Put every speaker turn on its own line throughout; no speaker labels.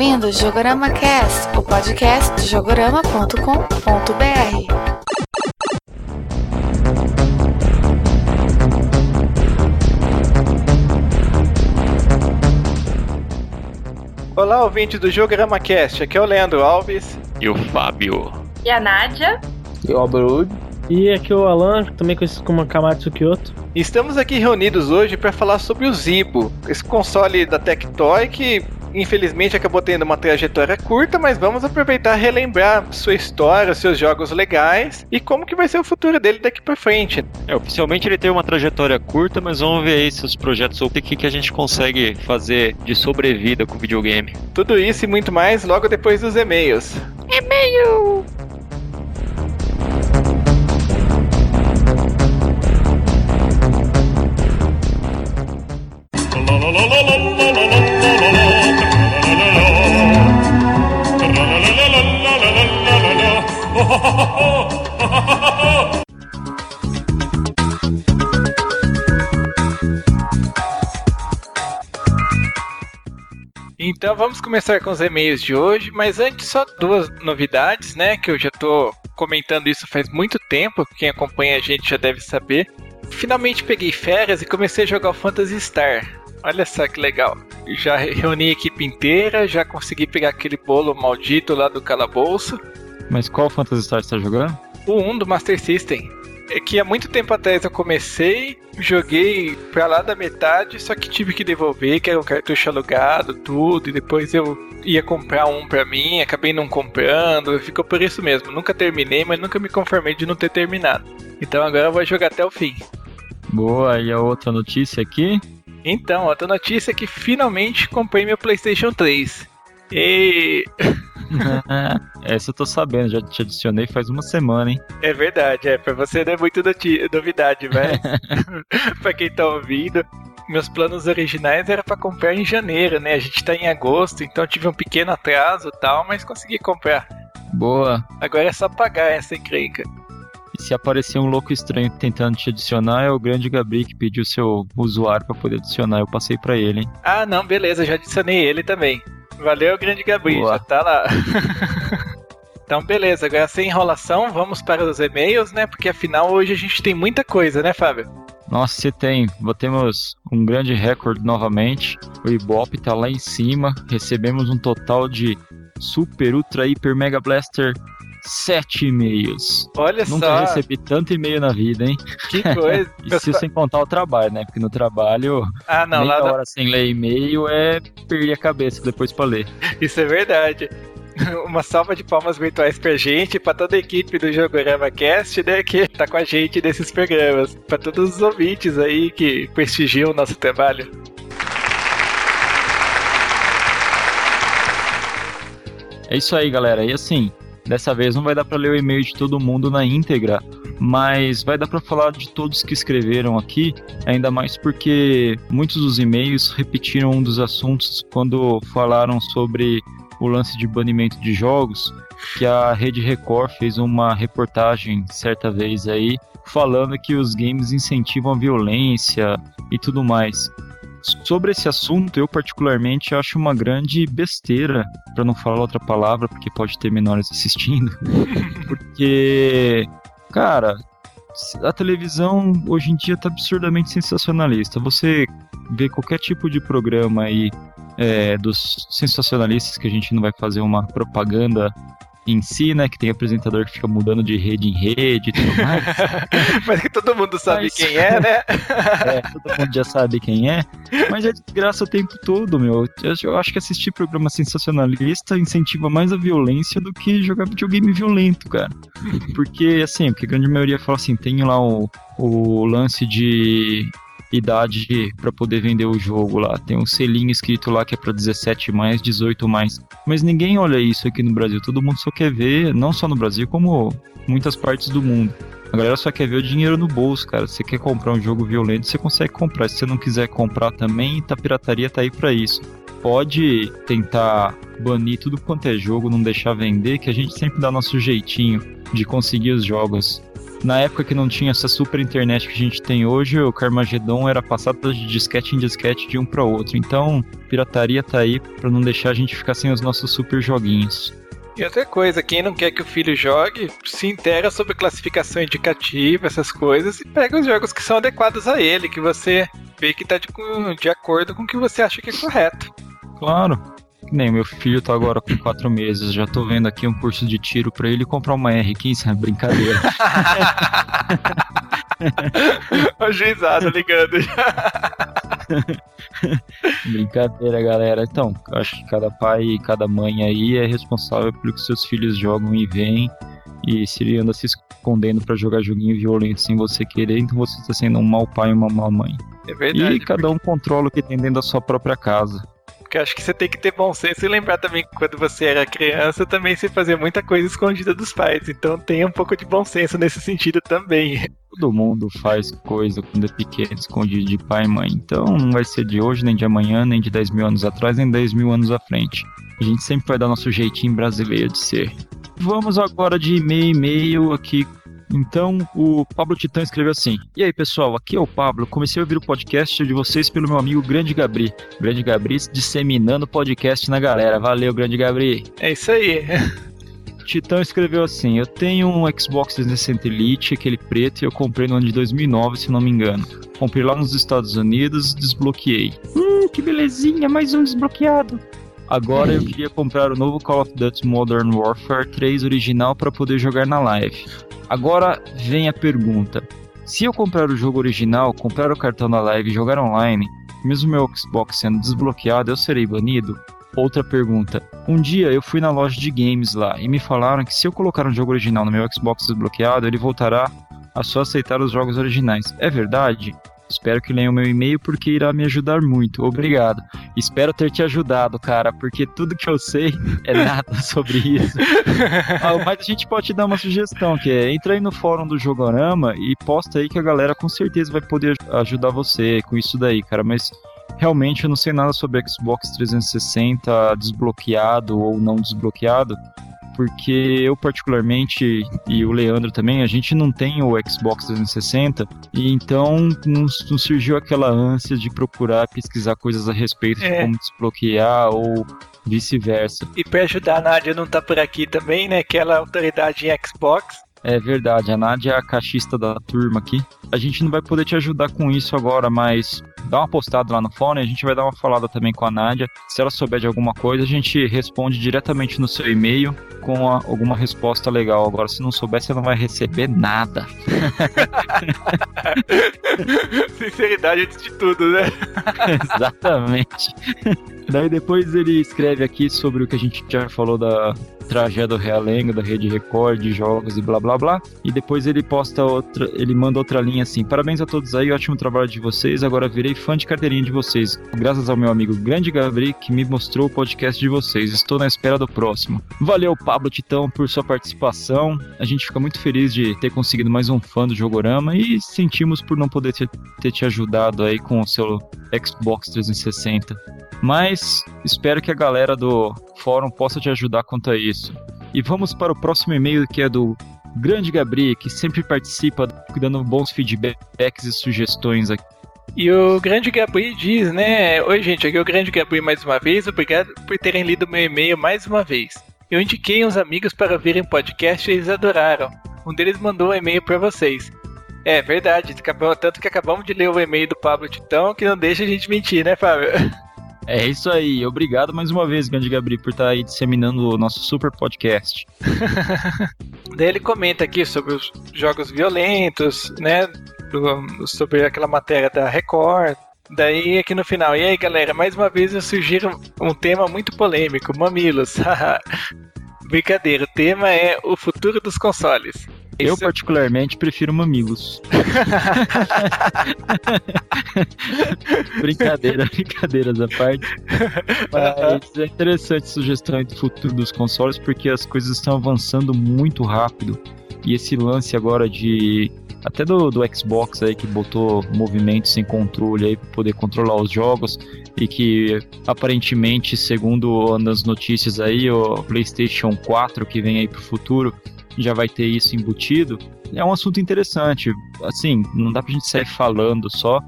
ouvindo o Jogorama Cast, o podcast de jogorama.com.br.
Olá, ouvinte do Jogorama Cast, aqui é o Leandro Alves.
E o Fábio.
E a Nádia.
E o Alberud.
E aqui é o Alan, também conhecido como Akamatsu Kyoto.
Estamos aqui reunidos hoje para falar sobre o Zibo, esse console da Tectoy que infelizmente acabou tendo uma trajetória curta, mas vamos aproveitar e relembrar sua história, seus jogos legais e como que vai ser o futuro dele daqui para frente.
É, oficialmente ele tem uma trajetória curta, mas vamos ver aí seus projetos, o que, que a gente consegue fazer de sobrevida com o videogame.
Tudo isso e muito mais logo depois dos e-mails.
E-mail!
Então vamos começar com os e-mails de hoje, mas antes só duas novidades, né? Que eu já tô comentando isso faz muito tempo, quem acompanha a gente já deve saber. Finalmente peguei férias e comecei a jogar o Phantasy Star. Olha só que legal. Já reuni a equipe inteira, já consegui pegar aquele bolo maldito lá do calabouço.
Mas qual Phantasy Star você tá jogando?
O 1 do Master System. É que há muito tempo atrás eu comecei, joguei pra lá da metade, só que tive que devolver, que era um cartucho alugado, tudo, e depois eu ia comprar um pra mim, acabei não comprando, ficou por isso mesmo. Nunca terminei, mas nunca me conformei de não ter terminado. Então agora eu vou jogar até o fim.
Boa, e a outra notícia aqui?
Então, outra notícia é que finalmente comprei meu PlayStation 3. E.
Essa eu tô sabendo, já te adicionei faz uma semana, hein?
É verdade, é. Pra você não é muito novidade, mas. pra quem tá ouvindo, meus planos originais era para comprar em janeiro, né? A gente tá em agosto, então tive um pequeno atraso e tal, mas consegui comprar.
Boa.
Agora é só pagar essa encrenca.
E se aparecer um louco estranho tentando te adicionar, é o grande Gabriel que pediu seu usuário para poder adicionar. Eu passei para ele, hein?
Ah, não, beleza, já adicionei ele também. Valeu, grande Gabriel, já tá lá. então, beleza, agora sem enrolação, vamos para os e-mails, né? Porque afinal hoje a gente tem muita coisa, né, Fábio?
Nossa, você tem. Temos um grande recorde novamente. O Ibope tá lá em cima. Recebemos um total de Super, Ultra, Hiper, Mega Blaster sete e-mails.
Olha
Nunca
só.
recebi tanto e-mail na vida, hein?
Que coisa.
Isso sem contar o trabalho, né? Porque no trabalho,
ah, não,
meia hora sem ler e-mail é perder a cabeça depois pra ler.
Isso é verdade. Uma salva de palmas virtuais pra gente, pra toda a equipe do Jogorama Cast, né, que tá com a gente nesses programas. Pra todos os ouvintes aí que prestigiam o nosso trabalho.
É isso aí, galera. E assim, Dessa vez não vai dar para ler o e-mail de todo mundo na íntegra, mas vai dar para falar de todos que escreveram aqui, ainda mais porque muitos dos e-mails repetiram um dos assuntos quando falaram sobre o lance de banimento de jogos, que a Rede Record fez uma reportagem certa vez aí falando que os games incentivam a violência e tudo mais. Sobre esse assunto, eu particularmente acho uma grande besteira, para não falar outra palavra, porque pode ter menores assistindo. porque, cara, a televisão hoje em dia tá absurdamente sensacionalista. Você vê qualquer tipo de programa aí é, dos sensacionalistas que a gente não vai fazer uma propaganda em si, né? Que tem apresentador que fica mudando de rede em rede e tudo mais.
Mas que todo mundo sabe Mas... quem é, né?
é, todo mundo já sabe quem é. Mas é desgraça o tempo todo, meu. Eu acho que assistir programa sensacionalista incentiva mais a violência do que jogar videogame violento, cara. Porque, assim, porque a grande maioria fala assim, tem lá o, o lance de idade para poder vender o jogo lá. Tem um selinho escrito lá que é para 17 mais, 18 mais. Mas ninguém olha isso aqui no Brasil. Todo mundo só quer ver, não só no Brasil, como muitas partes do mundo. A galera só quer ver o dinheiro no bolso, cara. Você quer comprar um jogo violento, você consegue comprar. Se você não quiser comprar também, a pirataria tá aí para isso. Pode tentar banir tudo quanto é jogo, não deixar vender, que a gente sempre dá nosso jeitinho de conseguir os jogos. Na época que não tinha essa super internet que a gente tem hoje, o Carmageddon era passado de disquete em disquete de um para outro. Então, pirataria tá aí para não deixar a gente ficar sem os nossos super joguinhos.
E outra coisa, quem não quer que o filho jogue, se intera sobre classificação indicativa, essas coisas, e pega os jogos que são adequados a ele, que você vê que tá de, de acordo com o que você acha que é correto.
Claro. Nem meu filho tá agora com quatro meses, já tô vendo aqui um curso de tiro para ele comprar uma R15, brincadeira.
o juizado ligando.
brincadeira, galera. Então, acho que cada pai e cada mãe aí é responsável pelo que seus filhos jogam e veem. E se ele anda se escondendo para jogar joguinho violento sem você querer, então você está sendo um mau pai e uma má mãe.
É verdade.
E cada um controla o que tem dentro da sua própria casa.
Porque acho que você tem que ter bom senso e lembrar também que quando você era criança também se fazia muita coisa escondida dos pais. Então tenha um pouco de bom senso nesse sentido também.
Todo mundo faz coisa quando é pequeno, escondido de pai e mãe. Então não vai ser de hoje, nem de amanhã, nem de 10 mil anos atrás, nem 10 mil anos à frente. A gente sempre vai dar nosso jeitinho brasileiro de ser. Vamos agora de e-mail e-mail aqui então, o Pablo Titã escreveu assim: E aí, pessoal, aqui é o Pablo. Comecei a ouvir o podcast de vocês pelo meu amigo Grande Gabri. Grande Gabri disseminando podcast na galera. Valeu, Grande Gabri.
É isso aí.
Titã escreveu assim: Eu tenho um Xbox 360 Elite, aquele preto, e eu comprei no ano de 2009, se não me engano. Comprei lá nos Estados Unidos, desbloqueei. Hum, que belezinha, mais um desbloqueado. Agora eu queria comprar o novo Call of Duty Modern Warfare 3 original para poder jogar na live. Agora vem a pergunta: se eu comprar o jogo original, comprar o cartão da live e jogar online, mesmo meu Xbox sendo desbloqueado, eu serei banido? Outra pergunta: um dia eu fui na loja de games lá e me falaram que se eu colocar um jogo original no meu Xbox desbloqueado, ele voltará a só aceitar os jogos originais. É verdade? Espero que leiam meu e-mail porque irá me ajudar muito. Obrigado. Espero ter te ajudado, cara, porque tudo que eu sei é nada sobre isso. ah, mas a gente pode te dar uma sugestão, que é entra aí no fórum do Jogorama e posta aí que a galera com certeza vai poder ajudar você com isso daí, cara. Mas realmente eu não sei nada sobre Xbox 360 desbloqueado ou não desbloqueado porque eu particularmente e o Leandro também, a gente não tem o Xbox 360 e então não, não surgiu aquela ânsia de procurar pesquisar coisas a respeito é. de como desbloquear ou vice-versa.
E para ajudar a Nádia não tá por aqui também, né, que ela é autoridade em Xbox,
é verdade, a Nádia é a caixista da turma aqui. A gente não vai poder te ajudar com isso agora, mas dá uma postada lá no fone, a gente vai dar uma falada também com a Nádia. Se ela souber de alguma coisa, a gente responde diretamente no seu e-mail com a, alguma resposta legal. Agora, se não souber, você não vai receber nada.
Sinceridade antes de tudo, né?
Exatamente. Daí depois ele escreve aqui sobre o que a gente já falou da tragédia Realengo, da Rede Record, de jogos e blá blá blá. E depois ele posta outra, ele manda outra linha assim: Parabéns a todos aí, ótimo trabalho de vocês. Agora virei fã de carteirinha de vocês. Graças ao meu amigo Grande Gabriel que me mostrou o podcast de vocês. Estou na espera do próximo. Valeu, Pablo Titão, por sua participação. A gente fica muito feliz de ter conseguido mais um fã do Jogorama e sentimos por não poder ter te ajudado aí com o seu Xbox 360. Mas espero que a galera do fórum possa te ajudar quanto a isso. E vamos para o próximo e-mail que é do Grande Gabriel, que sempre participa dando bons feedbacks e sugestões aqui.
E o Grande Gabriel diz, né? Oi, gente, aqui é o Grande Gabriel mais uma vez. Obrigado por terem lido meu e-mail mais uma vez. Eu indiquei uns amigos para verem podcast e eles adoraram. Um deles mandou um e-mail para vocês. É verdade, tanto que acabamos de ler o e-mail do Pablo Titão que não deixa a gente mentir, né, Fábio?
É isso aí. Obrigado mais uma vez, Grande Gabriel, por estar aí disseminando o nosso super podcast.
Daí ele comenta aqui sobre os jogos violentos, né? sobre aquela matéria da Record. Daí aqui no final, e aí galera, mais uma vez eu sugiro um tema muito polêmico, mamilos. Brincadeira, o tema é o futuro dos consoles.
Eu, particularmente, prefiro mamilos. Brincadeira, brincadeiras à parte. Mas é interessante a sugestão do futuro dos consoles, porque as coisas estão avançando muito rápido. E esse lance agora de. Até do, do Xbox aí que botou movimentos sem controle aí para poder controlar os jogos e que aparentemente, segundo as notícias aí, o PlayStation 4 que vem aí pro futuro já vai ter isso embutido, é um assunto interessante. Assim, não dá pra gente sair falando só,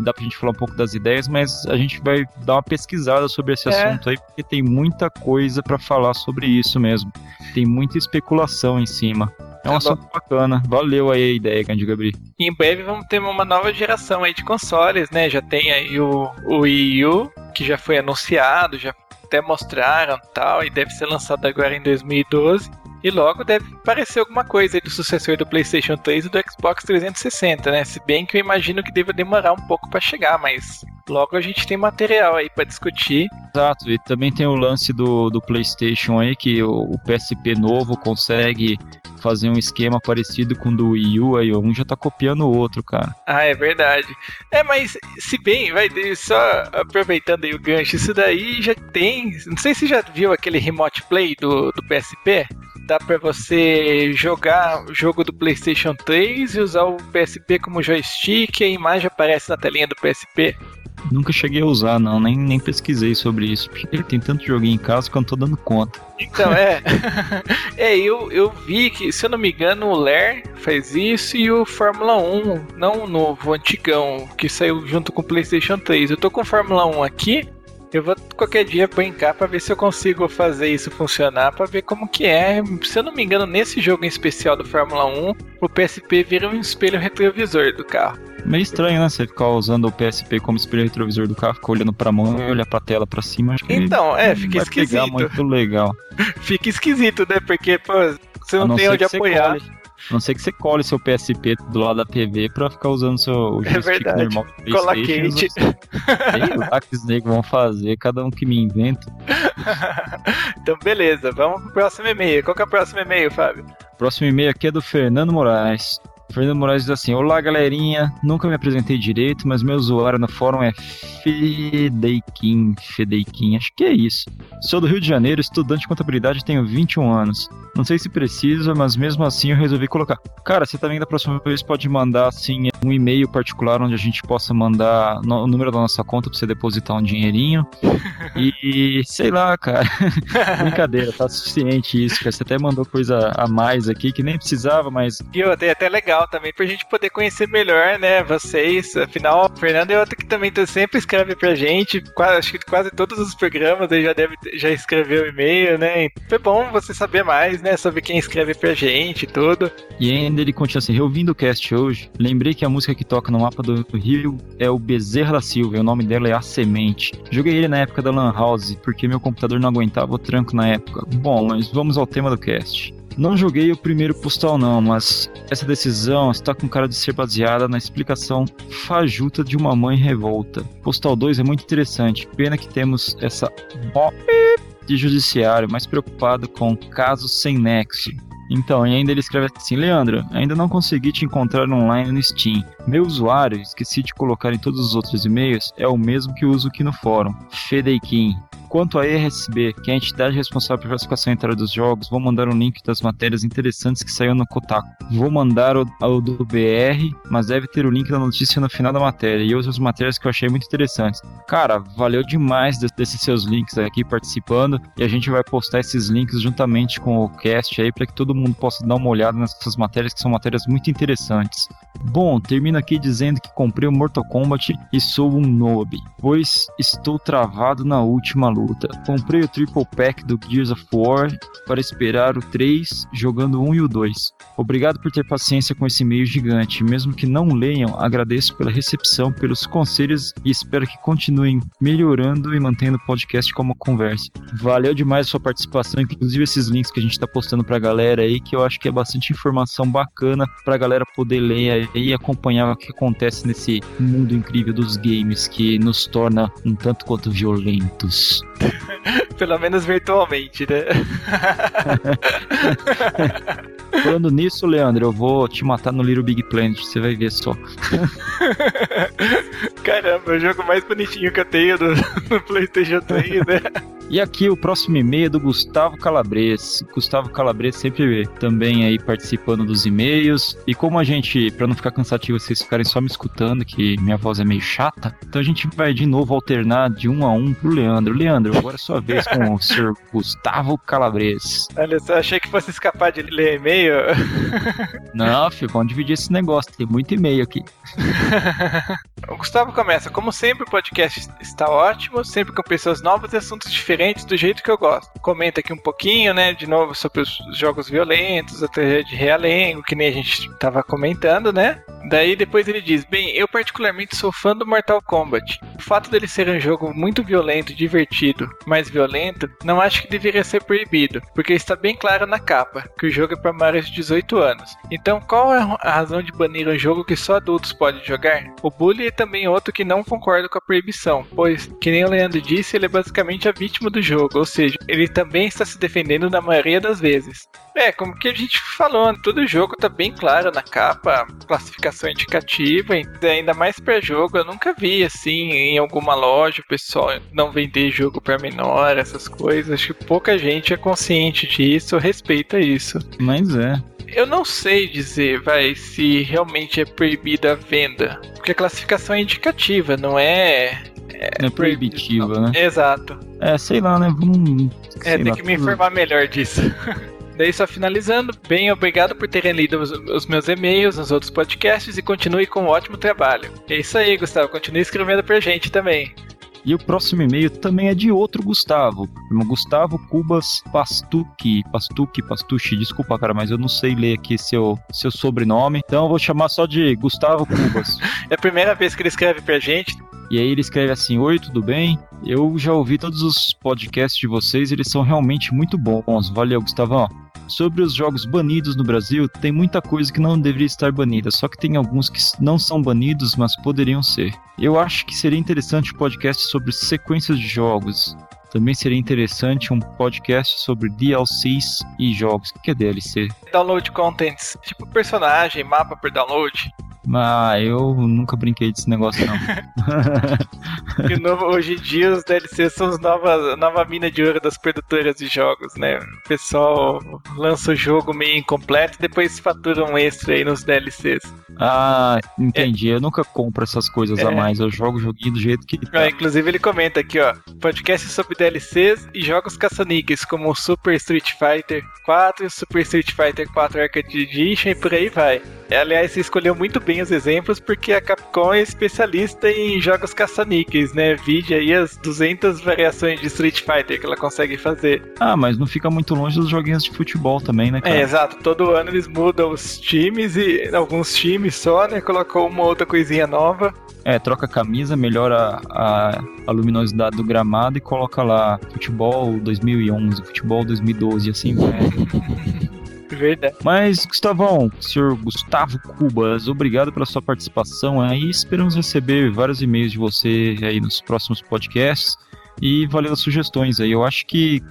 dá pra gente falar um pouco das ideias, mas a gente vai dar uma pesquisada sobre esse
É.
assunto aí, porque tem muita coisa pra falar sobre isso mesmo. Tem muita especulação em cima. É um
Tá
assunto bacana. Valeu aí a ideia, Candy Gabri.
E em breve vamos ter uma nova geração aí de consoles, né? Já tem aí o, o Wii U, que já foi anunciado, já até mostraram tal, e deve ser lançado agora em 2012. E logo deve aparecer alguma coisa aí do sucessor do PlayStation 3 e do Xbox 360, né? Se bem que eu imagino que deva demorar um pouco pra chegar, mas logo a gente tem material aí pra discutir.
Exato, e também tem o lance do, do PlayStation aí, que o, o PSP novo consegue fazer um esquema parecido com o do Wii U, aí um já tá copiando o outro, cara.
Ah, é verdade. É, mas se bem, vai só aproveitando aí o gancho, isso daí já tem. Não sei se já viu aquele Remote Play do, do PSP. Dá pra você jogar o jogo do PlayStation 3 e usar o PSP como joystick e a imagem aparece na telinha do PSP.
Nunca cheguei a usar, não, nem, nem pesquisei sobre isso, porque tem tanto joguinho em casa que eu não tô dando conta.
Então, é. é, eu, eu vi que, se eu não me engano, o Ler faz isso e o Fórmula 1, não o novo, o antigão, que saiu junto com o PlayStation 3. Eu tô com o Fórmula 1 aqui. Eu vou qualquer dia brincar pra ver se eu consigo fazer isso funcionar, pra ver como que é. Se eu não me engano, nesse jogo em especial do Fórmula 1, o PSP vira um espelho retrovisor do carro.
Meio estranho, né? Você ficar usando o PSP como espelho retrovisor do carro, ficar olhando pra mão e olhar pra tela pra cima.
Então, é,
não
fica esquisito.
muito legal.
Fica esquisito, né? Porque, pô, você
A
não, tem onde apoiar.
A não ser que você cole seu PSP do lado da TV pra ficar usando seu o
É verdade.
normal do
Cola
PlayStation.
quente.
Sei lá que os negros vão fazer, cada um que me inventa.
então, beleza, vamos pro próximo e-mail. Qual que é o próximo e-mail, Fábio?
Próximo e-mail aqui é do Fernando Moraes. Fernando Moraes diz assim: Olá galerinha, nunca me apresentei direito, mas meu usuário no fórum é Fedeikin. Fedeikin, acho que é isso. Sou do Rio de Janeiro, estudante de contabilidade tenho 21 anos. Não sei se precisa, mas mesmo assim eu resolvi colocar. Cara, você também da próxima vez pode mandar assim um e-mail particular onde a gente possa mandar o número da nossa conta pra você depositar um dinheirinho. E sei lá, cara. Brincadeira, tá suficiente isso. cara. Você até mandou coisa a mais aqui que nem precisava, mas
E outra, é até legal também pra gente poder conhecer melhor, né, vocês. Afinal, o Fernando é outro que também tá- sempre escreve pra gente. Quase, acho que quase todos os programas ele já deve já escreveu e-mail, né? Foi bom você saber mais, né, sobre quem escreve pra gente e tudo.
E ainda ele continua assim, reouvindo o cast hoje, lembrei que a música que toca no mapa do Rio é o Bezerra da Silva, o nome dela é A Semente. Joguei ele na época da Lan House, porque meu computador não aguentava o tranco na época. Bom, mas vamos ao tema do cast. Não joguei o primeiro postal não, mas essa decisão está com cara de ser baseada na explicação fajuta de uma mãe revolta. Postal 2 é muito interessante, pena que temos essa de judiciário mais preocupado com casos sem nexo. Então, e ainda ele escreve assim: Leandro, ainda não consegui te encontrar online no Steam. Meu usuário, esqueci de colocar em todos os outros e-mails, é o mesmo que uso aqui no fórum, Fedeikin. Quanto à ERSB, que é a entidade responsável pela classificação etária dos jogos, vou mandar um link das matérias interessantes que saiu no Kotaku. Vou mandar o, o do BR, mas deve ter o link da notícia no final da matéria e outras matérias que eu achei muito interessantes. Cara, valeu demais de- desses seus links aqui participando e a gente vai postar esses links juntamente com o cast aí para que todo mundo possa dar uma olhada nessas matérias que são matérias muito interessantes. Bom, termino aqui dizendo que comprei o Mortal Kombat e sou um noob, pois estou travado na última luta. Comprei o Triple Pack do Gears of War para esperar o 3 jogando o 1 e o 2. Obrigado por ter paciência com esse meio gigante. Mesmo que não leiam, agradeço pela recepção, pelos conselhos e espero que continuem melhorando e mantendo o podcast como conversa. Valeu demais a sua participação, inclusive esses links que a gente tá postando pra galera aí, que eu acho que é bastante informação bacana pra galera poder ler aí e acompanhar o que acontece nesse mundo incrível dos games que nos torna um tanto quanto violentos.
Pelo menos virtualmente, né?
Falando nisso, Leandro, eu vou te matar no Little Big Planet, você vai ver só.
Caramba, é o jogo mais bonitinho que eu tenho do, no PlayStation 3, né?
E aqui o próximo e-mail é do Gustavo Calabres. Gustavo Calabres sempre também aí participando dos e-mails. E como a gente, para não ficar cansativo vocês ficarem só me escutando, que minha voz é meio chata, então a gente vai de novo alternar de um a um pro Leandro. Leandro, agora é sua vez com o senhor Gustavo Calabres.
Olha só, achei que fosse escapar de ler e-mail.
Não, filho, vamos dividir esse negócio, tem muito e-mail aqui.
o Gustavo começa, como sempre, o podcast está ótimo, sempre com pessoas novas e assuntos diferentes do jeito que eu gosto. Comenta aqui um pouquinho, né, de novo sobre os jogos violentos, até de realengo, que nem a gente estava comentando, né? Daí depois ele diz: Bem, eu particularmente sou fã do Mortal Kombat. O fato dele ser um jogo muito violento, divertido, mas violento, não acho que deveria ser proibido, porque está bem claro na capa que o jogo é para maiores de 18 anos. Então qual é a razão de banir um jogo que só adultos podem jogar? O Bully é também outro que não concorda com a proibição, pois, que nem o Leandro disse, ele é basicamente a vítima do jogo, ou seja, ele também está se defendendo na maioria das vezes. É, como que a gente falou, todo jogo tá bem claro na capa, classificação indicativa, ainda mais para jogo. Eu nunca vi assim em alguma loja o pessoal não vender jogo para menor, essas coisas. Acho que pouca gente é consciente disso, respeita isso.
Mas é.
Eu não sei dizer, vai, se realmente é proibida a venda. Porque a classificação é indicativa, não é.
É, não é proibitiva, né?
Exato.
É, sei lá, né? Vamos.
É, tem lá, que me informar melhor disso. Daí, só finalizando, bem obrigado por terem lido os, os, meus e-mails nos outros podcasts e continue com um ótimo trabalho. É isso aí, Gustavo. Continue escrevendo pra gente também.
E o próximo e-mail também é de outro Gustavo. Gustavo Cubas Pastucci. Pastucci, Pastucci, desculpa, cara, mas eu não sei ler aqui seu, seu sobrenome. Então eu vou chamar só de Gustavo Cubas.
é a primeira vez que ele escreve pra gente.
E aí ele escreve assim: Oi, tudo bem? Eu já ouvi todos os podcasts de vocês, eles são realmente muito bons. Valeu, Gustavão. Sobre os jogos banidos no Brasil, tem muita coisa que não deveria estar banida, só que tem alguns que não são banidos, mas poderiam ser. Eu acho que seria interessante um podcast sobre sequências de jogos. Também seria interessante um podcast sobre DLCs e jogos. O que é DLC?
Download contents, tipo personagem, mapa por download.
Ah, eu nunca brinquei desse negócio, não.
de novo, hoje em dia os DLCs são as novas, nova mina de ouro das produtoras de jogos, né? O pessoal lança o jogo meio incompleto e depois fatura um extra aí nos DLCs.
Ah, entendi. É. Eu nunca compro essas coisas é. a mais. Eu jogo o joguinho do jeito que.
Tá. É, inclusive, ele comenta aqui, ó: podcast sobre DLCs e jogos caça-níqueis, como o Super Street Fighter 4, Super Street Fighter 4 Arcade Edition e por aí vai. Aliás, você escolheu muito bem os exemplos porque a Capcom é especialista em jogos caça-níqueis, né? Vide aí as 200 variações de Street Fighter que ela consegue fazer.
Ah, mas não fica muito longe dos joguinhos de futebol também, né, cara?
É, exato. Todo ano eles mudam os times e alguns times só, né? Colocou uma outra coisinha nova.
É, troca a camisa, melhora a, a luminosidade do gramado e coloca lá futebol 2011, futebol 2012, assim vai.
Verdade.
Mas, Gustavão, senhor Gustavo Cubas, obrigado pela sua participação aí. Esperamos receber vários e-mails de você aí nos próximos podcasts. E valeu as sugestões aí. Eu acho que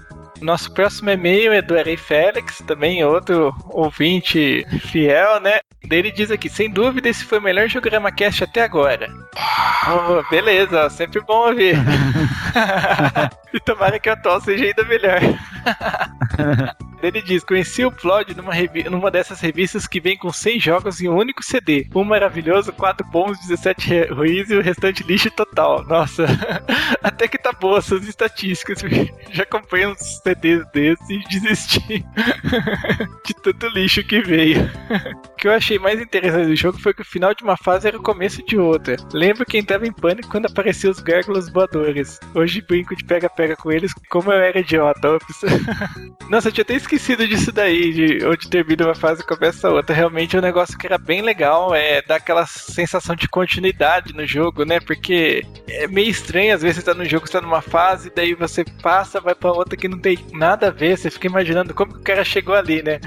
nosso próximo e-mail é do Eri Félix, também outro ouvinte fiel, né? Ele diz aqui, sem dúvida, esse foi o melhor Jogorama Cast até agora. Oh, beleza, sempre bom ouvir. e tomara que o atual seja ainda melhor. Ele diz: Conheci o Plod numa, numa dessas revistas que vem com 100 jogos em um único CD. Um maravilhoso, 4 bons, 17 ruins e o restante lixo total. Nossa, até que tá boa essas estatísticas. Já acompanhei uns CDs desses e desisti de tanto lixo que veio. o que eu achei mais interessante do jogo foi que o final de uma fase era o começo de outra. Lembro que entrava em pânico quando apareciam os gárgulas voadores. Hoje brinco de pega-pega com eles, como eu era idiota. Nossa, eu tinha até esquecido disso daí, de onde termina uma fase e começa outra. Realmente é um negócio que era bem legal, é dar aquela sensação de continuidade no jogo, né? Porque é meio estranho, às vezes você tá no jogo, você tá numa fase, daí você passa, vai pra outra que não tem nada a ver, você fica imaginando como que o cara chegou ali, né?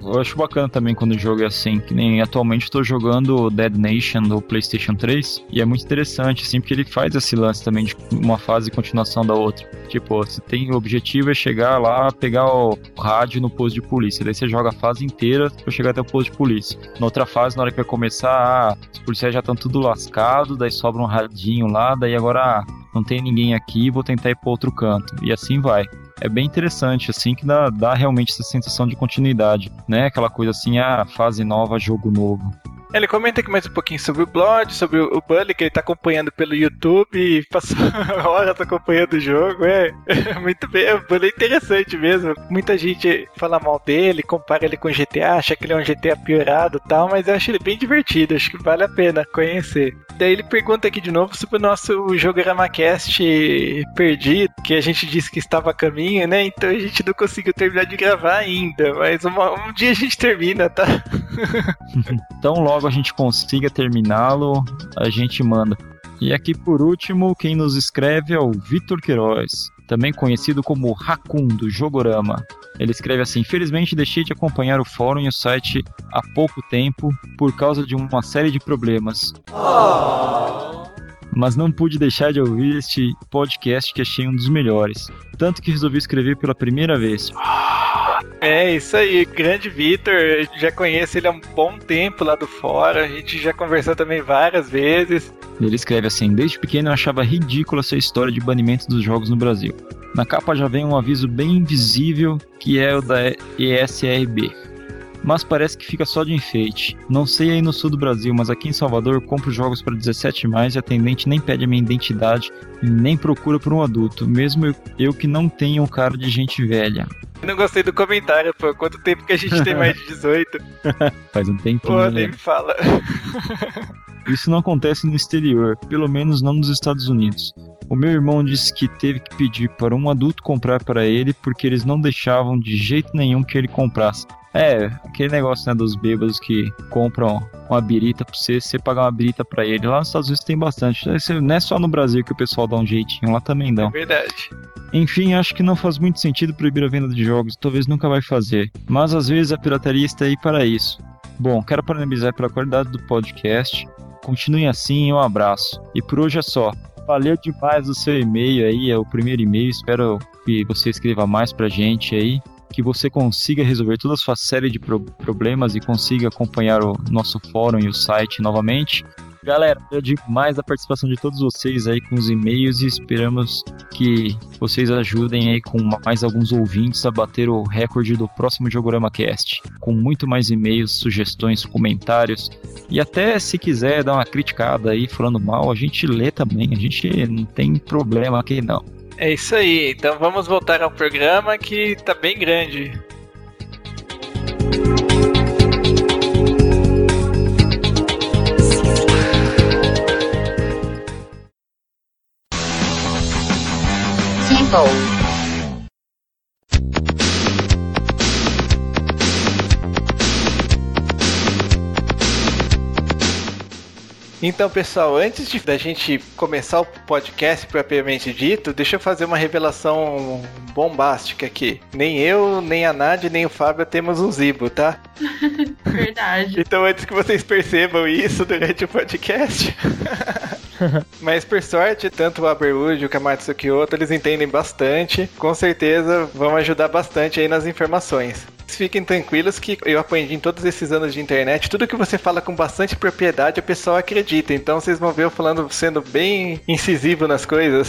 eu acho bacana também quando o jogo é assim, que nem atualmente estou jogando Dead Nation do PlayStation 3 e é muito interessante, assim, porque ele faz esse lance também de uma fase e continuação da outra. Tipo, você tem o objetivo é chegar lá, pegar o rádio no posto de polícia, daí você joga a fase inteira pra chegar até o posto de polícia. Na outra fase, na hora que vai começar, ah, os policiais já estão tudo lascado, daí sobra um radinho lá, daí agora ah, não tem ninguém aqui, vou tentar ir para outro canto. E assim vai é bem interessante, assim, que dá, dá realmente essa sensação de continuidade, né? Aquela coisa assim, ah, fase nova, jogo novo.
Ele comenta aqui mais um pouquinho sobre o Blood, sobre o Bully, que ele tá acompanhando pelo YouTube e passou horas acompanhando o jogo. É, muito bem, o Bully é interessante mesmo. Muita gente fala mal dele, compara ele com o GTA, acha que ele é um GTA piorado e tal, mas eu acho ele bem divertido, acho que vale a pena conhecer. Daí ele pergunta aqui de novo sobre o nosso jogo Ramacast perdido, que a gente disse que estava a caminho, né? Então a gente não conseguiu terminar de gravar ainda, mas uma, um dia a gente termina, tá?
então logo logo a gente consiga terminá-lo, a gente manda. E aqui por último, quem nos escreve é o Vitor Queiroz, também conhecido como Raccoon do Jogorama. Ele escreve assim: Infelizmente deixei de acompanhar o fórum e o site há pouco tempo por causa de uma série de problemas. Oh. Mas não pude deixar de ouvir este podcast que achei um dos melhores. Tanto que resolvi escrever pela primeira vez.
É, isso aí, grande Vitor, já conheço ele há um bom tempo lá do fora, a gente já conversou também várias vezes.
Ele escreve assim: Desde pequeno eu achava ridícula essa história de banimento dos jogos no Brasil. Na capa já vem um aviso bem visível que é o da ESRB. Mas parece que fica só de enfeite. Não sei aí no sul do Brasil, mas aqui em Salvador eu compro jogos para 17 mais e a atendente nem pede a minha identidade e nem procura por um adulto, mesmo eu, eu que não tenho um cara de gente velha.
Eu não gostei do comentário, pô. Quanto tempo que a gente tem mais de 18?
Faz um tempinho.
Pô, nem né? me fala.
Isso não acontece no exterior, pelo menos não nos Estados Unidos. O meu irmão disse que teve que pedir para um adulto comprar para ele porque eles não deixavam de jeito nenhum que ele comprasse. É, aquele negócio né, dos bêbados que compram uma birita pra você, você pagar uma birita pra ele. Lá nos Estados Unidos tem bastante. Não é só no Brasil que o pessoal dá um jeitinho, lá também dá. É
verdade.
Enfim, acho que não faz muito sentido proibir a venda de jogos, talvez nunca vai fazer. Mas às vezes a pirataria está aí para isso. Bom, quero parabenizar pela qualidade do podcast. Continue assim e um abraço. E por hoje é só. Valeu demais o seu e-mail aí, é o primeiro e-mail. Espero que você escreva mais pra gente aí. Que você consiga resolver toda a sua série de pro problemas e consiga acompanhar o nosso fórum e o site novamente. Galera, eu digo mais a participação de todos vocês aí com os e-mails e esperamos que vocês ajudem aí com mais alguns ouvintes a bater o recorde do próximo Jogorama Cast, com muito mais e-mails, sugestões, comentários e até se quiser dar uma criticada aí falando mal, a gente lê também, a gente não tem problema aqui não.
É isso aí, então vamos voltar ao programa que tá bem grande. Soul. Então, pessoal, antes de, da gente começar o podcast propriamente dito, deixa eu fazer uma revelação bombástica aqui. Nem eu, nem a Nádia, nem o Fábio temos um Zibo, tá?
Verdade.
então, antes que vocês percebam isso durante o podcast. Mas por sorte, tanto o Aberwood e o Kamatsu Kyoto, eles entendem bastante. Com certeza vão ajudar bastante aí nas informações. Fiquem tranquilos que eu aprendi em todos esses anos de internet, tudo que você fala com bastante propriedade, o pessoal acredita. Então vocês vão ver eu falando, sendo bem incisivo nas coisas.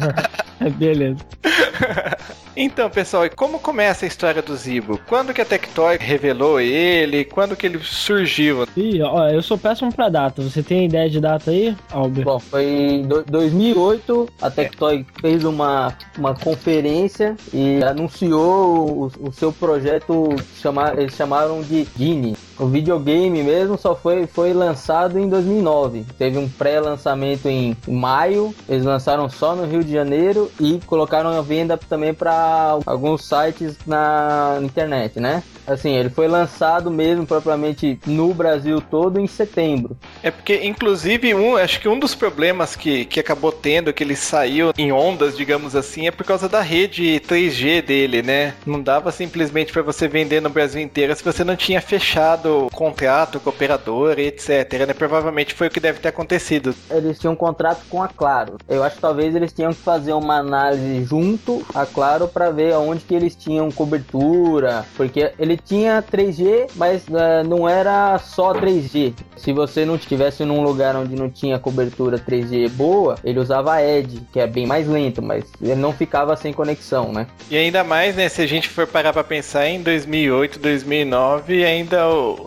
Beleza.
Então, pessoal, como começa a história do Zibo? Quando que a Tectoy revelou ele? Quando que ele surgiu?
Ih, ó, eu sou péssimo pra data. Você tem ideia de data aí, Albert?
Bom, foi em 2008, a Tectoy é. fez uma, uma conferência e anunciou o, o seu projeto, chama, eles chamaram de Genie. O videogame mesmo só foi, foi lançado em 2009. Teve um pré-lançamento em maio, eles lançaram só no Rio de Janeiro e colocaram a venda também para para alguns sites na internet, né? Assim, ele foi lançado mesmo propriamente no Brasil todo em setembro.
É porque, inclusive, um, acho que um dos problemas que, que acabou tendo, que ele saiu em ondas, digamos assim, é por causa da rede 3G dele, né? Não dava simplesmente para você vender no Brasil inteiro se você não tinha fechado contrato com operador e etc. Né? Provavelmente foi o que deve ter acontecido.
Eles tinham um contrato com a Claro. Eu acho que talvez eles tinham que fazer uma análise junto a Claro para ver aonde que eles tinham cobertura, porque ele tinha 3G, mas uh, não era só 3G. Se você não estivesse num lugar onde não tinha cobertura 3G boa, ele usava Edge, que é bem mais lento, mas ele não ficava sem conexão, né?
E ainda mais, né, se a gente for parar para pensar em 2008, 2009, ainda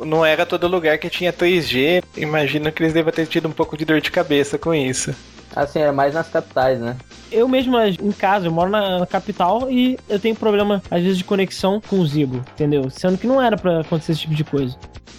não era todo lugar que tinha 3G. Imagino que eles devem ter tido um pouco de dor de cabeça com isso.
Assim, é mais nas capitais, né?
Eu mesmo em casa, eu moro na, capital e eu tenho problema, às vezes, de conexão com o Zibo, entendeu? Sendo que não era para acontecer esse tipo de coisa.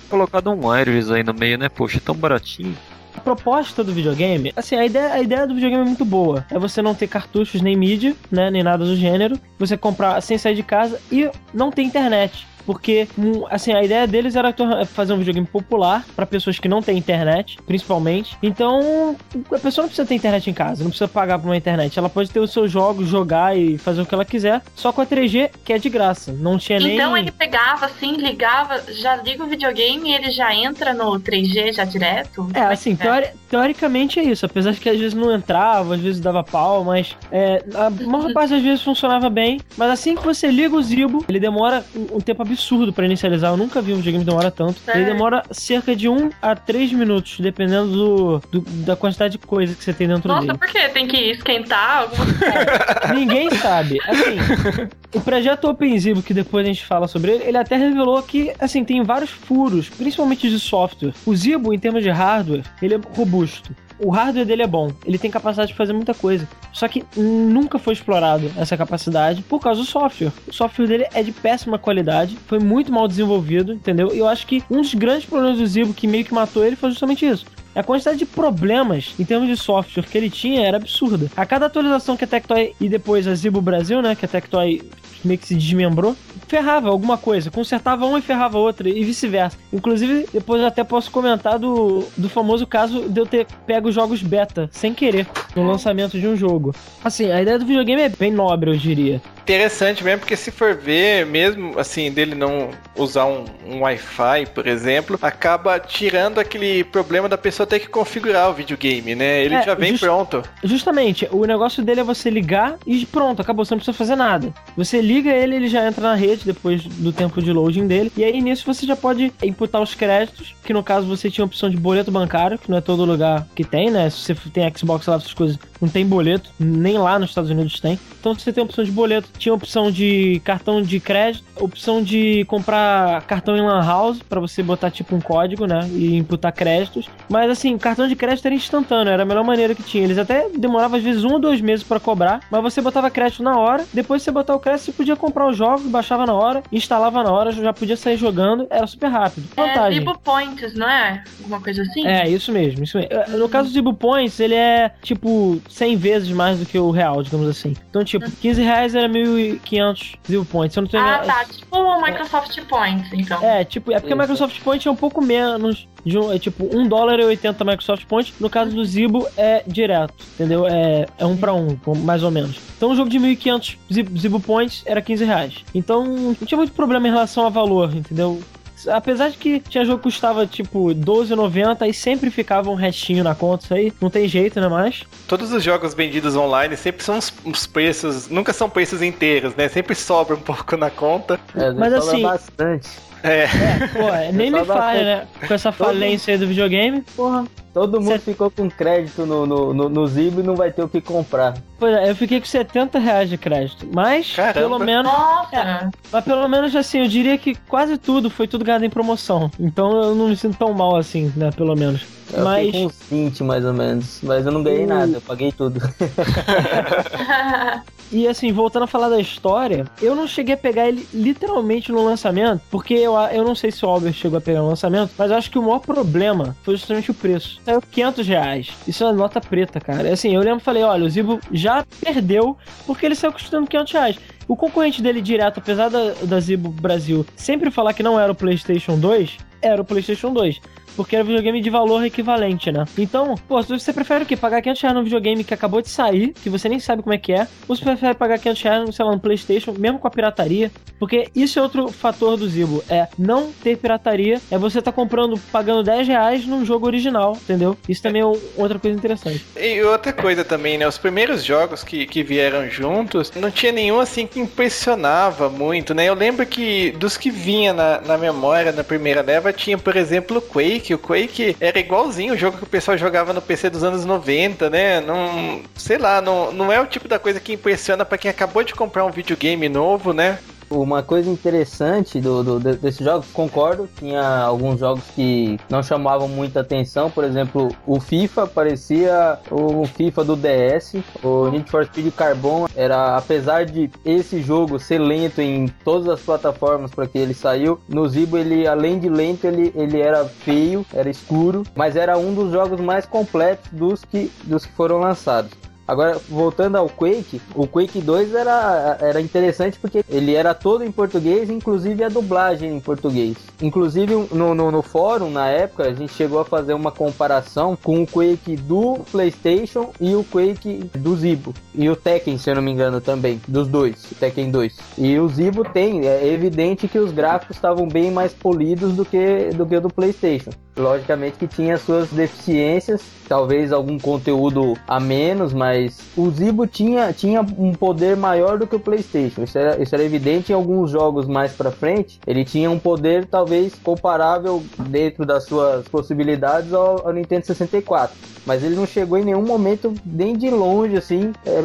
Colocado um wireless aí no meio, né? Poxa, é tão baratinho.
A proposta do videogame, assim, a ideia, a ideia do videogame é muito boa. É você não ter cartuchos nem mídia, né? Nem nada do gênero. Você comprar sem sair de casa e não ter internet porque hum, assim, a ideia deles era fazer um videogame popular para pessoas que não têm internet, principalmente. Então, a pessoa não precisa ter internet em casa, não precisa pagar por uma internet. Ela pode ter os seus jogos, jogar e fazer o que ela quiser, só com a 3G, que é de graça. Não tinha nem
Então ele pegava assim, ligava, já liga o videogame e ele já entra no 3G já direto?
É, assim, é? Teori teoricamente é isso, apesar de que às vezes não entrava, às vezes dava pau, mas é, a maior parte das vezes funcionava bem. Mas assim que você liga o Zibo, ele demora um tempo absurdo absurdo para inicializar. Eu nunca vi um videogame demorar tanto. É. Ele demora cerca de 1 a 3 minutos, dependendo do, do, da quantidade de coisa que você tem dentro
Nossa,
dele.
Nossa, por quê? Tem que esquentar alguma
coisa? Ninguém sabe. Assim, o projeto OpenZibo, que depois a gente fala sobre ele, ele até revelou que, assim, tem vários furos, principalmente de software. O Zibo, em termos de hardware, ele é robusto o hardware dele é bom, ele tem capacidade de fazer muita coisa. Só que nunca foi explorado essa capacidade por causa do software. O software dele é de péssima qualidade, foi muito mal desenvolvido, entendeu? E eu acho que um dos grandes problemas do Zibo que meio que matou ele foi justamente isso. A quantidade de problemas em termos de software que ele tinha era absurda. A cada atualização que a Tectoy e depois a Zibo Brasil, né, que a Tectoy meio que se desmembrou, ferrava alguma coisa, consertava uma e ferrava outra, e vice-versa. Inclusive, depois eu até posso comentar do, do famoso caso de eu ter pego jogos beta sem querer no lançamento de um jogo. Assim, a ideia do videogame é bem nobre, eu diria
interessante mesmo, porque se for ver, mesmo assim, dele não usar um, um Wi-Fi, por exemplo, acaba tirando aquele problema da pessoa ter que configurar o videogame, né? Ele é, já vem just, pronto.
Justamente, o negócio dele é você ligar e pronto, acabou, você não precisa fazer nada. Você liga ele, ele já entra na rede depois do tempo de loading dele, e aí nisso você já pode imputar os créditos, que no caso você tinha a opção de boleto bancário, que não é todo lugar que tem, né? Se você tem Xbox lá, essas coisas, não tem boleto, nem lá nos Estados Unidos tem. Então você tem a opção de boleto tinha opção de cartão de crédito, opção de comprar cartão em Lan House para você botar tipo um código, né? E imputar créditos. Mas assim, cartão de crédito era instantâneo, era a melhor maneira que tinha. Eles até demoravam às vezes um ou dois meses para cobrar, mas você botava crédito na hora. Depois você botar o crédito, você podia comprar os jogos, baixava na hora, instalava na hora, já podia sair jogando, era super rápido.
É, Vantagem. É Zibo Points, não é? Alguma coisa assim?
É, isso mesmo, isso mesmo. No caso do Zibo Points, ele é tipo 100 vezes mais do que o real, digamos assim. Então, tipo, 15 reais era 1.500 Zero Points. Eu não tenho
ah, tá. Tipo o Microsoft é. Points, então.
É, tipo, é porque o Microsoft Points é um pouco menos. De um, é tipo 1 dólar e 80 Microsoft Points. No caso do Zibo, é direto, entendeu? É, é um para um, mais ou menos. Então, um jogo de 1.500 Zibo Points era 15 reais. Então, não tinha muito problema em relação a valor, entendeu? Apesar de que tinha jogo que custava tipo 12,90 e sempre ficava um restinho na conta, isso aí não tem jeito, né? Mas.
Todos os jogos vendidos online sempre são os, preços, nunca são preços inteiros, né? Sempre sobra um pouco na conta.
É, mas assim. bastante.
É.
é pô, nem me falha, né? Com essa falência aí do videogame, porra.
Todo mundo Cê... ficou com crédito no, no, no, no Zibo e não vai ter o que comprar.
Pois é, eu fiquei com 70 reais de crédito. Mas, Caramba. pelo menos. É, mas pelo menos assim, eu diria que quase tudo foi tudo ganhado em promoção. Então eu não me sinto tão mal assim, né? Pelo menos.
Eu
mas...
fiquei com uns 20 mais ou menos. Mas eu não ganhei uh... nada, eu paguei tudo.
E assim, voltando a falar da história, eu não cheguei a pegar ele literalmente no lançamento, porque eu, eu não sei se o Albert chegou a pegar no lançamento, mas eu acho que o maior problema foi justamente o preço. Saiu 500 reais. Isso é uma nota preta, cara. Assim, eu lembro falei, olha, o Zibo já perdeu porque ele saiu custando 500 reais. O concorrente dele direto, apesar da, da Zibo Brasil sempre falar que não era o PlayStation 2, era o PlayStation 2 porque era videogame de valor equivalente, né? Então, pô, você prefere o quê? Pagar 500 reais num videogame que acabou de sair, que você nem sabe como é que é, ou você prefere pagar 500 reais, sei lá, no Playstation, mesmo com a pirataria, porque isso é outro fator do Zibo, é não ter pirataria, é você tá comprando, pagando 10 reais num jogo original, entendeu? Isso também é outra coisa interessante.
E outra coisa também, né? Os primeiros jogos que, que vieram juntos, não tinha nenhum assim que impressionava muito, né? Eu lembro que dos que vinha na, na memória na primeira leva, tinha, por exemplo, o Quake, Quake. O Quake era igualzinho o jogo que o pessoal jogava no PC dos anos 90, né? Não, sei lá, não, não é o tipo da coisa que impressiona para quem acabou de comprar um videogame novo, né?
Uma coisa interessante do, do, desses jogos, concordo, tinha alguns jogos que não chamavam muita atenção, por exemplo, o FIFA parecia o FIFA do DS, o Need for Speed Carbon era, apesar de esse jogo ser lento em todas as plataformas para que ele saiu, no Zibo ele, além de lento, ele, ele era feio, era escuro, mas era um dos jogos mais completos dos que, dos que foram lançados. Agora, voltando ao Quake, o Quake 2 era, era interessante porque ele era todo em português, inclusive a dublagem em português. Inclusive, no, no, no, fórum, na época, a gente chegou a fazer uma comparação com o Quake do PlayStation e o Quake do Zibo. E o Tekken, se eu não me engano, também, dos dois, o Tekken 2. E o Zibo tem, é evidente que os gráficos estavam bem mais polidos do que, do que o do PlayStation. Logicamente que tinha suas deficiências, talvez algum conteúdo a menos, mas o Zibo tinha, tinha um poder maior do que o PlayStation. Isso era, isso era evidente em alguns jogos mais para frente. Ele tinha um poder talvez comparável dentro das suas possibilidades ao, ao Nintendo 64 mas ele não chegou em nenhum momento nem de longe assim é, é,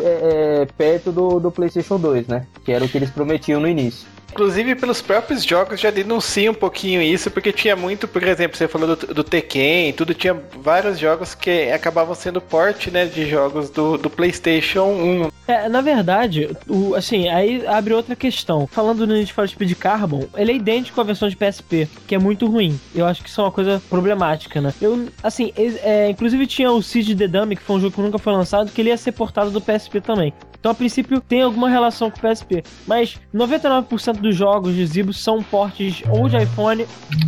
é, perto do, do PlayStation 2, né? Que era o que eles prometiam no início.
Inclusive, pelos próprios jogos já denuncia um pouquinho isso, porque tinha muito, por exemplo, você falou do, do Tekken, tudo tinha vários jogos que acabavam sendo porte, né, de jogos do, do PlayStation 1.
É, na verdade, o, assim, aí abre outra questão. Falando no Need for Speed Carbon, ele é idêntico à versão de PSP, que é muito ruim. Eu acho que isso é uma coisa problemática, né? Eu, assim, é, inclusive tinha o Siege The Dummy, que foi um jogo que nunca foi lançado, que ele ia ser portado do PSP também. Então, a princípio, tem alguma relação com o PSP. Mas 99% dos jogos de Zibo são portes ou de iPhone,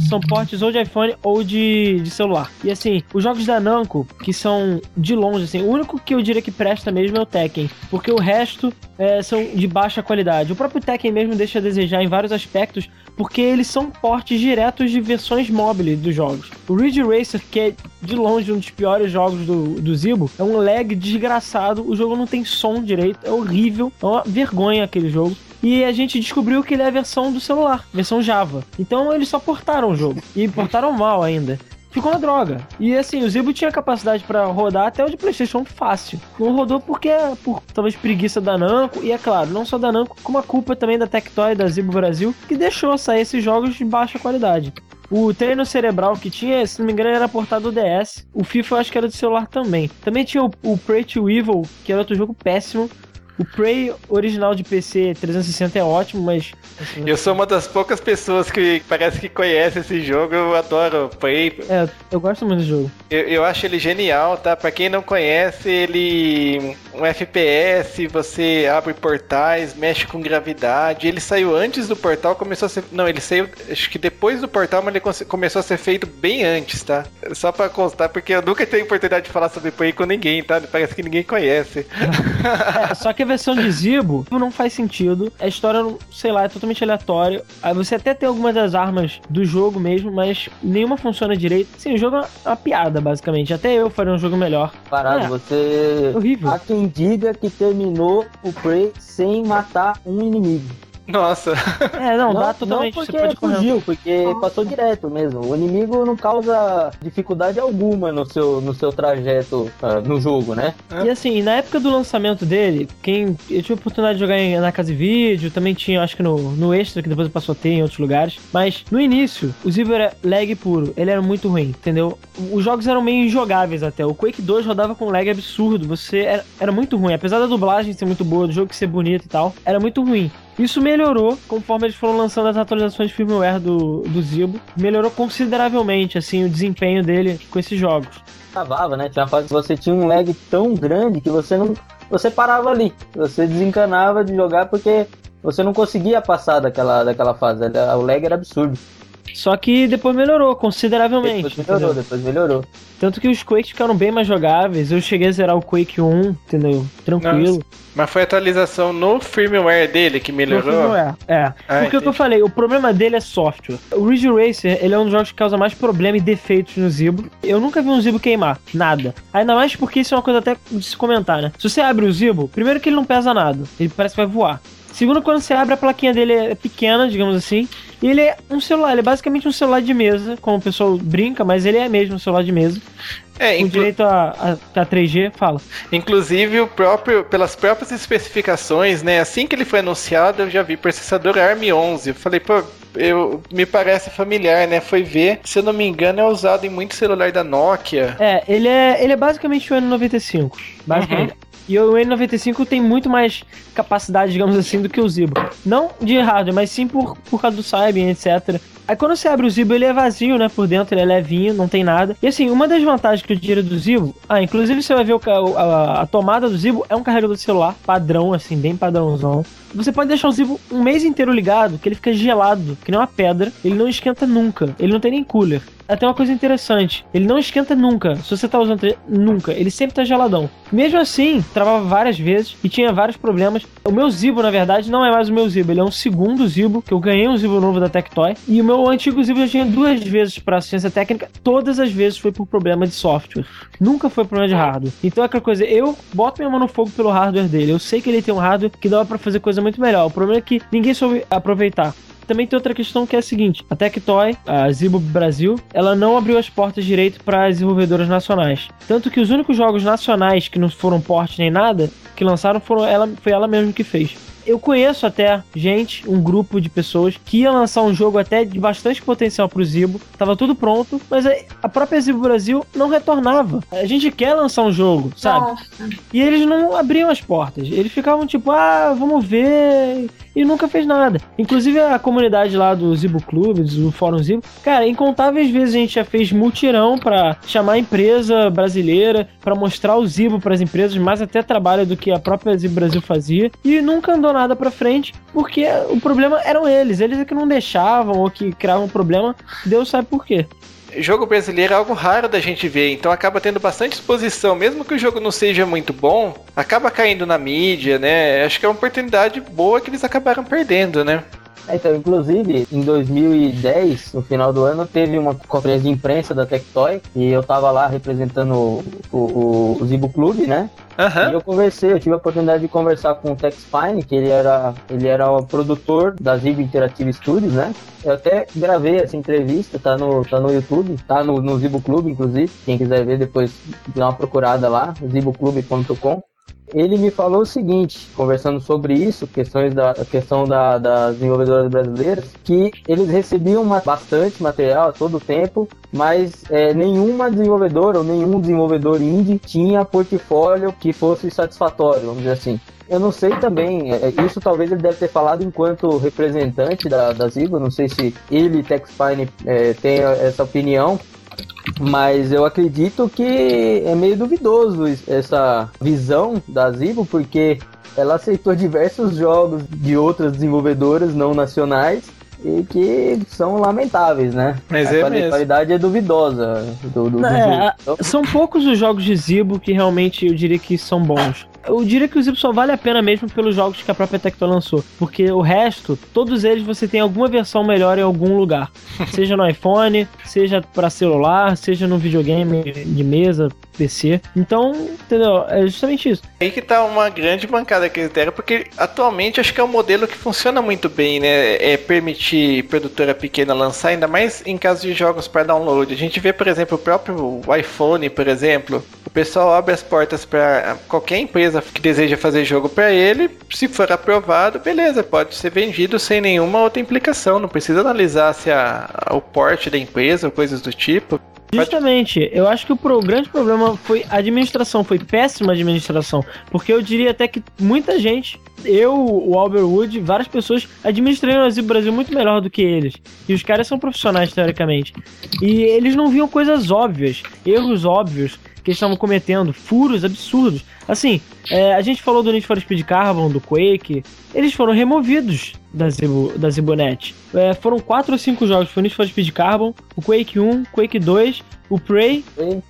são portes ou de iPhone ou de, de celular. E assim, os jogos da Namco, que são de longe, assim, o único que eu diria que presta mesmo é o Tekken. Porque o resto é, são de baixa qualidade. O próprio Tekken mesmo deixa a desejar em vários aspectos, porque eles são portes diretos de versões móveis dos jogos. O Ridge Racer, que é de longe um dos piores jogos do, do Zibo, é um lag desgraçado, o jogo não tem som direito, é horrível, é uma vergonha aquele jogo. E a gente descobriu que ele é a versão do celular, versão Java. Então eles só portaram o jogo. E portaram mal ainda ficou uma droga. E assim, o Zibo tinha capacidade para rodar até o de PlayStation fácil. Não rodou porque por talvez preguiça da Namco e é claro, não só da Namco, como a culpa também da Tectoy da Zibo Brasil, que deixou sair esses jogos de baixa qualidade. O treino cerebral que tinha, se não me engano, era portado do DS. O FIFA eu acho que era do celular também. Também tinha o, o to Evil, que era outro jogo péssimo. O Prey original de PC 360 é ótimo, mas.
Assim, eu sou uma das poucas pessoas que parece que conhece esse jogo. Eu adoro o Prey.
É, eu gosto muito do jogo.
Eu, eu acho ele genial, tá? Pra quem não conhece, ele. Um FPS, você abre portais, mexe com gravidade. Ele saiu antes do portal, começou a ser. Não, ele saiu. Acho que depois do portal, mas ele começou a ser feito bem antes, tá? Só pra constar, porque eu nunca tenho oportunidade de falar sobre Prey com ninguém, tá? Parece que ninguém conhece.
é, só que a versão de Zibo não faz sentido. A história, sei lá, é totalmente aleatória. Você até tem algumas das armas do jogo mesmo, mas nenhuma funciona direito. Sim, o jogo é uma piada, basicamente. Até eu faria um jogo melhor.
Parado, é, você.
Horrível.
Há quem diga que terminou o Prey sem matar um inimigo.
Nossa.
É, não, não dá totalmente.
Não porque você pode fugiu, porque passou direto mesmo. O inimigo não causa dificuldade alguma no seu, no seu trajeto uh, no jogo, né?
E assim, na época do lançamento dele, quem eu tive a oportunidade de jogar em, na casa de vídeo, também tinha, acho que no, no Extra, que depois passou a ter em outros lugares. Mas no início, o Zibo era lag puro, ele era muito ruim, entendeu? Os jogos eram meio injogáveis até. O Quake 2 rodava com lag absurdo, você era, era muito ruim. Apesar da dublagem ser muito boa, do jogo ser bonito e tal, era muito ruim. Isso melhorou conforme eles foram lançando as atualizações de firmware do, do Zibo. Melhorou consideravelmente, assim, o desempenho dele com esses jogos.
Travava, né? Tinha fase que você tinha um lag tão grande que você não. Você parava ali. Você desencanava de jogar porque você não conseguia passar daquela, daquela fase. Era, o lag era absurdo.
Só que depois melhorou consideravelmente.
Depois melhorou,
entendeu?
depois melhorou.
Tanto que os Quakes ficaram bem mais jogáveis. Eu cheguei a zerar o Quake 1, entendeu? Tranquilo.
Mas foi atualização no firmware dele que
No
melhorou?
firmware, É.
Ah,
Porque o que eu falei, o problema dele é software. O Ridge Racer, ele é um dos jogos que causa mais problema e defeitos no Zibo. Eu nunca vi um Zibo queimar, nada. Ainda mais porque isso é uma coisa até de se comentar, né? Se você abre o Zibo, primeiro que ele não pesa nada, ele parece que vai voar. Segundo, quando você abre, a plaquinha dele é pequena, digamos assim. E ele é um celular, ele é basicamente um celular de mesa, como o pessoal brinca, mas ele é mesmo um celular de mesa.
É,
Com
inclu-
direito a, a, a 3G, fala.
inclusive o próprio, pelas próprias especificações, né? Assim que ele foi anunciado, eu já vi processador ARM11. Eu falei, pô, eu, me parece familiar, né? Foi ver, se eu não me engano, é usado em muito celular da Nokia.
É, ele é, ele é basicamente o N95. Basicamente. E o N95 tem muito mais capacidade, digamos assim, do que o Zibo. Não de hardware, mas sim por, por causa do Symbian, etc. Aí quando você abre o Zibo, ele é vazio, né? Por dentro, ele é levinho, não tem nada. E assim, uma das vantagens que eu tiro do Zibo... Ah, inclusive você vai ver o a, a tomada do Zibo é um carregador de celular padrão, assim, bem padrãozão. Você pode deixar o Zibo um mês inteiro ligado, que ele fica gelado, que nem uma pedra. Ele não esquenta nunca. Ele não tem nem cooler. Até uma coisa interessante, ele não esquenta nunca. Se você tá usando nunca, ele sempre tá geladão. Mesmo assim, travava várias vezes e tinha vários problemas. O meu Zibo, na verdade, não é mais o meu Zibo, ele é um segundo Zibo, que eu ganhei um Zibo novo da Tectoy. E o meu antigo Zibo já tinha duas vezes para assistência técnica, todas as vezes foi por problema de software. Nunca foi problema de hardware. Então é aquela coisa, eu boto minha mão no fogo pelo hardware dele. Eu sei que ele tem um hardware que dava pra fazer coisa muito melhor. O problema é que ninguém soube aproveitar. Também tem outra questão que é a seguinte: a Tectoy, a Zibo Brasil, ela não abriu as portas direito para as desenvolvedoras nacionais. Tanto que os únicos jogos nacionais que não foram porte nem nada, que lançaram foram ela, foi ela mesma que fez. Eu conheço até gente, um grupo de pessoas que ia lançar um jogo até de bastante potencial pro Zibo, tava tudo pronto, mas a- própria Zibo Brasil não retornava. A gente quer lançar um jogo, sabe?
Nossa.
E eles não abriam as portas. Eles ficavam tipo, ah, vamos ver. E nunca fez nada. Inclusive a comunidade lá do Zibo Clube, do Fórum Zibo, cara, incontáveis vezes a gente já fez mutirão pra chamar a empresa brasileira, pra mostrar o Zibo pras empresas, mais até trabalho do que a própria Zibo Brasil fazia. E nunca andou nada pra frente, porque o problema eram eles. Eles é que não deixavam ou que criavam problema. Deus sabe por quê.
Jogo brasileiro é algo raro da gente ver, então acaba tendo bastante exposição, mesmo que o jogo não seja muito bom, acaba caindo na mídia, né? Acho que é uma oportunidade boa que eles acabaram perdendo, né?
É, Então, inclusive, em 2010, no final do ano, teve uma conferência de imprensa da Tectoy e eu tava lá representando o, o, o Zibo Clube, né? E
Aham.
eu conversei, eu tive a oportunidade de conversar com o Tex Pine, que ele era, ele era o produtor da Zibo Interactive Studios, né? Eu até gravei essa entrevista, tá no, tá no YouTube, tá no, no Zibo Clube, inclusive. Quem quiser ver depois, dá uma procurada lá, ziboclube.com. Ele me falou o seguinte, conversando sobre isso, questões da questão da, das desenvolvedoras brasileiras, que eles recebiam bastante material a todo tempo, mas é, nenhuma desenvolvedora ou nenhum desenvolvedor indie tinha portfólio que fosse satisfatório, vamos dizer assim. Eu não sei também, é, isso talvez ele deve ter falado enquanto representante da, da não sei se ele, Tex Pine, é, tem essa opinião, mas eu acredito que é meio duvidoso essa visão da Zibo, porque ela aceitou diversos jogos de outras desenvolvedoras não nacionais e que são lamentáveis, né?
Mas
a
é
quali-
mesmo.
qualidade é duvidosa do, do, do
É, São poucos os jogos de Zibo que realmente eu diria que são bons. Eu diria que o Zibo só vale a pena mesmo pelos jogos que a própria Tectoy lançou. Porque o resto, todos eles você tem alguma versão melhor em algum lugar. Seja no iPhone, seja para celular, seja no videogame de mesa, PC. Então, entendeu? É justamente isso.
Aí que tá uma grande bancada que eles deram, porque atualmente acho que é um modelo que funciona muito bem, né? É permitir produtora pequena lançar, ainda mais em caso de jogos para download. A gente vê, por exemplo, o próprio iPhone, por exemplo, o pessoal abre as portas para qualquer empresa que deseja fazer jogo para ele, se for aprovado, beleza, pode ser vendido sem nenhuma outra implicação, não precisa analisar se a, o porte da empresa ou coisas do tipo.
Justamente, eu acho que o pro- grande problema foi a administração, foi péssima administração. Porque eu diria até que muita gente, eu, o Albert Wood, várias pessoas administraram o Brasil muito melhor do que eles. E os caras são profissionais, teoricamente. E eles não viam coisas óbvias, erros óbvios. que eles estavam cometendo, furos absurdos. Assim, é, a gente falou do Need for Speed Carbon, do Quake, eles foram removidos da, Zibo, da Zibonet. É, foram quatro ou cinco jogos, foi o Need for Speed Carbon, o Quake 1, Quake 2, o Prey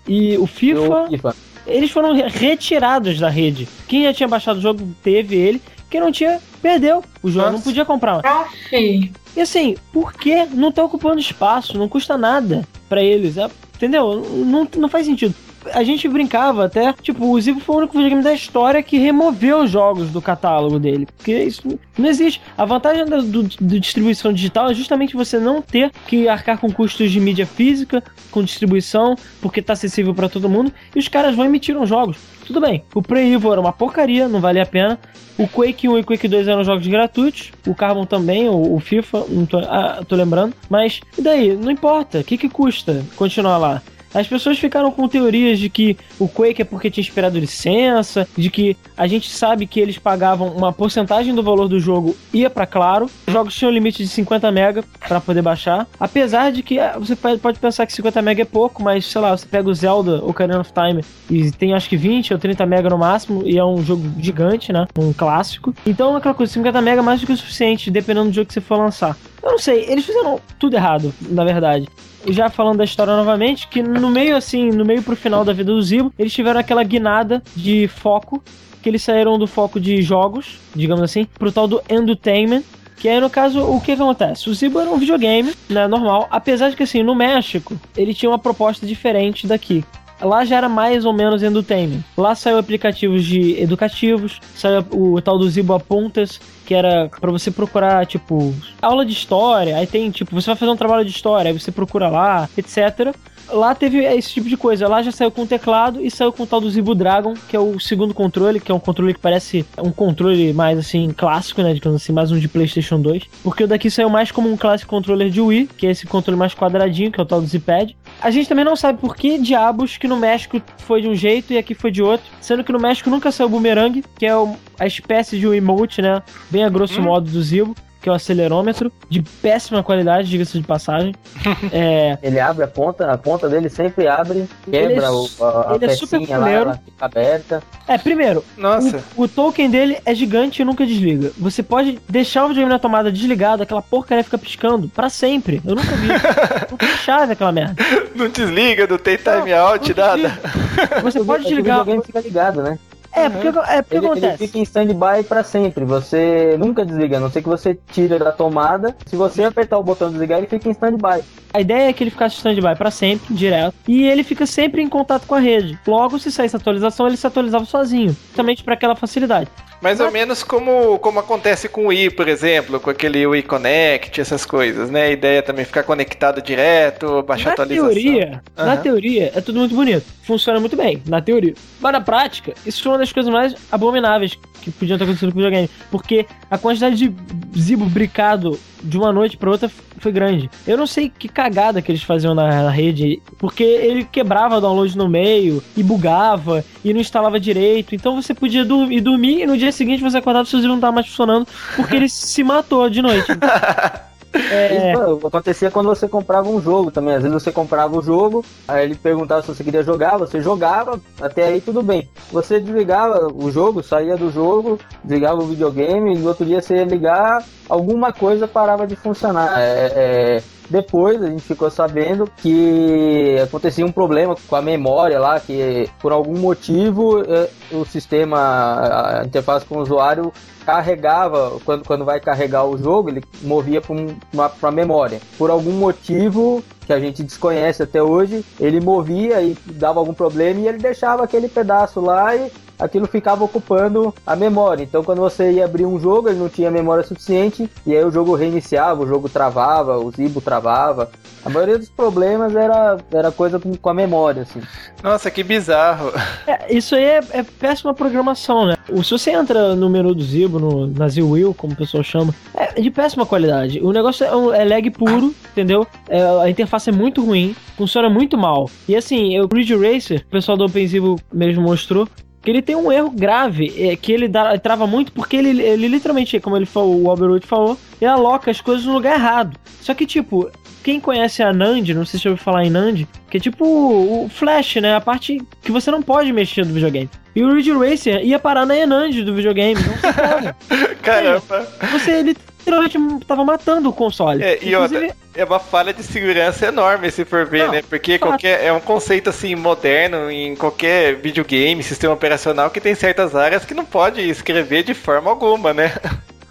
E
e o FIFA.
o FIFA.
Eles foram re- retirados da rede. Quem já tinha baixado o jogo teve ele, quem não tinha, perdeu. O jogo não
Nossa.
podia comprar.
Aff.
E assim, por que não tá ocupando espaço? Não custa nada pra eles. é- entendeu? Não, não faz sentido. A gente brincava até, tipo, o Zibo foi o único videogame da história que removeu os jogos do catálogo dele. Porque isso não existe. A vantagem da do, do distribuição digital é justamente você não ter que arcar com custos de mídia física, com distribuição, porque tá acessível pra todo mundo. E os caras vão emitir os jogos. Tudo bem, o Prey Evil era uma porcaria, não valia a pena. O Quake 1 e Quake 2 eram jogos gratuitos. O Carbon também, o, o FIFA, não tô, ah, tô lembrando. Mas, e daí? Não importa. O que, que custa continuar lá? As pessoas ficaram com teorias de que o Quake é porque tinha esperado licença, de que a gente sabe que eles pagavam uma porcentagem do valor do jogo ia pra Claro. Os jogos tinham limite de 50 mega pra poder baixar. Apesar de que ah, você pode pensar que 50 mega é pouco, mas sei lá, você pega o Zelda Ocarina of Time e tem acho que 20 ou 30 mega no máximo e é um jogo gigante, né? Um clássico. Então, aquela coisa, 50 mega é mais do que o suficiente, dependendo do jogo que você for lançar. Eu não sei, eles fizeram tudo errado, na verdade. Já falando da história novamente, que no meio assim, no meio pro final da vida do Zibo, eles tiveram aquela guinada de foco, que eles saíram do foco de jogos, digamos assim, pro tal do entertainment, que aí, no caso, o que, acontece? O Zibo era um videogame, né, normal, apesar de que, assim, no México, ele tinha uma proposta diferente daqui. Lá já era mais ou menos entertainment. Lá saiu aplicativos de educativos, saiu o tal do Zibo Apontas, que era pra você procurar, tipo, aula de história, aí tem, tipo, você vai fazer um trabalho de história, aí você procura lá, etc. Lá teve esse tipo de coisa. Lá já saiu com teclado e saiu com o tal do Zibo Dragon, que é o segundo controle, que é um controle que parece um controle mais assim, clássico, né? Digamos assim, mais um de PlayStation 2. Porque o daqui saiu mais como um clássico controller de Wii, que é esse controle mais quadradinho, que é o tal do Z-Pad. A gente também não sabe por que diabos que no México foi de um jeito e aqui foi de outro. Sendo que no México nunca saiu o Boomerang, que é o- a espécie de um emote, né? Bem a grosso modo do Zibo. Que é o acelerômetro, de péssima qualidade, diga-se de passagem. É,
Ele abre a ponta, a ponta dele sempre abre,
Ele
quebra
é
o, a, a
ele é super
pecinha lá, ela fica aberta.
é, primeiro,
Nossa.
O, o token dele é gigante e nunca desliga. Você pode deixar o videogame na tomada desligado, aquela porcaria fica piscando pra sempre. Eu nunca vi. não tem chave aquela merda.
Não desliga, não tem time
Não,
out,
não
nada.
desliga. Você pode desligar.
O videogame fica ligado, né?
É, porque, é porque
Ele, ele
acontece.
fica em stand-by pra sempre. Você nunca desliga, a não ser que você tire da tomada. Se você apertar o botão desligar, ele fica em stand-by.
A ideia é que ele ficasse stand-by pra sempre, direto. E ele fica sempre em contato com a rede. Logo, se saísse atualização, ele se atualizava sozinho. Justamente pra aquela facilidade.
Mais ou menos como, como acontece com o Wii, por exemplo, com aquele Wii Connect, essas coisas, né? A ideia é também ficar conectado direto, baixar
na
atualização.
teoria, na
Aham.
teoria, é tudo muito bonito. Funciona muito bem, na teoria. Mas na prática, isso foi uma das coisas mais abomináveis que podiam ter acontecido com o videogame. Porque a quantidade de zibo bricado de uma noite pra outra foi grande. Eu não sei que cagada que eles faziam na, na rede, porque ele quebrava o download no meio, e bugava, e não instalava direito. Então você podia dormir, dormir e no dia seguinte você acordava e o seu zibo não tava mais funcionando, porque ele se matou de noite. É,
Isso acontecia quando você comprava um jogo também. Às vezes você comprava o jogo, aí ele perguntava se você queria jogar, você jogava, até aí tudo bem. Você desligava o jogo, saía do jogo, desligava o videogame, e no outro dia você ia ligar, alguma coisa parava de funcionar. É, é, depois a gente ficou sabendo que acontecia um problema com a memória lá, que por algum motivo eh, o sistema, a interface com o usuário carregava, quando, quando vai carregar o jogo, ele movia para uma memória. Por algum motivo que a gente desconhece até hoje, ele movia e dava algum problema e ele deixava aquele pedaço lá e aquilo ficava ocupando a memória. Então quando você ia abrir um jogo, ele não tinha memória suficiente e aí o jogo reiniciava, o jogo travava, o Zibo travava. A maioria dos problemas era, era coisa com, com a memória, assim.
Nossa, que bizarro.
É, isso aí é, é péssima programação, né? O- Se você entra no menu do Zibo, no, na Z-Wheel, como o pessoal chama, é de péssima qualidade. O negócio é, um- é lag puro, entendeu? É, a interface é muito ruim, funciona muito mal. E assim, o Ridge Racer, o pessoal do OpenZibo mesmo mostrou, que ele tem um erro grave, é, que ele dá- trava muito porque ele, ele literalmente, como ele falou, o Alberucci falou, ele aloca as coisas no lugar errado. Só que, tipo, quem conhece a Nand, não sei se você ouviu falar em Nand, que é tipo o Flash, né? A parte que você não pode mexer do videogame. E o Ridge Racer ia parar na Enand do videogame. Não se pode.
Caramba.
Você literalmente tava matando o console.
É, e outra, é uma falha de segurança enorme se for ver,
Não,
né? Porque qualquer, é um conceito assim moderno em qualquer videogame, sistema operacional que tem certas áreas que não pode escrever de forma alguma, né?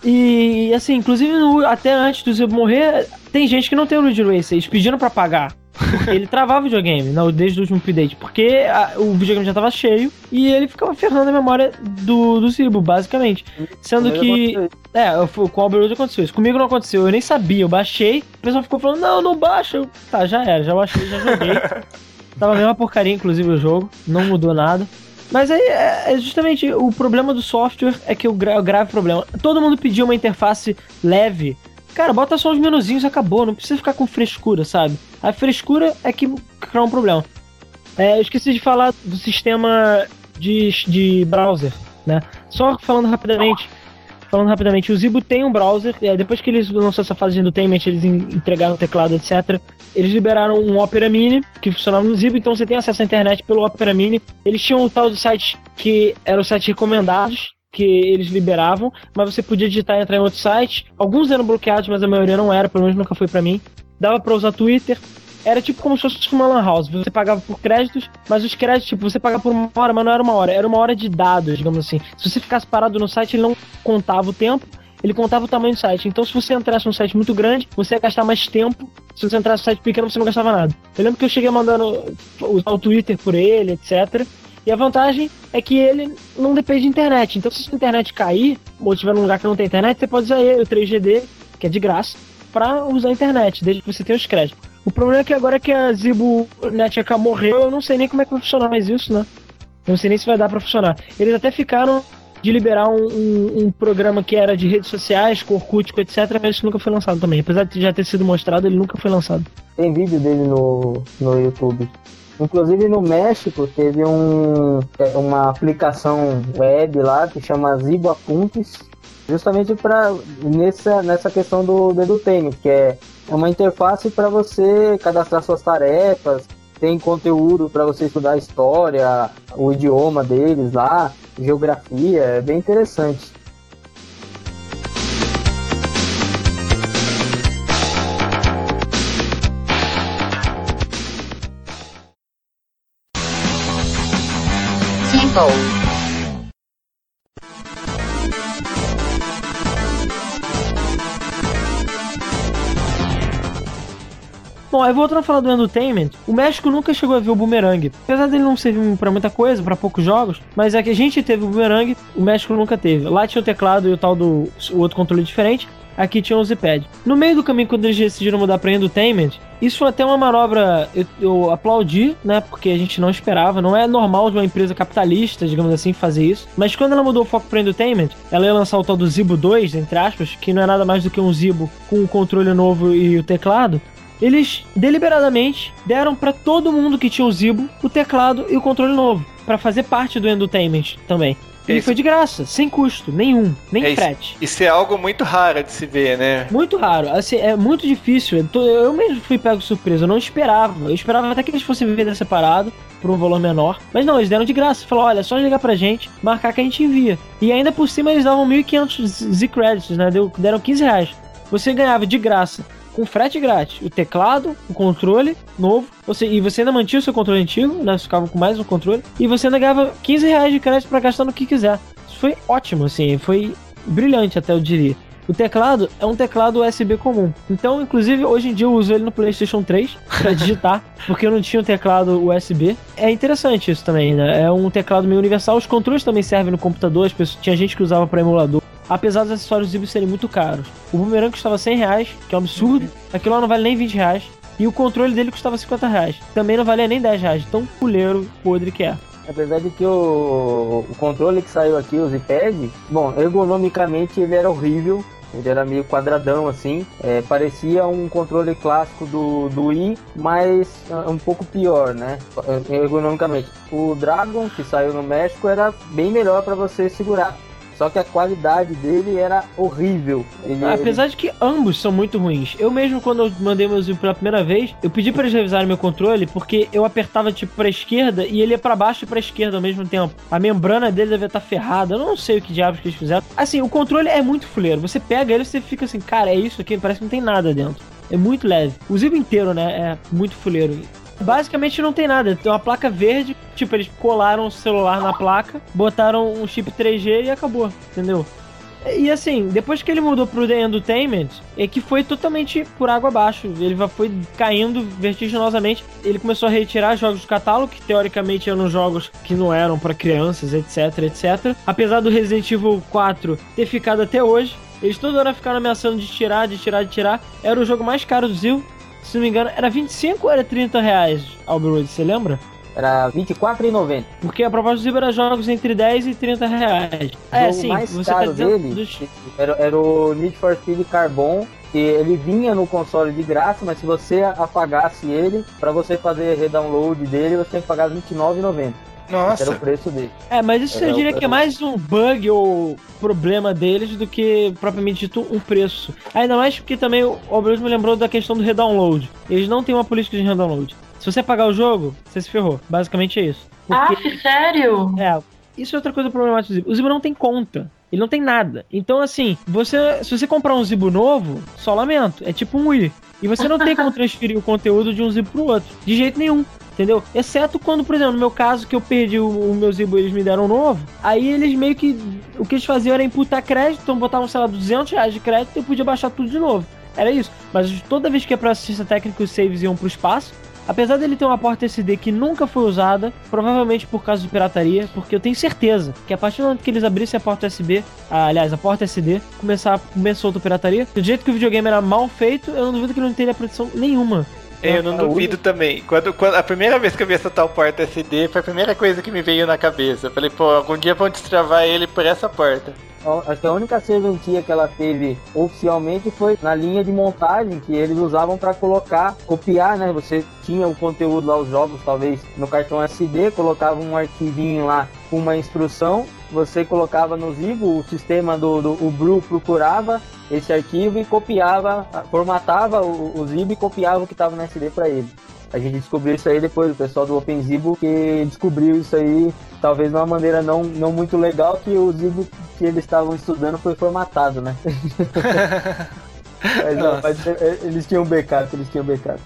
E assim, inclusive até antes do Zibo morrer, tem gente que não tem o Ridge Racer, eles pediram pra pagar. Ele travava o videogame não, desde o último update, porque a- o videogame já tava cheio e ele ficava ferrando a memória do, do Zibo, basicamente. Sendo que. É, com o Alberudo aconteceu isso. Comigo não aconteceu, eu nem sabia, eu baixei, o pessoal ficou falando, não, não baixa. Eu, tá, já era, já baixei, já joguei. Tava a mesma porcaria, inclusive, o jogo, não mudou nada. Mas aí é é justamente o problema do software é que o grave problema. Todo mundo pediu uma interface leve. Cara, bota só os menuzinhos acabou, não precisa ficar com frescura, sabe? A frescura é que cria um problema. É, eu esqueci de falar do sistema de, de browser, né? Só falando rapidamente. Falando rapidamente, o Zibo tem um browser. é, depois que eles lançaram essa fase de entertainment, eles en- entregaram o teclado, etc. Eles liberaram um Opera Mini que funcionava no Zibo, então você tem acesso à internet pelo Opera Mini. Eles tinham um tal de site que eram os sites recomendados, que eles liberavam, mas você podia digitar e entrar em outro site. Alguns eram bloqueados, mas a maioria não era, pelo menos nunca foi pra mim. Dava pra usar Twitter. Era tipo como se fosse uma lan house. Você pagava por créditos, mas os créditos, tipo, você pagava por uma hora, mas não era uma hora. Era uma hora de dados, digamos assim. Se você ficasse parado no site, ele não contava o tempo, ele contava o tamanho do site. Então, se você entrasse num site muito grande, você ia gastar mais tempo. Se você entrasse num site pequeno, você não gastava nada. Eu lembro que eu cheguei mandando usar o Twitter por ele, etc. E a vantagem é que ele não depende de internet. Então, se a internet cair, ou tiver num lugar que não tem internet, você pode usar ele, o 3GD, que é de graça, pra usar a internet, desde que você tenha os créditos. O problema é que agora que a Zibo Netaka morreu, eu não sei nem como é que vai funcionar mais isso, né? Eu não sei nem se vai dar pra funcionar. Eles até ficaram de liberar um, um- um programa que era de redes sociais, com etc, mas isso nunca foi lançado também. Apesar de já ter sido mostrado, ele nunca foi lançado.
Tem vídeo dele no, no YouTube. Inclusive no México teve um, uma aplicação web lá que chama Zibo Apuntes, justamente para nessa, nessa questão do, do edutainment, que é uma interface para você cadastrar suas tarefas, tem conteúdo para você estudar história, o idioma deles lá, geografia, é bem interessante.
Bom, aí voltando a falar do Entertainment, o México nunca chegou a ver o Boomerang. Apesar dele não servir pra muita coisa, pra poucos jogos, mas é que a gente teve o Boomerang, o México nunca teve. Lá tinha o teclado e o tal do o outro controle diferente. Aqui tinha o Z-Pad. No meio do caminho, quando eles decidiram mudar pra Entertainment, isso foi até uma manobra, eu, eu aplaudi, né? Porque a gente não esperava. Não é normal de uma empresa capitalista, digamos assim, fazer isso. Mas quando ela mudou o foco pra Entertainment, ela ia lançar o tal do Zibo 2, entre aspas, que não é nada mais do que um Zibo com o controle novo e o teclado eles deliberadamente deram pra todo mundo que tinha o Zibo o teclado e o controle novo, Pra fazer parte do Entertainment também. E foi de graça, sem custo nenhum, nem
É
frete.
Isso é algo muito raro de se ver, né?
Muito raro, assim, é muito difícil. Eu, mesmo fui pego de surpresa, eu não esperava. Eu esperava até que eles fossem vender separado por um valor menor. Mas não, eles deram de graça. Falaram, olha, é só ligar pra gente, marcar que a gente envia. E ainda por cima eles davam 1.500 Z-Credits, né? Deu- deram 15 reais. Você ganhava de graça, com frete grátis, o teclado, o controle novo. Você, e você ainda mantinha o seu controle antigo, né? Você ficava com mais um controle. E você ainda ganhava 15 reais de crédito pra gastar no que quiser. Isso foi ótimo, assim. Foi brilhante, até eu diria. O teclado é um teclado USB comum. Então, inclusive, hoje em dia eu uso ele no PlayStation 3 pra digitar, porque eu não tinha um teclado USB. É interessante isso também, né? É um teclado meio universal. Os controles também servem no computador, as pessoas, tinha gente que usava para emulador. Apesar dos acessórios Zibo serem muito caros. O Boomerang custava 100 reais, que é um absurdo. Aquilo lá não vale nem 20 reais. E o controle dele custava 50 reais. Também não valia nem 10 reais. Tão puleiro podre que é.
Apesar de que o, o controle que saiu aqui, o Z-Pad, bom, ergonomicamente ele era horrível. Ele era meio quadradão assim, é, parecia um controle clássico do, do Wii, mas ah, um pouco pior, né? Ergonomicamente. O Dragon, que saiu no México, era bem melhor para você segurar. Só que a qualidade dele era horrível. Ele,
Apesar de que ambos são muito ruins. Eu mesmo, quando eu mandei meu Zibo pela primeira vez, eu pedi pra eles revisarem meu controle porque eu apertava tipo pra esquerda e ele ia pra baixo e pra esquerda ao mesmo tempo. A membrana dele devia estar ferrada. Eu não sei o que diabos que eles fizeram. Assim, o controle é muito fuleiro. Você pega ele e você fica assim, cara, é isso aqui, parece que não tem nada dentro. É muito leve. O Zibo inteiro, né? É muito fuleiro. Basicamente não tem nada. Tem uma placa verde, tipo, eles colaram o celular na placa, botaram um chip 3G e acabou, entendeu? E assim, depois que ele mudou pro The Entertainment, é que foi totalmente por água abaixo. Ele foi caindo vertiginosamente. Ele começou a retirar jogos do catálogo, que teoricamente eram jogos que não eram pra crianças, etc, etc. Apesar do Resident Evil 4 ter ficado até hoje, eles toda hora ficaram ameaçando de tirar, de tirar, de tirar. Era o jogo mais caro do Zil. Se não me engano, era 25 ou era 30 reais, Alberoid, você lembra?
Era R$24,90.
Porque a proposta do Zil era jogos entre 10 e 30 reais. É,
o
sim,
mais
você tá
caro
dizendo
dele
dos-
era, era o Need for Speed Carbon. E ele vinha no console de graça, mas se você apagasse ele, pra você fazer redownload dele, você tem que pagar R$29,90. Esse era
Nossa.
o preço dele.
É, mas isso
É,
eu diria
é,
que é mais um bug ou problema deles do que propriamente dito um preço. Ainda mais porque também o Alberto me lembrou da questão do redownload. Eles não têm uma política de redownload. Se você pagar o jogo, você se ferrou. Basicamente é isso. Porque,
Ah, sério?
é, isso é outra coisa problemática do Zibo. O Zibo não tem conta. Ele não tem nada. Então, assim, você, se você comprar um Zibo novo, só lamento. É tipo um Wii. E você não tem como transferir o conteúdo de um Zibo pro outro. De jeito nenhum. Entendeu? Exceto quando, por exemplo, no meu caso, que eu perdi o, o meu Zibo eles me deram um novo. Aí eles meio que. O que eles faziam era imputar crédito, então botavam, sei lá, 200 reais de crédito e eu podia baixar tudo de novo. Era isso. Mas toda vez que é pra assistência técnica, os saves iam pro espaço. Apesar dele ter uma porta SD que nunca foi usada, provavelmente por causa de pirataria, porque eu tenho certeza que a partir do momento que eles abrissem a porta USB, ah, aliás, a porta SD, começar, começou a pirataria, do jeito que o videogame era mal feito, eu não duvido que ele não teria proteção nenhuma.
É, eu não duvido também. Quando, quando- a primeira vez que eu vi essa tal porta SD, foi a primeira coisa que me veio na cabeça. Eu falei, pô, algum dia vão destravar ele por essa porta.
Acho que a única serventia que ela teve oficialmente foi na linha de montagem que eles usavam para colocar, copiar, né? Você tinha o conteúdo lá, os jogos, talvez no cartão SD, colocava um arquivinho lá com uma instrução, você colocava no Zibo, o sistema do, do o Bru procurava esse arquivo e copiava, formatava o, o Zibo e copiava o que estava no SD para ele. A gente descobriu isso aí depois, o pessoal do OpenZibo que descobriu isso aí, talvez de uma maneira não, não muito legal, que o Zibo que eles estavam estudando foi formatado, né? mas, não, mas, é, eles tinham backup, eles tinham backup.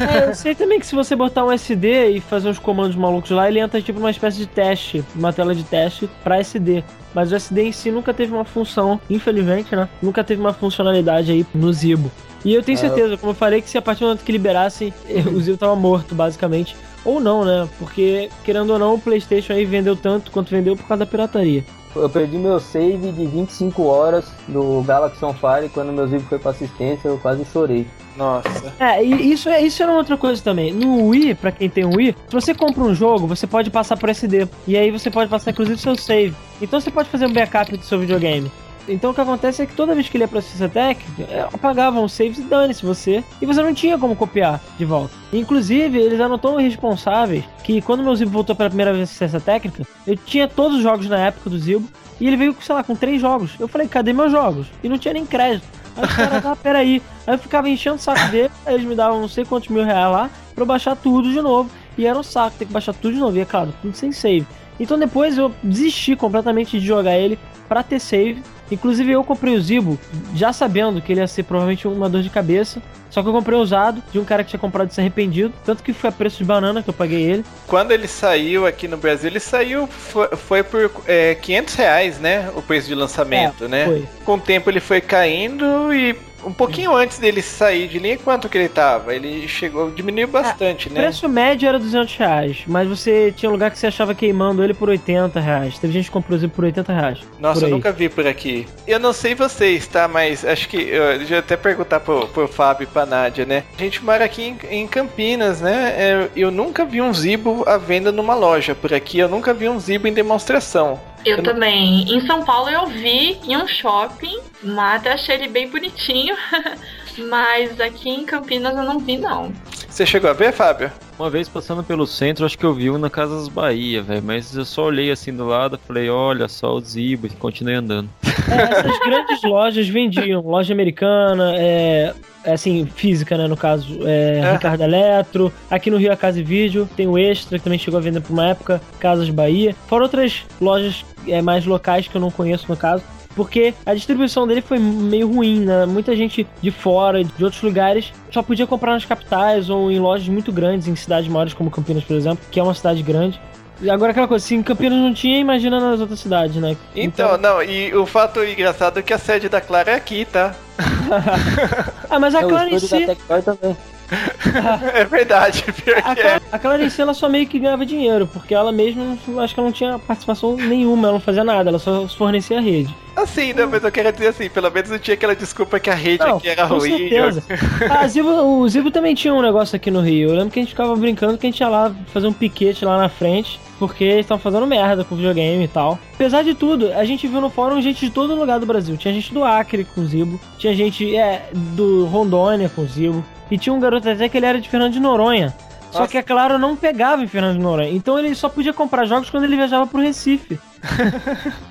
É, eu sei também que se você botar um SD e fazer uns comandos malucos lá, ele entra tipo numa espécie de teste, uma tela de teste pra SD. Mas o SD em si nunca teve uma função, infelizmente, né? Nunca teve uma funcionalidade aí no Zibo. E eu tenho
É.
certeza, como eu falei, que se a partir do momento que liberassem, o Zibo tava morto, basicamente. Ou não, né? Porque, querendo ou não, o PlayStation aí vendeu tanto quanto vendeu por causa da pirataria.
Eu perdi meu save de 25 horas do Galaxy on Fire quando meu Zibo foi pra assistência, eu quase chorei.
Nossa.
É, e isso, é, isso era outra coisa também. No Wii, pra quem tem um Wii, se você compra um jogo, você pode passar por SD. E aí você pode passar, inclusive, seu save. Então você pode fazer um backup do seu videogame. Então o que acontece é que toda vez que ele ia pra assistência técnica, é, apagavam os saves e dane-se você. E você não tinha como copiar de volta. Inclusive, eles eram tão irresponsáveis que quando meu Zibo voltou pela primeira vez assistência técnica, eu tinha todos os jogos na época do Zibo. E ele veio, sei lá, com três jogos. Eu falei, cadê meus jogos? E não tinha nem crédito. Aí ah, peraí. Aí eu ficava enchendo o saco dele, aí eles me davam não sei quantos mil reais lá pra eu baixar tudo de novo. E era um saco, ter que baixar tudo de novo. E é claro, tudo sem save. Então depois eu desisti completamente de jogar ele pra ter save. Inclusive eu comprei o Zibo já sabendo que ele ia ser provavelmente uma dor de cabeça. Só que eu comprei usado de um cara que tinha comprado e se arrependido. Tanto que foi a preço de banana que eu paguei ele.
Quando ele saiu aqui no Brasil, ele saiu, foi, foi por é, 500 reais, né? O preço de lançamento, né?
Foi.
Com o tempo ele foi caindo e um pouquinho antes dele sair de linha, quanto que ele tava? Ele chegou, diminuiu bastante,
O
né?
preço médio era 200 reais, mas você tinha lugar que você achava queimando ele por 80 reais. Teve gente que comprou o Zibo por 80 reais.
Nossa, eu nunca vi por aqui. Eu não sei vocês, tá? Mas acho que eu deixa eu até perguntar pro, pro Fábio e pra Nádia, né? A gente mora aqui em, em Campinas, né? É, Eu nunca vi um Zibo à venda numa loja por aqui. Eu nunca vi um Zibo em demonstração.
Eu,
Eu não-
também. Em São Paulo eu vi em um shopping, mas até achei ele bem bonitinho. Mas aqui em Campinas eu não vi, não.
Você chegou a ver, Fábio?
Uma vez passando pelo centro, acho que eu vi um na Casas Bahia, velho. Mas eu só olhei assim do lado, falei, olha só o Zibo e continuei andando.
É, essas grandes lojas vendiam, loja americana, é, é assim, física, né, no caso, é,
É.
Ricardo Eletro, aqui no Rio a Casa e Vídeo, tem o Extra, que também chegou a vender por uma época, Casas Bahia, fora outras lojas é, mais locais que eu não conheço no caso, porque a distribuição dele foi meio ruim, né? Muita gente de fora, de outros lugares, só podia comprar nas capitais ou em lojas muito grandes, em cidades maiores como Campinas, por exemplo, que é uma cidade grande. E agora aquela coisa, se em Campinas não tinha, imagina nas outras cidades, né?
Então, não, e o fato engraçado é que a sede da Clara é aqui, tá?
Ah, mas a
É,
Clara em si,
também.
É verdade, pior
a
que é.
A si, ela só meio que ganhava dinheiro, porque ela mesma, não- acho que ela não tinha participação nenhuma, ela não fazia nada, ela só fornecia a rede.
Assim, né? Mas eu quero dizer assim, pelo menos não tinha aquela desculpa que a rede
Não,
aqui era
com
ruim.
certeza. Ah, Zibo, o Zibo também tinha um negócio aqui no Rio. Eu lembro que a gente ficava brincando que a gente ia lá fazer um piquete lá na frente, porque eles estavam fazendo merda com o videogame e tal. Apesar de tudo, a gente viu no fórum gente de todo lugar do Brasil. Tinha gente do Acre com o Zibo, tinha gente é, do Rondônia com o Zibo, e tinha um garoto até que ele era de Fernando de Noronha. Só
Nossa.
que, é claro, não pegava em Fernando de Noronha. Então ele só podia comprar jogos quando ele viajava pro Recife.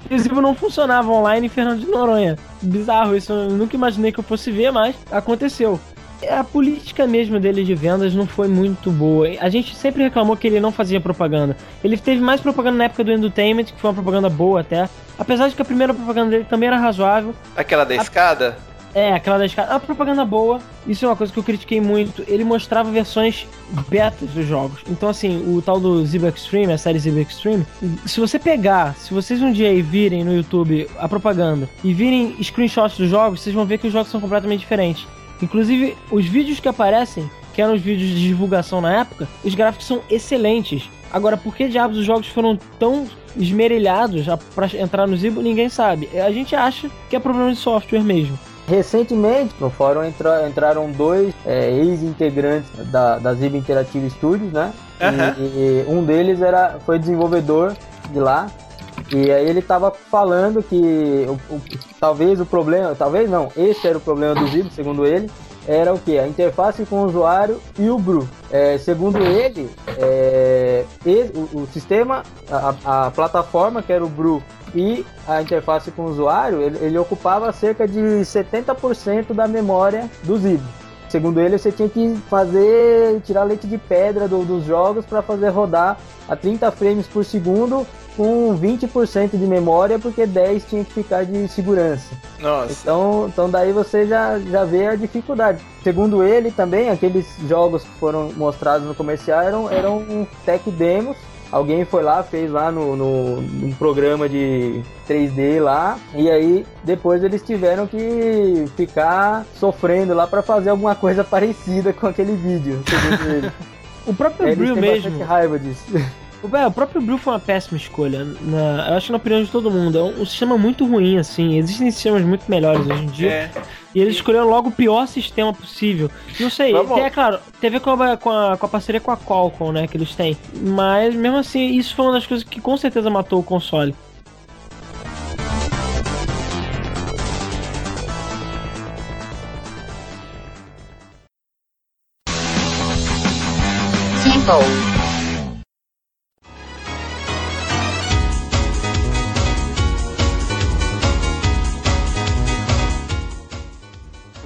E o Zibo não funcionava online em Fernando de Noronha. Bizarro, isso eu nunca imaginei que eu fosse ver, mas aconteceu. A política mesmo dele de vendas não foi muito boa. A gente sempre reclamou que ele não fazia propaganda. Ele teve mais propaganda na época do Entertainment, que foi uma propaganda boa até. Apesar de que a primeira propaganda dele também era razoável.
Aquela da escada?
É, aquela da escada. A propaganda boa, isso é uma coisa que eu critiquei muito. Ele mostrava versões betas dos jogos. Então, assim, o tal do Zibo Extreme, a série Zibo Extreme, se você pegar, se vocês um dia aí virem no YouTube a propaganda e virem screenshots dos jogos, vocês vão ver que os jogos são completamente diferentes. Inclusive, os vídeos que aparecem, que eram os vídeos de divulgação na época, os gráficos são excelentes. Agora, por que diabos os jogos foram tão esmerilhados a- pra entrar no Zibo, ninguém sabe. A gente acha que é problema de software mesmo.
Recentemente, no fórum entra- entraram dois é, ex-integrantes da, da Ziba Interactive Studios, né? E-
Aham.
E, um deles era, foi desenvolvedor de lá. E aí ele tava falando que o- o- talvez o problema, talvez não, esse era o problema do Zibo, segundo ele, era o que? A interface com o usuário e o Bru. É, segundo ele, é, e- o, o sistema, a, a plataforma que era o Bru e a interface com o usuário, ele, ele ocupava cerca de 70% da memória do Zibo. Segundo ele, você tinha que fazer, tirar leite de pedra do- dos jogos para fazer rodar a 30 frames por segundo com 20% de memória, porque 10 tinha que ficar de segurança.
Nossa.
Então, então daí você já, já vê a dificuldade. Segundo ele também, aqueles jogos que foram mostrados no comercial eram, eram tech demos. Alguém foi lá, fez lá no, no, num programa de 3D lá, e aí depois eles tiveram que ficar sofrendo lá para fazer alguma coisa parecida com aquele vídeo, segundo ele.
O próprio
Eles
mesmo.
bastante raiva disso.
O, o próprio Brew foi uma péssima escolha. Na, eu acho que na opinião de todo mundo. É um, um sistema muito ruim, assim. Existem sistemas muito melhores hoje em dia.
É.
E eles escolheram logo o pior sistema possível. Não sei,
Vamos-
tem, é claro, teve com a, com, a, com a parceria com a Qualcomm, né? Que eles têm. Mas mesmo assim, isso foi uma das coisas que com certeza matou o console.
Simple.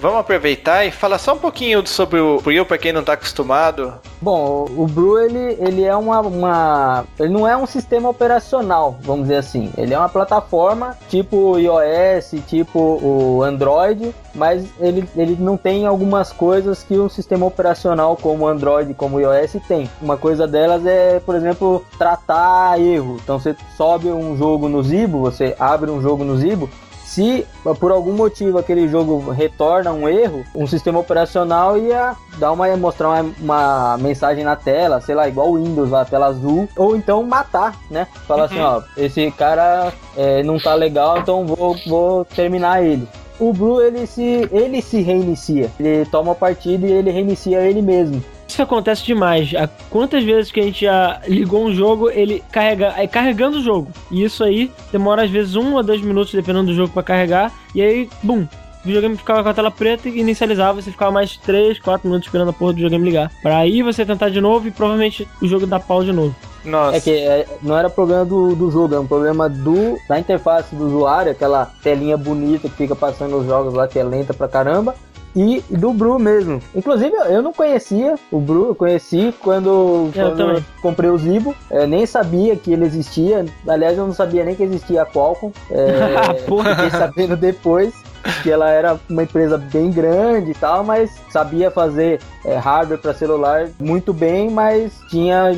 Vamos aproveitar e falar só um pouquinho sobre o Puyo pra quem não tá acostumado.
Bom, o Brew ele, ele é uma, uma. Ele não é um sistema operacional, vamos dizer assim. Ele é uma plataforma tipo iOS, tipo o Android, mas ele, ele não tem algumas coisas que um sistema operacional como o Android, como o iOS tem. Uma coisa delas é, por exemplo, tratar erro. Então você sobe um jogo no Zibo, você abre um jogo no Zibo, se por algum motivo aquele jogo retorna um erro, um sistema operacional ia dar uma mostrar uma, uma mensagem na tela, sei lá, igual o Windows, a tela azul, ou então matar, né? Falar assim, ó, esse cara é, não tá legal, então vou, vou terminar ele. O Blue ele se ele se reinicia, ele toma a partida e ele reinicia ele mesmo.
Isso acontece demais. A- Quantas vezes que a gente já ligou um jogo, ele carrega, aí carregando o jogo. E isso aí demora às vezes um ou dois minutos, dependendo do jogo, pra carregar. E aí, bum, o videogame ficava com a tela preta e inicializava, você ficava mais 3, 4 minutos esperando a porra do videogame ligar. Pra aí você tentar de novo e provavelmente o jogo dá pau de novo.
Nossa.
É que é, não era problema do, do jogo, é um problema do, da interface do usuário, aquela telinha bonita que fica passando os jogos lá, que é lenta pra caramba. E do Bru mesmo. Inclusive, eu não conhecia o Bru, eu conheci quando,
Eu
quando
também.
comprei o Zibo. É, nem sabia que ele existia. Aliás, eu não sabia nem que existia a Qualcomm. É,
Porra.
fiquei sabendo depois que ela era uma empresa bem grande e tal, mas sabia fazer é, hardware para celular muito bem, mas tinha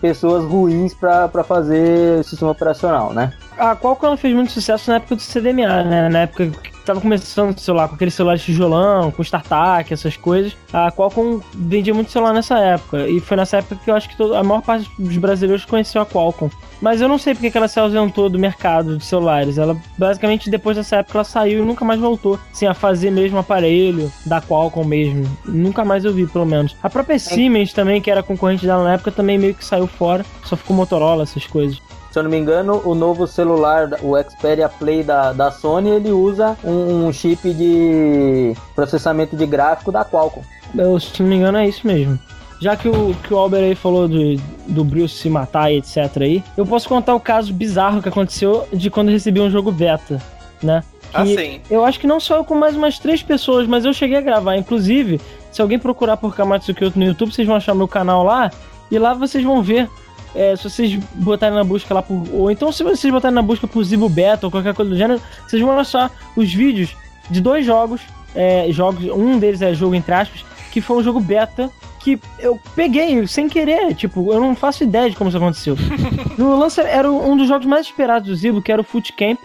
pessoas ruins para fazer sistema operacional, né?
A Qualcomm fez muito sucesso na época do CDMA, né? Na época que tava começando o celular, com aquele celular de tijolão, com StarTAC, essas coisas. A Qualcomm vendia muito celular nessa época. E foi nessa época que eu acho que a maior parte dos brasileiros conheceu a Qualcomm. Mas eu não sei porque que ela se ausentou do mercado de celulares. Ela, basicamente, depois dessa época, ela saiu e nunca mais voltou. Assim, a fazer mesmo aparelho da Qualcomm mesmo. Nunca mais eu vi, pelo menos. A própria Siemens também, que era concorrente dela na época, também meio que saiu fora. Só ficou Motorola, essas coisas.
Se eu não me engano, o novo celular, o Xperia Play da, da Sony, ele usa um, um chip de processamento de gráfico da Qualcomm.
Eu, se não me engano, é isso mesmo. Já que o, que o Albert aí falou do, do Bruce se matar e etc aí, eu posso contar o caso bizarro que aconteceu de quando eu recebi um jogo beta, né? Que
Assim.
Eu acho que não só eu com mais umas três pessoas, mas eu cheguei a gravar. Inclusive, se alguém procurar por Kamatsu Kyoto no YouTube, vocês vão achar meu canal lá. E lá vocês vão ver. É, se vocês botarem na busca lá por. Ou então se vocês botarem na busca por Zibo Beta ou qualquer coisa do gênero, vocês vão achar os vídeos de dois jogos. é, jogos. Um deles é jogo entre aspas, que foi um jogo beta que eu peguei sem querer. Tipo, eu não faço ideia de como isso aconteceu. no lance era um dos jogos mais esperados do Zibo, que era o Foot Camp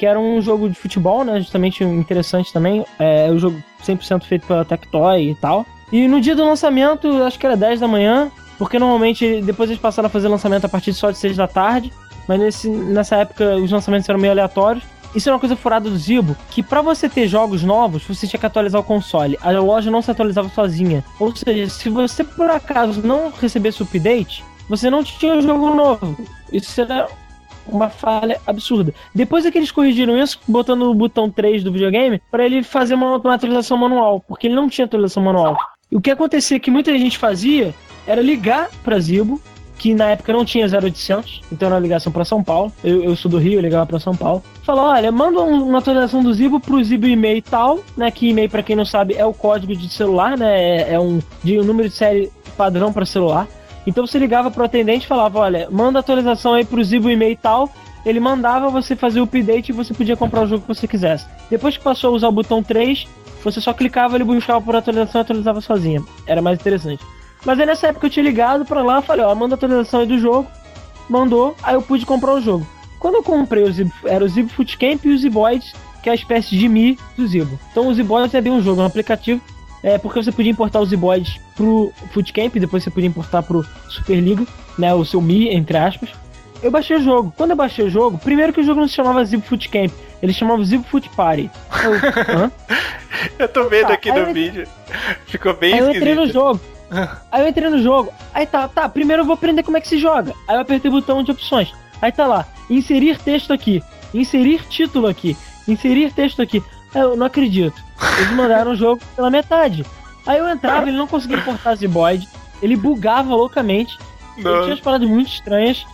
que era um jogo de futebol, né? Justamente interessante também. É um jogo 100% feito pela Tectoy e tal. E no dia do lançamento, acho que era 10 da manhã, porque normalmente depois eles passaram a fazer lançamento a partir só de 6 da tarde, mas nesse, nessa época os lançamentos eram meio aleatórios. Isso é uma coisa furada do Zibo, que pra você ter jogos novos, você tinha que atualizar o console. A loja não se atualizava sozinha. Ou seja, se você por acaso não recebesse o update, você não tinha um jogo novo. Isso era uma falha absurda. Depois é que eles corrigiram isso, botando o botão 3 do videogame, para ele fazer uma, uma atualização manual, porque ele não tinha atualização manual. E o que acontecia que muita gente fazia era ligar para Zibo, que na época não tinha 0800, então era ligação para São Paulo. Eu, eu sou do Rio, eu ligava para São Paulo. Falou: olha, manda um- uma atualização do Zibo pro Zibo e-mail tal, né? Que e-mail, para quem não sabe, é o código de celular, né? É, é um, de um número de série padrão para celular. Então você ligava pro atendente e falava: olha, manda atualização aí pro Zibo e-mail tal. Ele mandava você fazer o update e você podia comprar o jogo que você quisesse. Depois que passou a usar o botão 3, você só clicava, ele buscava por atualização e atualizava sozinha. Era mais interessante. Mas aí nessa época eu tinha ligado pra lá, falei, ó, manda a atualização aí do jogo. Mandou, aí eu pude comprar o jogo. Quando eu comprei o Zibo, era o Zibo Footcamp e o Ziboids, que é a espécie de Mi do Zibo. Então o Ziboids é bem um jogo, é um aplicativo, é porque você podia importar o Ziboids pro Footcamp, depois você podia importar pro Superliga, né, o seu Mi, entre aspas. Eu baixei o jogo. Quando eu baixei o jogo, primeiro que o jogo não se chamava Zibo Footcamp, ele chamava Zibo Foot Party. Eu?
Eu tô vendo
Tá,
aqui no
eu-
vídeo. Ficou bem
Aí eu entrei no
esquisito.
jogo. Aí eu entrei no jogo. Aí tá, tá, primeiro eu vou aprender como é que se joga. Aí eu apertei o botão de opções. Aí tá lá, inserir texto aqui, inserir título aqui, inserir texto aqui. Aí eu não acredito. Eles mandaram o jogo pela metade. Aí eu entrava, ele não conseguia importar Ziboid, ele bugava loucamente, ele tinha
Não.
umas paradas muito estranhas.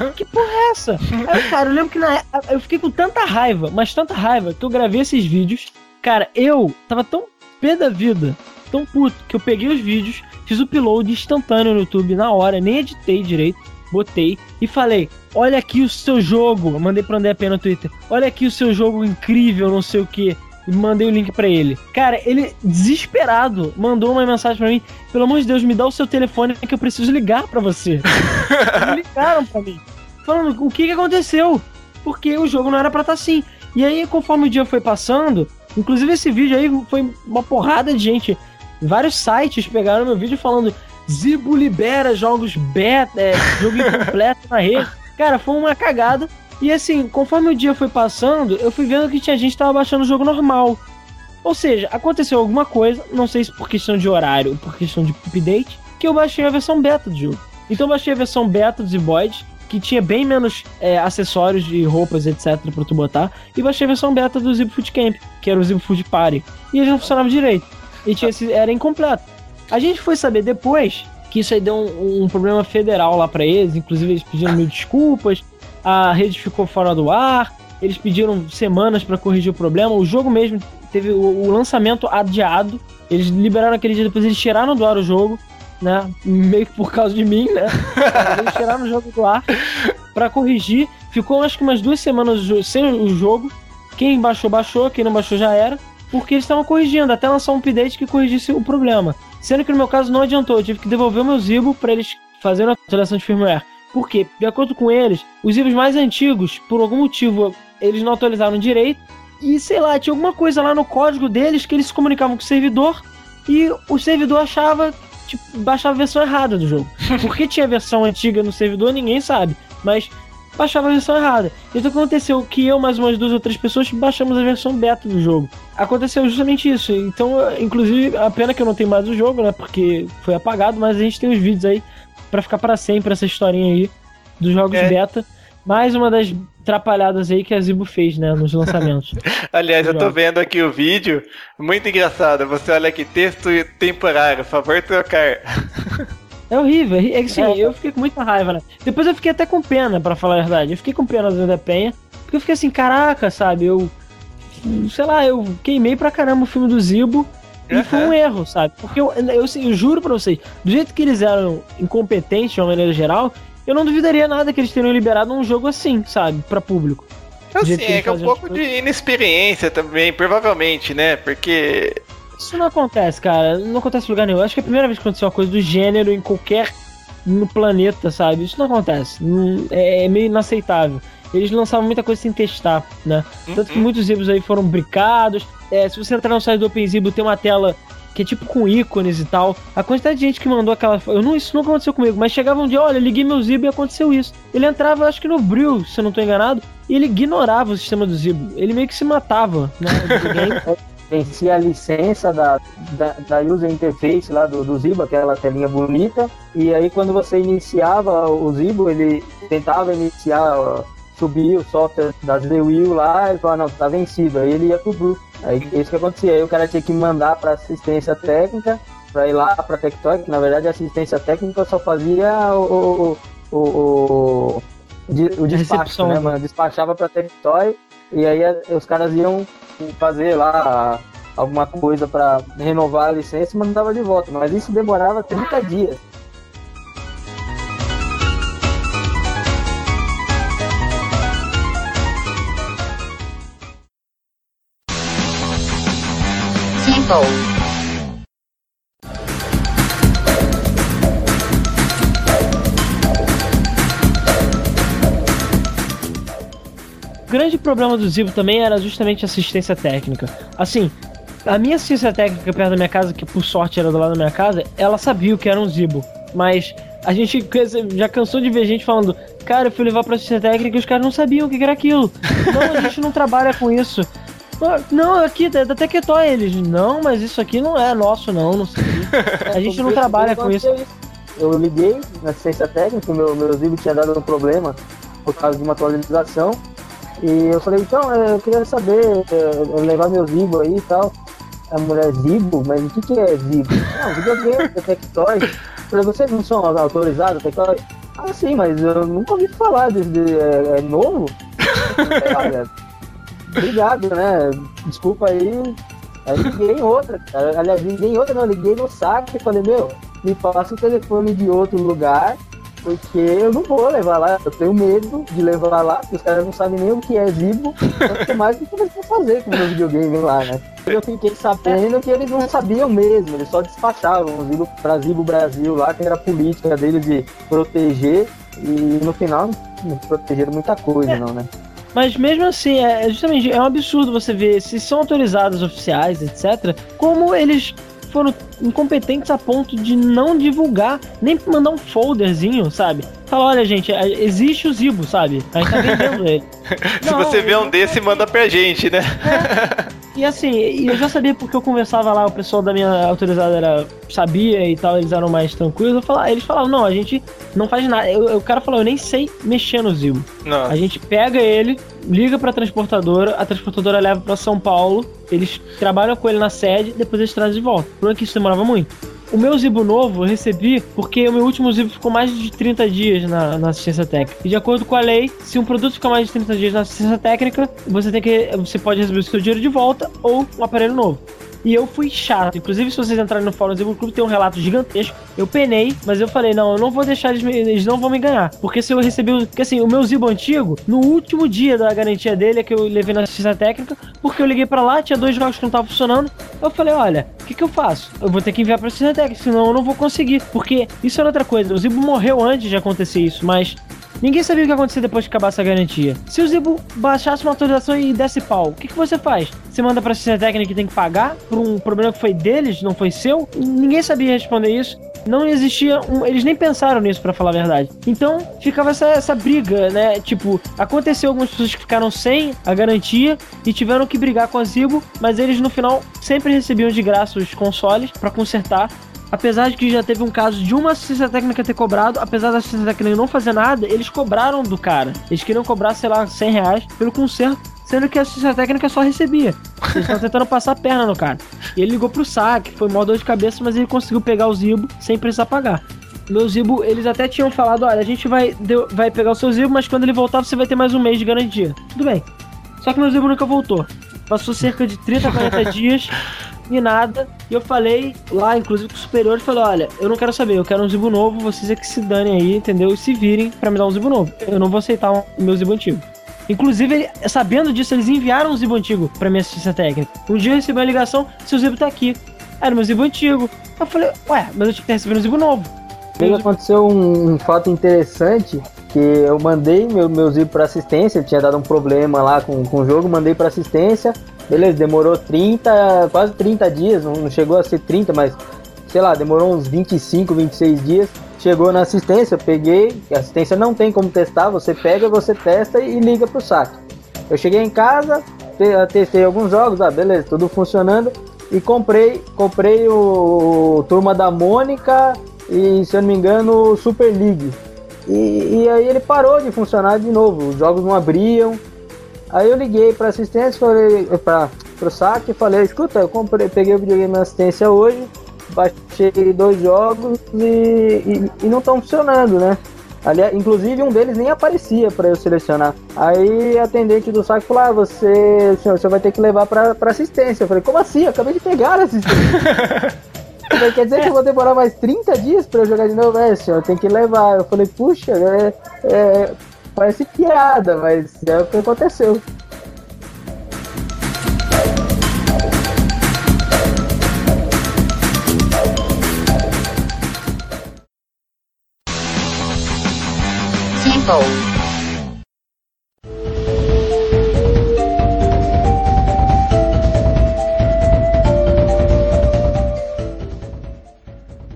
Eu, que porra é essa? Aí, cara, eu lembro que na época eu fiquei com tanta raiva, mas tanta raiva, que eu gravei esses vídeos. Cara, eu tava tão pé da vida, tão puto, que eu peguei os vídeos, fiz o upload instantâneo no YouTube na hora, nem editei direito, botei e falei: Olha aqui o seu jogo. Eu mandei pro André P no Twitter: Olha aqui o seu jogo incrível, não sei o que. E mandei o link pra ele. Cara, ele, desesperado, mandou uma mensagem pra mim: Pelo amor de Deus, me dá o seu telefone que eu preciso ligar pra você. Eles ligaram pra mim, falando o que, que aconteceu. Porque o jogo não era pra estar assim. E aí, conforme o dia foi passando, inclusive esse vídeo aí foi uma porrada de gente. Vários sites pegaram meu vídeo falando Zibo libera jogos beta, é, jogo incompleto na rede. Cara, foi uma cagada. E assim, conforme o dia foi passando, eu fui vendo que tinha gente que tava baixando o jogo normal. Ou seja, aconteceu alguma coisa, não sei se por questão de horário ou por questão de update, que eu baixei a versão beta do jogo. Então eu baixei a versão beta do Ziboid, que tinha bem menos é, acessórios de roupas, etc, pra tu botar, e baixei a versão beta do Zibo Food Camp, que era o Zibo Food Party, e ele não funcionava direito, e tinha esse, era incompleto. A gente foi saber depois que isso aí deu um, um problema federal lá pra eles, inclusive eles pediram mil desculpas, a rede ficou fora do ar, eles pediram semanas pra corrigir o problema, o jogo mesmo teve o, o lançamento adiado, eles liberaram aquele dia, depois eles tiraram do ar o jogo, né? Meio que por causa de mim, né? Eles tiraram o jogo do ar pra corrigir. Ficou acho que umas duas semanas sem o jogo. Quem baixou, baixou. Quem não baixou já era. Porque eles estavam corrigindo, até lançar um update que corrigisse o problema. Sendo que no meu caso não adiantou. Eu tive que devolver o meu Zibo pra eles fazerem a atualização de firmware. Por quê? De acordo com eles, os Zibos mais antigos, por algum motivo, eles não atualizaram direito. E sei lá, tinha alguma coisa lá no código deles que eles se comunicavam com o servidor e o servidor achava, tipo, baixava a versão errada do jogo. Por que tinha versão antiga no servidor, ninguém sabe. Mas baixava a versão errada. Então aconteceu que eu, mais umas duas ou três pessoas, baixamos a versão beta do jogo. Aconteceu justamente isso. Então, inclusive, a pena que eu não tenho mais o jogo, né? Porque foi apagado, mas a gente tem os vídeos aí pra ficar pra sempre essa historinha aí dos jogos
É.
beta. Mais uma das atrapalhadas aí que a Zibo fez, né, nos lançamentos.
Aliás, eu tô vendo aqui o vídeo, muito engraçado. Você olha aqui, texto temporário, favor trocar.
É horrível. É que assim,
É.
eu fiquei com muita raiva, né? Depois eu fiquei até com pena, pra falar a verdade. Eu fiquei com pena do Zé Penha. Porque eu fiquei assim, caraca, sabe? Eu. Sei lá, eu queimei pra caramba o filme do Zibo. E foi um erro, sabe? Porque eu, eu, eu juro pra vocês, do jeito que eles eram incompetentes de uma maneira geral, eu não duvidaria nada que eles teriam liberado um jogo assim, sabe? Pra público.
Assim, é que é um pouco de inexperiência também, provavelmente, né? Porque.
Isso não acontece, cara. Não acontece em lugar nenhum. Eu Acho que é a primeira vez que aconteceu uma coisa do gênero em qualquer no planeta, sabe? Isso não acontece. É, é meio inaceitável. Eles lançavam muita coisa sem testar, né? Tanto que
Uhum.
muitos Zibos aí foram bricados. É, se você entrar no site do OpenZibo, tem uma tela que é tipo com ícones e tal. A quantidade de gente que mandou aquela. Eu não, isso nunca aconteceu comigo, mas chegava um dia, olha, liguei meu Zibo e aconteceu isso. Ele entrava, acho que no Brill, se eu não tô enganado, e ele ignorava o sistema do Zibo. Ele meio que se matava, né?
vencia a licença da, da, da user interface lá do, do Zibo, aquela telinha bonita, e aí quando você iniciava o Zibo, ele tentava iniciar, subir o software da ZWIL lá, ele falava, não, tá vencido, aí ele ia pro Blue. Aí isso que acontecia, aí o cara tinha que mandar pra assistência técnica, pra ir lá pra Tectoy, que na verdade a assistência técnica só fazia o, o, o, o, o, despacho, né, mano? Despachava pra Tectoy, e aí os caras iam fazer lá alguma coisa para renovar a licença e mandava de volta. Mas isso demorava 30 dias.
Simple.
Grande problema do Zibo também era justamente a assistência técnica. Assim, a minha assistência técnica perto da minha casa, que por sorte era do lado da minha casa, ela sabia o que era um Zibo. Mas a gente já cansou de ver gente falando, cara, eu fui levar pra assistência técnica e os caras não sabiam o que era aquilo. Não, a gente não trabalha com isso. "Ah, Não, aqui é da Tectoy eles. Não, mas isso aqui não é nosso, não, não sei. A gente não trabalha com isso.
Eu liguei na assistência técnica, meu, meu Zibo tinha dado um problema por causa de uma atualização. E eu falei, então, eh, eu queria saber, eh, eu levar meu Zibo aí e tal. A mulher, Zibo? Mas o que, que é Zibo? Não, videogame da Tectoy. Eu falei, vocês não são autorizados, Tectoy? Ah, sim, mas eu nunca ouvi falar de, de- é, é novo? É, olha, obrigado, né? Desculpa aí. Aí liguei em outra. Aliás, liguei em outra, não, liguei no saque e falei, meu, me passa o telefone de outro lugar, porque eu não vou levar lá. Eu tenho medo de levar lá, porque os caras não sabem nem o que é Zibo, quanto mais o que eles vão fazer com o meu videogame lá, né? Eu fiquei sabendo que eles não sabiam mesmo, eles só despachavam o Zibo pra Zibo Brasil lá, que era a política deles de proteger, e no final não protegeram muita coisa, não, né?
Mas mesmo assim, é é justamente é um absurdo você ver se são autorizados oficiais, etc. Como eles foram incompetentes a ponto de não divulgar, nem mandar um folderzinho, sabe? Fala, olha, gente, é- existe o Zibo, sabe? A gente tá vendendo ele.
Se
Não,
você vê um desse, manda pra gente, né?
E assim, eu já sabia porque eu conversava lá, o pessoal da minha autorizada era, sabia e tal, eles eram mais tranquilos. Eu falava, eles falavam, não, a gente não faz nada. Eu, o cara falou, eu nem sei mexer no Zibo.
Não.
A gente pega ele, liga pra transportadora, a transportadora leva pra São Paulo, eles trabalham com ele na sede, depois eles trazem de volta. O que isso demorava muito. O meu Zibo novo eu recebi porque o meu último Zibo ficou mais de 30 dias na, na assistência técnica. E de acordo com a lei, se um produto ficar mais de 30 dias na assistência técnica, você tem que. Você pode receber o seu dinheiro de volta ou um aparelho novo. E eu fui chato. Inclusive, se vocês entrarem no fórum do Zibo Clube, tem um relato gigantesco. Eu penei, mas eu falei, não, eu não vou deixar eles, me- eles não vão me ganhar. Porque se eu receber. o- Porque assim, o meu Zibo antigo, no último dia da garantia dele, é que eu levei na assistência técnica, porque eu liguei pra lá, tinha dois jogos que não estavam funcionando. Eu falei, olha, o que, que eu faço? Eu vou ter que enviar pra assistência técnica, senão eu não vou conseguir. Porque isso era outra coisa. O Zibo morreu antes de acontecer isso, mas Ninguém sabia o que ia acontecer depois que acabasse a garantia. Se o Zibo baixasse uma atualização e desse pau, o que, que você faz? Você manda pra assistência técnica que tem que pagar por um problema que foi deles, não foi seu? Ninguém sabia responder isso. Não existia um. Eles nem pensaram nisso, pra falar a verdade. Então, ficava essa, essa briga, né? Tipo, aconteceu algumas pessoas que ficaram sem a garantia e tiveram que brigar com a Zibo, mas eles no final sempre recebiam de graça os consoles pra consertar. Apesar de que já teve um caso de uma assistência técnica ter cobrado, apesar da assistência técnica não fazer nada, eles cobraram do cara. Eles queriam cobrar, sei lá, 100 reais pelo conserto, sendo que a assistência técnica só recebia. Eles estavam tentando passar a perna no cara. E ele ligou pro saque, foi mó dor de cabeça, mas ele conseguiu pegar o Zibo sem precisar pagar. Meu Zibo, eles até tinham falado: olha, a gente vai, deu- vai pegar o seu Zibo, mas quando ele voltar você vai ter mais um mês de garantia. Tudo bem. Só que meu Zibo nunca voltou. Passou cerca de 30, 40 dias e nada. E eu falei lá, inclusive com o superior, falei: olha, eu não quero saber, eu quero um Zibo novo, vocês é que se danem aí, entendeu? E se virem pra me dar um Zibo novo. Eu não vou aceitar o meu Zibo antigo. Inclusive, ele- sabendo disso, eles enviaram um Zibo antigo pra minha assistência técnica. Um dia eu recebi uma ligação: seu Zibo tá aqui. Era meu Zibo antigo. Eu falei: ué, mas eu tinha que recebido um Zibo novo.
Comigo aconteceu um, fato interessante que eu mandei meu, meu zip para assistência, tinha dado um problema lá com, com o jogo, mandei para assistência, beleza, demorou 30, quase 30 dias, não, chegou a ser 30, mas sei lá, demorou uns 25, 26 dias. Chegou na assistência, peguei, a assistência não tem como testar, você pega, você testa e liga pro saque. Eu cheguei em casa, te- testei alguns jogos, ah, beleza, tudo funcionando e comprei, comprei o, o Turma da Mônica e, se eu não me engano, o Super League. E, e aí ele parou de funcionar de novo, os jogos não abriam. Aí eu liguei para assistência, falei para pro saque e falei, escuta, eu comprei, peguei o videogame na assistência hoje, baixei dois jogos e, e, e não estão funcionando, né? Aliás, inclusive um deles nem aparecia para eu selecionar. Aí a atendente do saque falou: ah, você, senhor, você vai ter que levar para assistência. Eu falei, como assim? Eu acabei de pegar a assistência. Falei, Quer dizer que eu vou demorar mais 30 dias para eu jogar de novo? É, senhor, tem que levar. Eu falei, puxa, é, é, parece piada, mas é o que aconteceu.
Simple.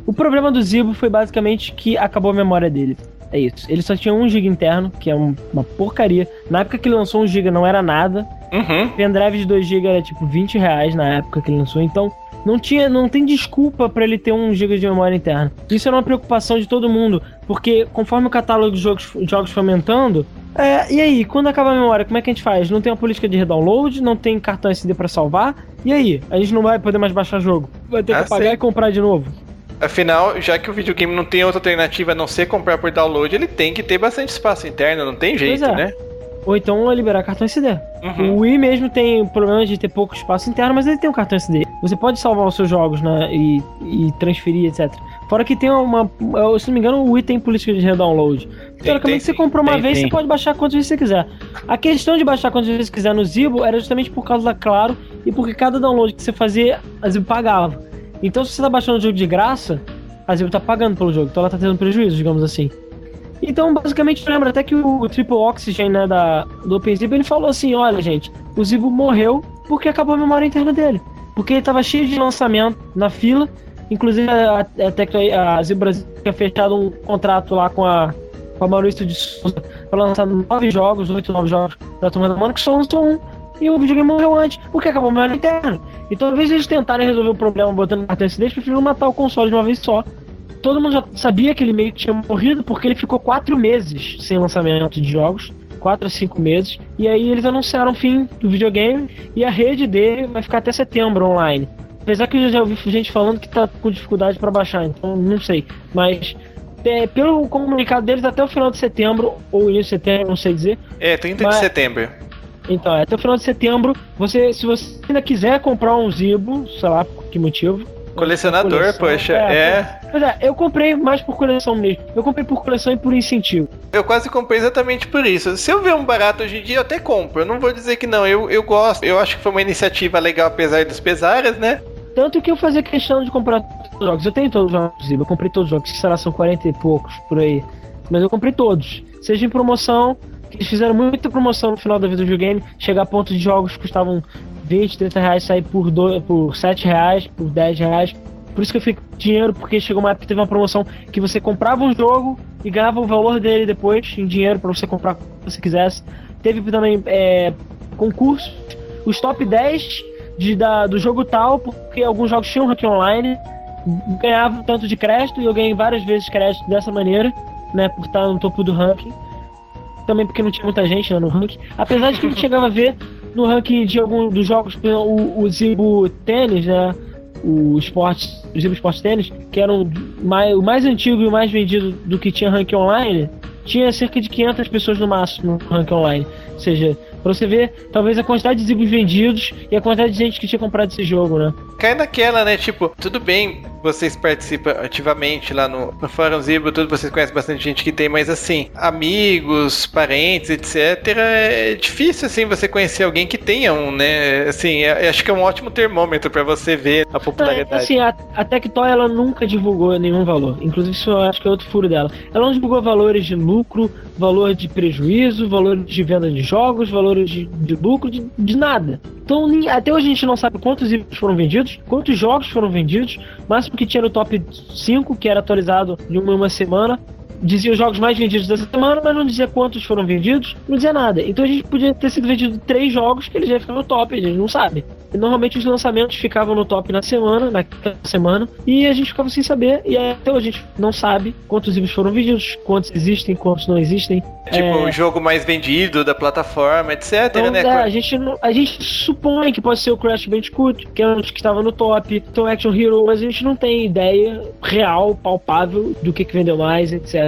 O problema do Zibo foi basicamente que acabou a memória dele. É isso. Ele só tinha 1 GB interno, que é um- uma porcaria. Na época que ele lançou 1 GB não era nada.
Uhum.
Pendrive de 2 GB era tipo 20 reais na época que ele lançou. Então não tinha, não tem desculpa pra ele ter 1 GB de memória interna. Isso era uma preocupação de todo mundo, porque conforme o catálogo de jogos, jogos foi aumentando, é, e aí, quando acaba a memória, como é que a gente faz? Não tem uma política de redownload, não tem cartão SD pra salvar. E aí? A gente não vai poder mais baixar jogo. Vai ter que
Ah,
pagar
sim.
e comprar de novo.
Afinal, já que o videogame não tem outra alternativa a não ser comprar por download, ele tem que ter bastante espaço interno, não tem jeito,
é.
né?
Ou então é liberar cartão SD.
Uhum.
O Wii mesmo tem problema de ter pouco espaço interno, mas ele tem um cartão SD. Você pode salvar os seus jogos né, e, e transferir, etc. Fora que tem uma. Se não me engano, o Wii tem política de redownload. Teoricamente, você comprou uma
Tem,
vez,
tem.
você pode baixar quantas vezes você quiser. A questão de baixar quantas vezes você quiser no Zibo era justamente por causa da Claro e porque cada download que você fazia, a Zibo pagava. Então, se você tá baixando o jogo de graça, a Zibo tá pagando pelo jogo. Então ela tá tendo prejuízo, digamos assim. Então, basicamente, eu lembro até que o Triple Oxygen, né, da, do OpenZip, ele falou assim, olha, gente, o Zibo morreu porque acabou a memória interna dele. Porque ele tava cheio de lançamento na fila, inclusive a, a, a Zibo Brasil tinha fechado um contrato lá com a, com a Maurício de Souza para lançar nove jogos, oito, nove jogos da Turma da Mônica, só lançou um. E o videogame morreu antes, porque acabou morrendo interno. E toda vez eles tentarem resolver o problema botando cartão SD, eles preferiram matar o console de uma vez só. Todo mundo já sabia que ele meio que tinha morrido, porque ele ficou quatro meses sem lançamento de jogos. quatro a cinco meses. E aí eles anunciaram o fim do videogame e a rede dele vai ficar até setembro online. Apesar que eu já ouvi gente falando que tá com dificuldade para baixar, então não sei. Mas é, pelo comunicado deles, até o final de setembro, ou início de setembro, não sei dizer.
É, 30
Mas-
de setembro.
Então, é, até o final de setembro, você, se você ainda quiser comprar um Zibo, sei lá por que motivo.
Colecionador,
Coleção,
poxa,
é,
é.
Pois é, eu comprei mais por coleção mesmo. Eu comprei por coleção e por incentivo.
Eu quase comprei exatamente por isso. Se eu ver um barato hoje em dia, eu até compro. Eu não vou dizer que não. Eu, eu gosto. Eu acho que foi uma iniciativa legal, apesar dos pesares, né?
Tanto que eu fazia questão de comprar todos os jogos. Eu tenho todos os jogos eu comprei todos os jogos, que sei lá, são 40 e poucos por aí. Mas eu comprei todos. Seja em promoção, eles fizeram muita promoção no final da vida do videogame, chegar a ponto de jogos que custavam 20, 30 reais, sair por, do, por 7 reais, por 10 reais. Por isso que eu fico dinheiro, porque chegou uma época que teve uma promoção que você comprava um jogo e ganhava o valor dele depois em dinheiro para você comprar o que você quisesse. Teve também é, concurso, os top 10 de, da, do jogo tal, porque alguns jogos tinham ranking online, ganhava um tanto de crédito e eu ganhei várias vezes crédito dessa maneira, né, por estar no topo do ranking. Também porque não tinha muita gente no ranking. Apesar de que a gente chegava a ver no ranking de algum dos jogos, por exemplo, o, o Zibo Tênis, né? O Sport, o Zibo Sport Tênis, que era o mais, o mais antigo e o mais vendido do que tinha ranking online, tinha cerca de 500 pessoas no máximo no ranking online. Ou seja, pra você ver, talvez a quantidade de Zibos vendidos e a quantidade de gente que tinha comprado esse jogo, né?
Cai naquela, né? Tipo, tudo bem, vocês participam ativamente lá no, no Fórum Zibro, tudo, vocês conhecem bastante gente que tem, mas assim, amigos, parentes, etc. É difícil, assim, você conhecer alguém que tenha um, né? Assim, é- acho que é um ótimo termômetro pra você ver a
É,
popularidade.
assim, a, a Tectoy ela nunca divulgou nenhum valor. Inclusive, isso eu acho que é outro furo dela. Ela não divulgou valores de lucro, valor de prejuízo, valor de venda de jogos, valores de, de lucro, de, de nada. Então, nem- até hoje a gente não sabe quantos itens foram vendidos, quantos jogos foram vendidos. Máximo que tinha no top 5, que era atualizado de uma em uma semana, dizia os jogos mais vendidos dessa semana, mas não dizia quantos foram vendidos, não dizia nada. Então a gente podia ter sido vendido três jogos que eles já ficaram no top, a gente não sabe. E normalmente os lançamentos ficavam no top na semana, naquela semana, e a gente ficava sem saber, e até hoje a gente não sabe quantos livros foram vendidos, quantos existem, quantos não existem.
Tipo,
É,
o jogo mais vendido da plataforma, etc,
então,
né?
é, a, gente, não- a gente supõe que pode ser o Crash Bandicoot, que é um dos que estava no top, então Action Hero, mas a gente não tem ideia real, palpável, do que, que vendeu mais, etc.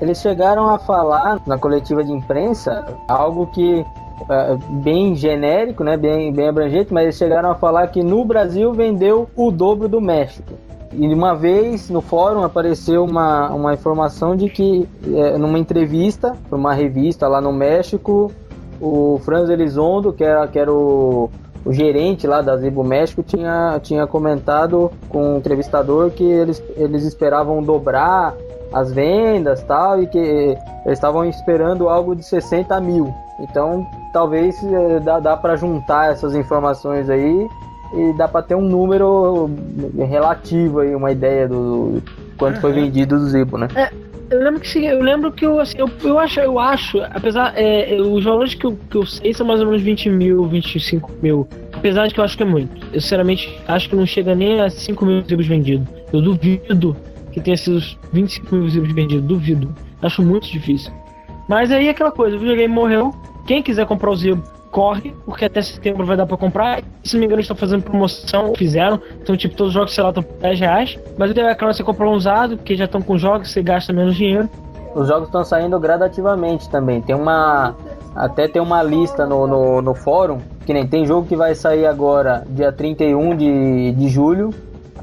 Eles chegaram a falar na coletiva de imprensa algo que é, bem genérico, né, bem, bem abrangente, mas eles chegaram a falar que no Brasil vendeu o dobro do México. E uma vez no fórum apareceu uma, uma informação de que é, numa entrevista para uma revista lá no México, o Franz Elizondo, que era, que era o, o gerente lá da Zibo México, tinha, tinha comentado com o entrevistador que eles, eles esperavam dobrar as vendas tal, e que eles estavam esperando algo de 60 mil. Então, talvez eh, dá, dá para juntar essas informações aí e dá para ter um número relativo aí, uma ideia do, do quanto foi vendido do Zibo, né?
Eu lembro que sim, eu lembro que eu, assim, eu, eu acho, eu acho, apesar, é, é, os valores que eu, que eu sei são mais ou menos 20 mil, 25 mil. Apesar de que eu acho que é muito. Eu sinceramente acho que não chega nem a 5 mil zibos vendidos. Eu duvido que tenha sido os 25 mil zibos vendidos, duvido. Acho muito difícil. Mas aí é aquela coisa, o videogame morreu. Quem quiser comprar o Zibo, corre, porque até setembro vai dar pra comprar. Se não me engano, estão fazendo promoção, fizeram. Então, tipo, todos os jogos, sei lá, estão por 10 reais. Mas o é claro você comprar um usado, porque já estão com jogos, você gasta menos dinheiro.
Os jogos estão saindo gradativamente também. Tem uma. Até tem uma lista no, no, no fórum, que nem tem jogo que vai sair agora, dia 31 de, de julho.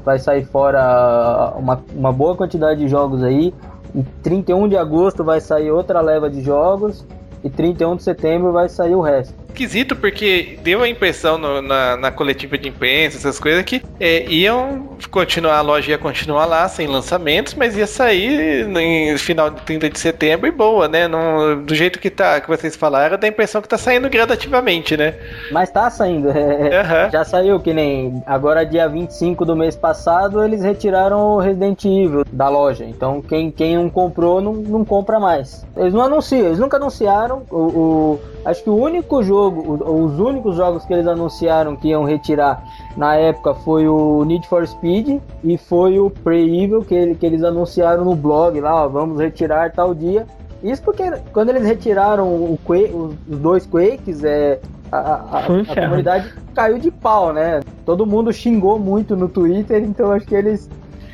Vai sair fora uma, uma boa quantidade de jogos aí. Em 31 de agosto vai sair outra leva de jogos. E 31 de setembro vai sair o resto.
Esquisito, porque deu a impressão no- na, na coletiva de imprensa, essas coisas, que é, iam continuar, a loja ia continuar lá sem lançamentos, mas ia sair no final de 30 de setembro e boa, né? Não- do jeito que tá, que vocês falaram, dá a impressão que tá saindo gradativamente, né?
Mas tá saindo. é,
Aham.
Já saiu que nem agora dia 25 do mês passado eles retiraram o Resident Evil da loja. Então quem, quem não comprou não, não compra mais. Eles não anunciam, eles nunca anunciaram. O, o- acho que o único jogo jogo, os, os únicos jogos que eles anunciaram que iam retirar na época foi o Need for Speed e foi o Pre-Evil que, que eles anunciaram no blog lá, ó, vamos retirar tal dia. Isso porque quando eles retiraram o os dois Quakes, é, a, a, a, comunidade caiu de pau, né? Todo mundo xingou muito no Twitter, então acho que eles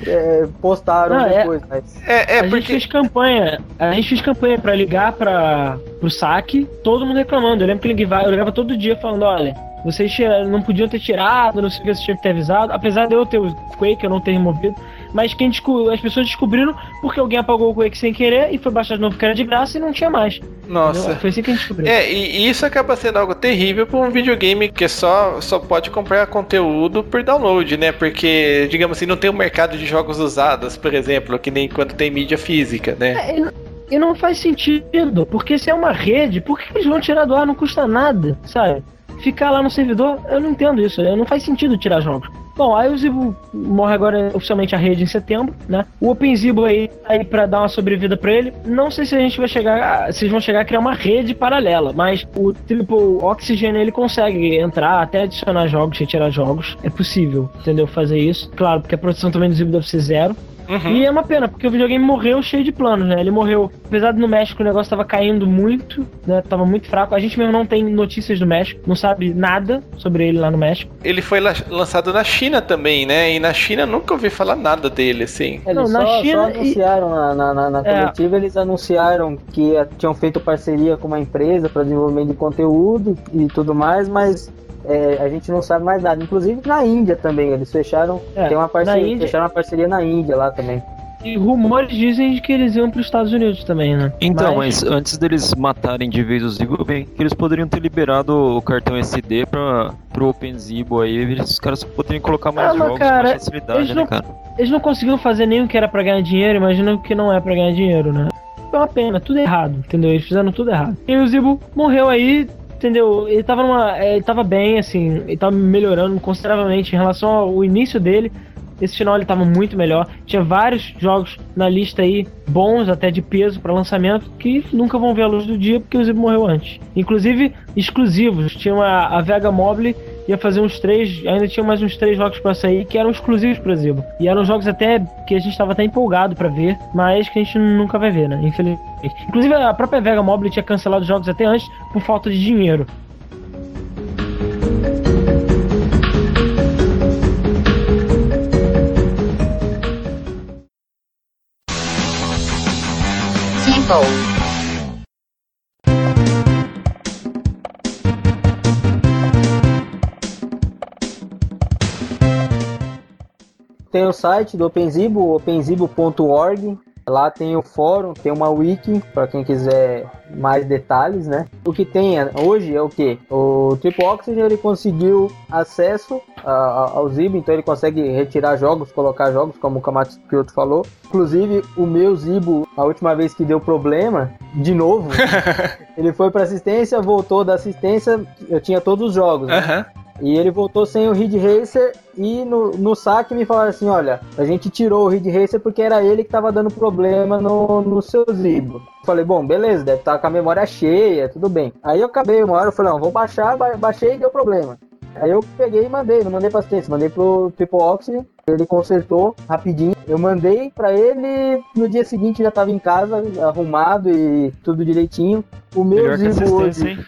é, postaram
Não, é-
depois. Mas...
É, é
a gente
porque.
fez campanha, a gente fez campanha pra ligar para pro saque, todo mundo reclamando. Eu lembro que eu ligava, eu ligava todo dia falando, olha, vocês não podiam ter tirado, não sei o que, vocês tinham que ter avisado, apesar de eu ter o Quake, eu não ter removido, mas quem as pessoas descobriram porque alguém apagou o Quake sem querer e foi baixar de novo que era de graça e não tinha mais.
Nossa.
Entendeu? Foi assim que a gente descobriu.
É, e isso acaba sendo algo terrível para um videogame que só, só pode comprar conteúdo por download, né? Porque, digamos assim, não tem um mercado de jogos usados, por exemplo, que nem quando tem mídia física, né?
É, e não- E não faz sentido, porque se é uma rede, por que eles vão tirar do ar? Não custa nada, sabe? Ficar lá no servidor, eu não entendo isso, não faz sentido tirar jogos. Bom, aí o Zibo morre agora oficialmente a rede em setembro, né? O OpenZibo aí, aí pra dar uma sobrevida pra ele. Não sei se a gente vai chegar, se eles vão chegar a criar uma rede paralela, mas o Triple Oxygen ele consegue entrar, até adicionar jogos, retirar jogos. É possível, entendeu? Fazer isso. Claro, porque a produção também do Zibo deve ser zero.
Uhum.
E é uma pena, porque o videogame morreu cheio de planos, né? Ele morreu, apesar de no México o negócio tava caindo muito, né? Tava muito fraco. A gente mesmo não tem notícias do México, não sabe nada sobre ele lá no México.
Ele foi la- lançado na China também, né? E na China eu nunca ouvi falar nada dele, assim.
Eles
Não, na
só,
China
só
e-
anunciaram na, na, na- na
É.
coletiva, eles anunciaram que tinham feito parceria com uma empresa para desenvolvimento de conteúdo e tudo mais, mas eh, a gente não sabe mais nada. Inclusive na Índia também, eles fecharam,
É,
tem uma parceria,
na Índia-
fecharam uma parceria na Índia lá também.
E rumores dizem que eles iam para os Estados Unidos também, né?
Então, mas antes deles matarem de vez o Zibo, bem que eles poderiam ter liberado o cartão SD pra, pro OpenZibo aí, eles- os caras poderiam colocar mais
Ah, mas,
jogos
cara,
com mais facilidade,
eles
né,
não-
cara?
eles não conseguiram fazer nem o que era pra ganhar dinheiro, imagina o que não é pra ganhar dinheiro, né? É uma pena, tudo errado, entendeu? Eles fizeram tudo errado. E o Zibo morreu aí, entendeu? Ele tava numa. é, Ele tava bem, assim, ele tava melhorando consideravelmente em relação ao início dele. Esse final ele tava muito melhor. Tinha vários jogos na lista aí, bons até de peso pra lançamento, que nunca vão ver a luz do dia porque o Zibo morreu antes. Inclusive, exclusivos. Tinha a Vega Mobile ia fazer uns três, ainda tinha mais uns três jogos pra sair que eram exclusivos pro Zibo. E eram jogos até que a gente tava até empolgado pra ver, mas que a gente nunca vai ver, né? Infelizmente. Inclusive a própria Vega Mobile tinha cancelado os jogos até antes por falta de dinheiro.
Simple.
Tem o site do OpenZibo, openzibo.org. Lá tem o fórum, tem uma wiki para quem quiser mais detalhes, né? O que tem hoje é o que? O Triple Oxygen ele conseguiu acesso ao Zibo, então ele consegue retirar jogos, colocar jogos, como o Kamatsu Kyoto falou. Inclusive, o meu Zibo, a última vez que deu problema, de novo, ele foi para assistência, voltou da assistência, eu tinha todos os jogos, né? E ele voltou sem o Ridge Racer e no, no saque me falaram assim, olha, a gente tirou o Ridge Racer porque era ele que tava dando problema no, no seu Zibo. Falei, bom, beleza, deve estar com a memória cheia, tudo bem. Aí eu acabei uma hora, eu falei, não, vou baixar, ba- baixei e deu problema. Aí eu peguei e mandei, não mandei pra assistência, mandei pro Triple Oxygen, ele consertou rapidinho. Eu mandei pra ele, no dia seguinte já tava em casa, arrumado e tudo direitinho. O meu
Melhor
Zibo hoje...
hein?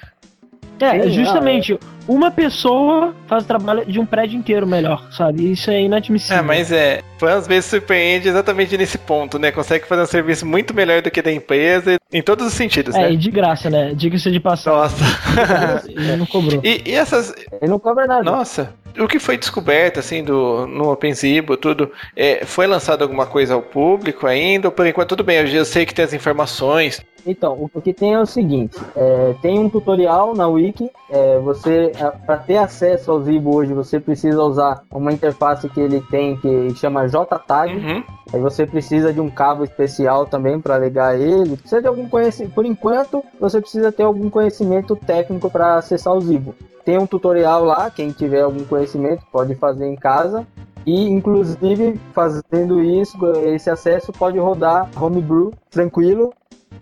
É,
Sim,
justamente, uma pessoa faz o trabalho de um prédio inteiro melhor, sabe? Isso é inadmissível.
É, mas é. Fã às vezes surpreende exatamente nesse ponto, né? Consegue fazer um serviço muito melhor do que da empresa, em todos os sentidos,
É,
né?
e de graça, né? Diga-se de passagem.
Nossa.
Ele não cobrou.
e, e essas.
Ele não cobra nada.
Nossa. O que foi descoberto, assim, do, no OpenZibo, tudo, é, foi lançado alguma coisa ao público ainda? Ou por enquanto, tudo bem, eu sei que tem as informações.
Então, o o que tem é o seguinte: é, tem um tutorial na Wiki. é, você, para ter acesso ao Zibo hoje, você precisa usar uma interface que ele tem que chama JTAG.
Uhum.
Aí você precisa de um cabo especial também para ligar ele. Precisa de algum conhecimento. Por enquanto, você precisa ter algum conhecimento técnico para acessar o Zibo. Tem um tutorial lá, quem tiver algum conhecimento pode fazer em casa. E inclusive fazendo isso, esse acesso pode rodar homebrew tranquilo.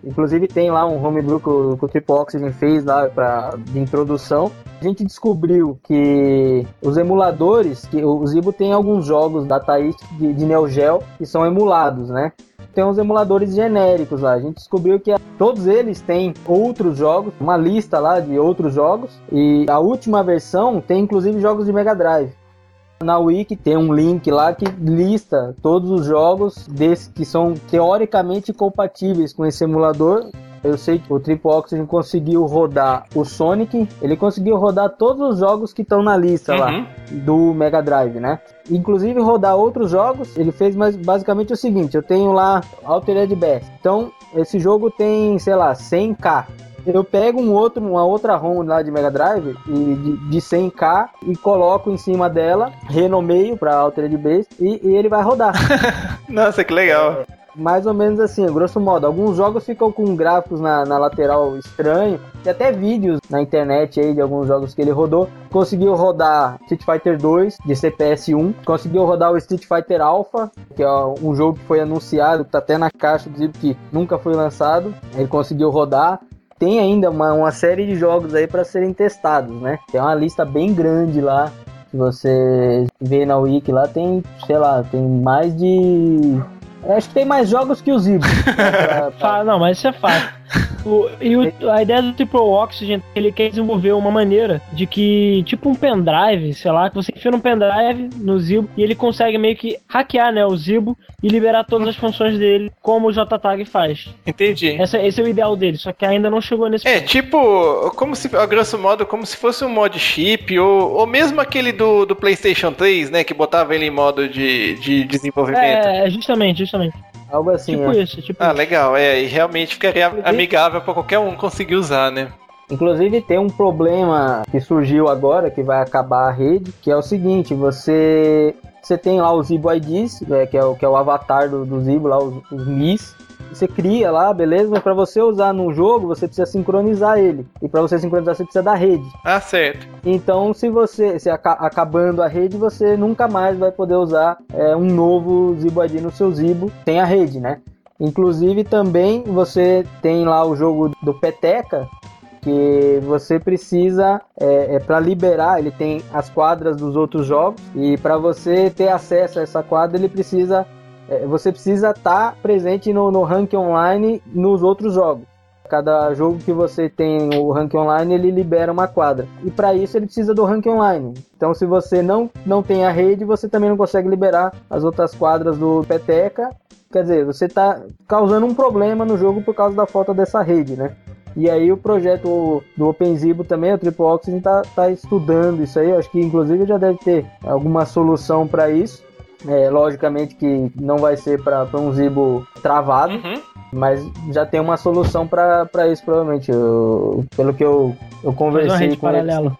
Inclusive tem lá um homebrew que o, que o Triple Oxygen fez lá pra, de introdução. A gente descobriu que os emuladores, que o Zibo tem alguns jogos da Thaís de, de Neo Geo que são emulados, né? Tem uns emuladores genéricos lá. A gente descobriu que todos eles têm outros jogos, uma lista lá de outros jogos. E a última versão tem inclusive jogos de Mega Drive. Na Wiki tem um link lá que lista todos os jogos desses que são teoricamente compatíveis com esse emulador. Eu sei que o Triple Oxygen conseguiu rodar o Sonic, ele conseguiu rodar todos os jogos que estão na lista
Uhum.
lá do Mega Drive, né? Inclusive rodar outros jogos, ele fez mais basicamente o seguinte: eu tenho lá Altered Beast. Então, esse jogo tem, sei lá, 100k. Eu pego um outro, uma outra ROM lá de Mega Drive e de, de 100k e coloco em cima dela, renomeio para Altered Beast e, e ele vai rodar.
Nossa, que legal.
Mais ou menos assim, grosso modo. Alguns jogos ficam com gráficos na, na lateral estranho. Tem até vídeos na internet aí de alguns jogos que ele rodou. Conseguiu rodar Street Fighter 2 de CPS 1. Conseguiu rodar o Street Fighter Alpha, que é um jogo que foi anunciado, que tá até na caixa, inclusive que nunca foi lançado. Ele conseguiu rodar. Tem ainda uma, uma série de jogos aí para serem testados, né? Tem uma lista bem grande lá. Se você vê na Wiki lá, tem, sei lá, tem mais de Acho que tem mais jogos que o Zibo. Pra- pra-
Não, mas isso é fato. O- e o- a ideia do Triple Oxygen, ele quer desenvolver uma maneira de que, tipo um pendrive, sei lá, que você enfia um pendrive no Zibo e ele consegue meio que hackear, né, o Zibo e liberar todas as funções dele, como o JTAG faz.
Entendi.
Essa- esse é o ideal dele, só que ainda não chegou nesse
É, tipo, como se, a grosso modo, como se fosse um mod chip, ou, ou mesmo aquele do, do PlayStation 3, né, que botava ele em modo de, de desenvolvimento.
É, justamente, justamente.
Algo assim.
tipo
é.
isso, tipo
Ah,
isso.
legal, é, e realmente ficaria amigável pra qualquer um conseguir usar, né?
Inclusive tem um problema que surgiu agora, que vai acabar a rede, que é o seguinte, você você tem lá os Zibo IDs, né, que, é o, que é o avatar do, do Zibo, lá, os, os MIs. Você cria lá, beleza, mas para você usar no jogo, você precisa sincronizar ele. E para você sincronizar, você precisa da rede.
Ah, certo.
Então, se você se aca- acabando a rede, você nunca mais vai poder usar é, um novo Zibo ID no seu Zibo sem a rede, né? Inclusive também você tem lá o jogo do Peteca, que você precisa é, é para liberar, ele tem as quadras dos outros jogos e para você ter acesso a essa quadra, ele precisa você precisa estar presente no, no rank online nos outros jogos. Cada jogo que você tem o rank online, ele libera uma quadra. E para isso ele precisa do rank online. Então se você não, não tem a rede, você também não consegue liberar as outras quadras do Peteca. Quer dizer, você está causando um problema no jogo por causa da falta dessa rede, né? E aí o projeto do OpenZibo também, o Triple Oxygen, tá, tá estudando isso aí. Acho que inclusive já deve ter alguma solução para isso. É, logicamente que não vai ser para um Zibo travado,
Uhum.
mas já tem uma solução para isso, provavelmente. Eu- pelo que eu, eu conversei com ele.
paralela.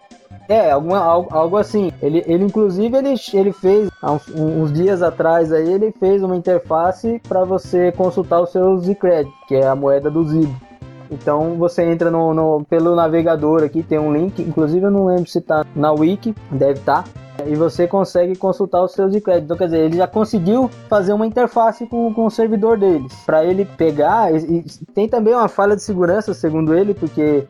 É, alguma, algo, algo assim. Ele, ele inclusive, ele, ele fez, há uns, uns dias atrás aí, ele fez uma interface para você consultar o seu Zcred, que é a moeda do Zibo. Então você entra no, no- pelo navegador aqui, tem um link, inclusive eu não lembro se tá na wiki, deve estar. e você consegue consultar os seus Zcred. Então, quer dizer, ele já conseguiu fazer uma interface com, com o servidor deles. Para ele pegar, e, e tem também uma falha de segurança, segundo ele, porque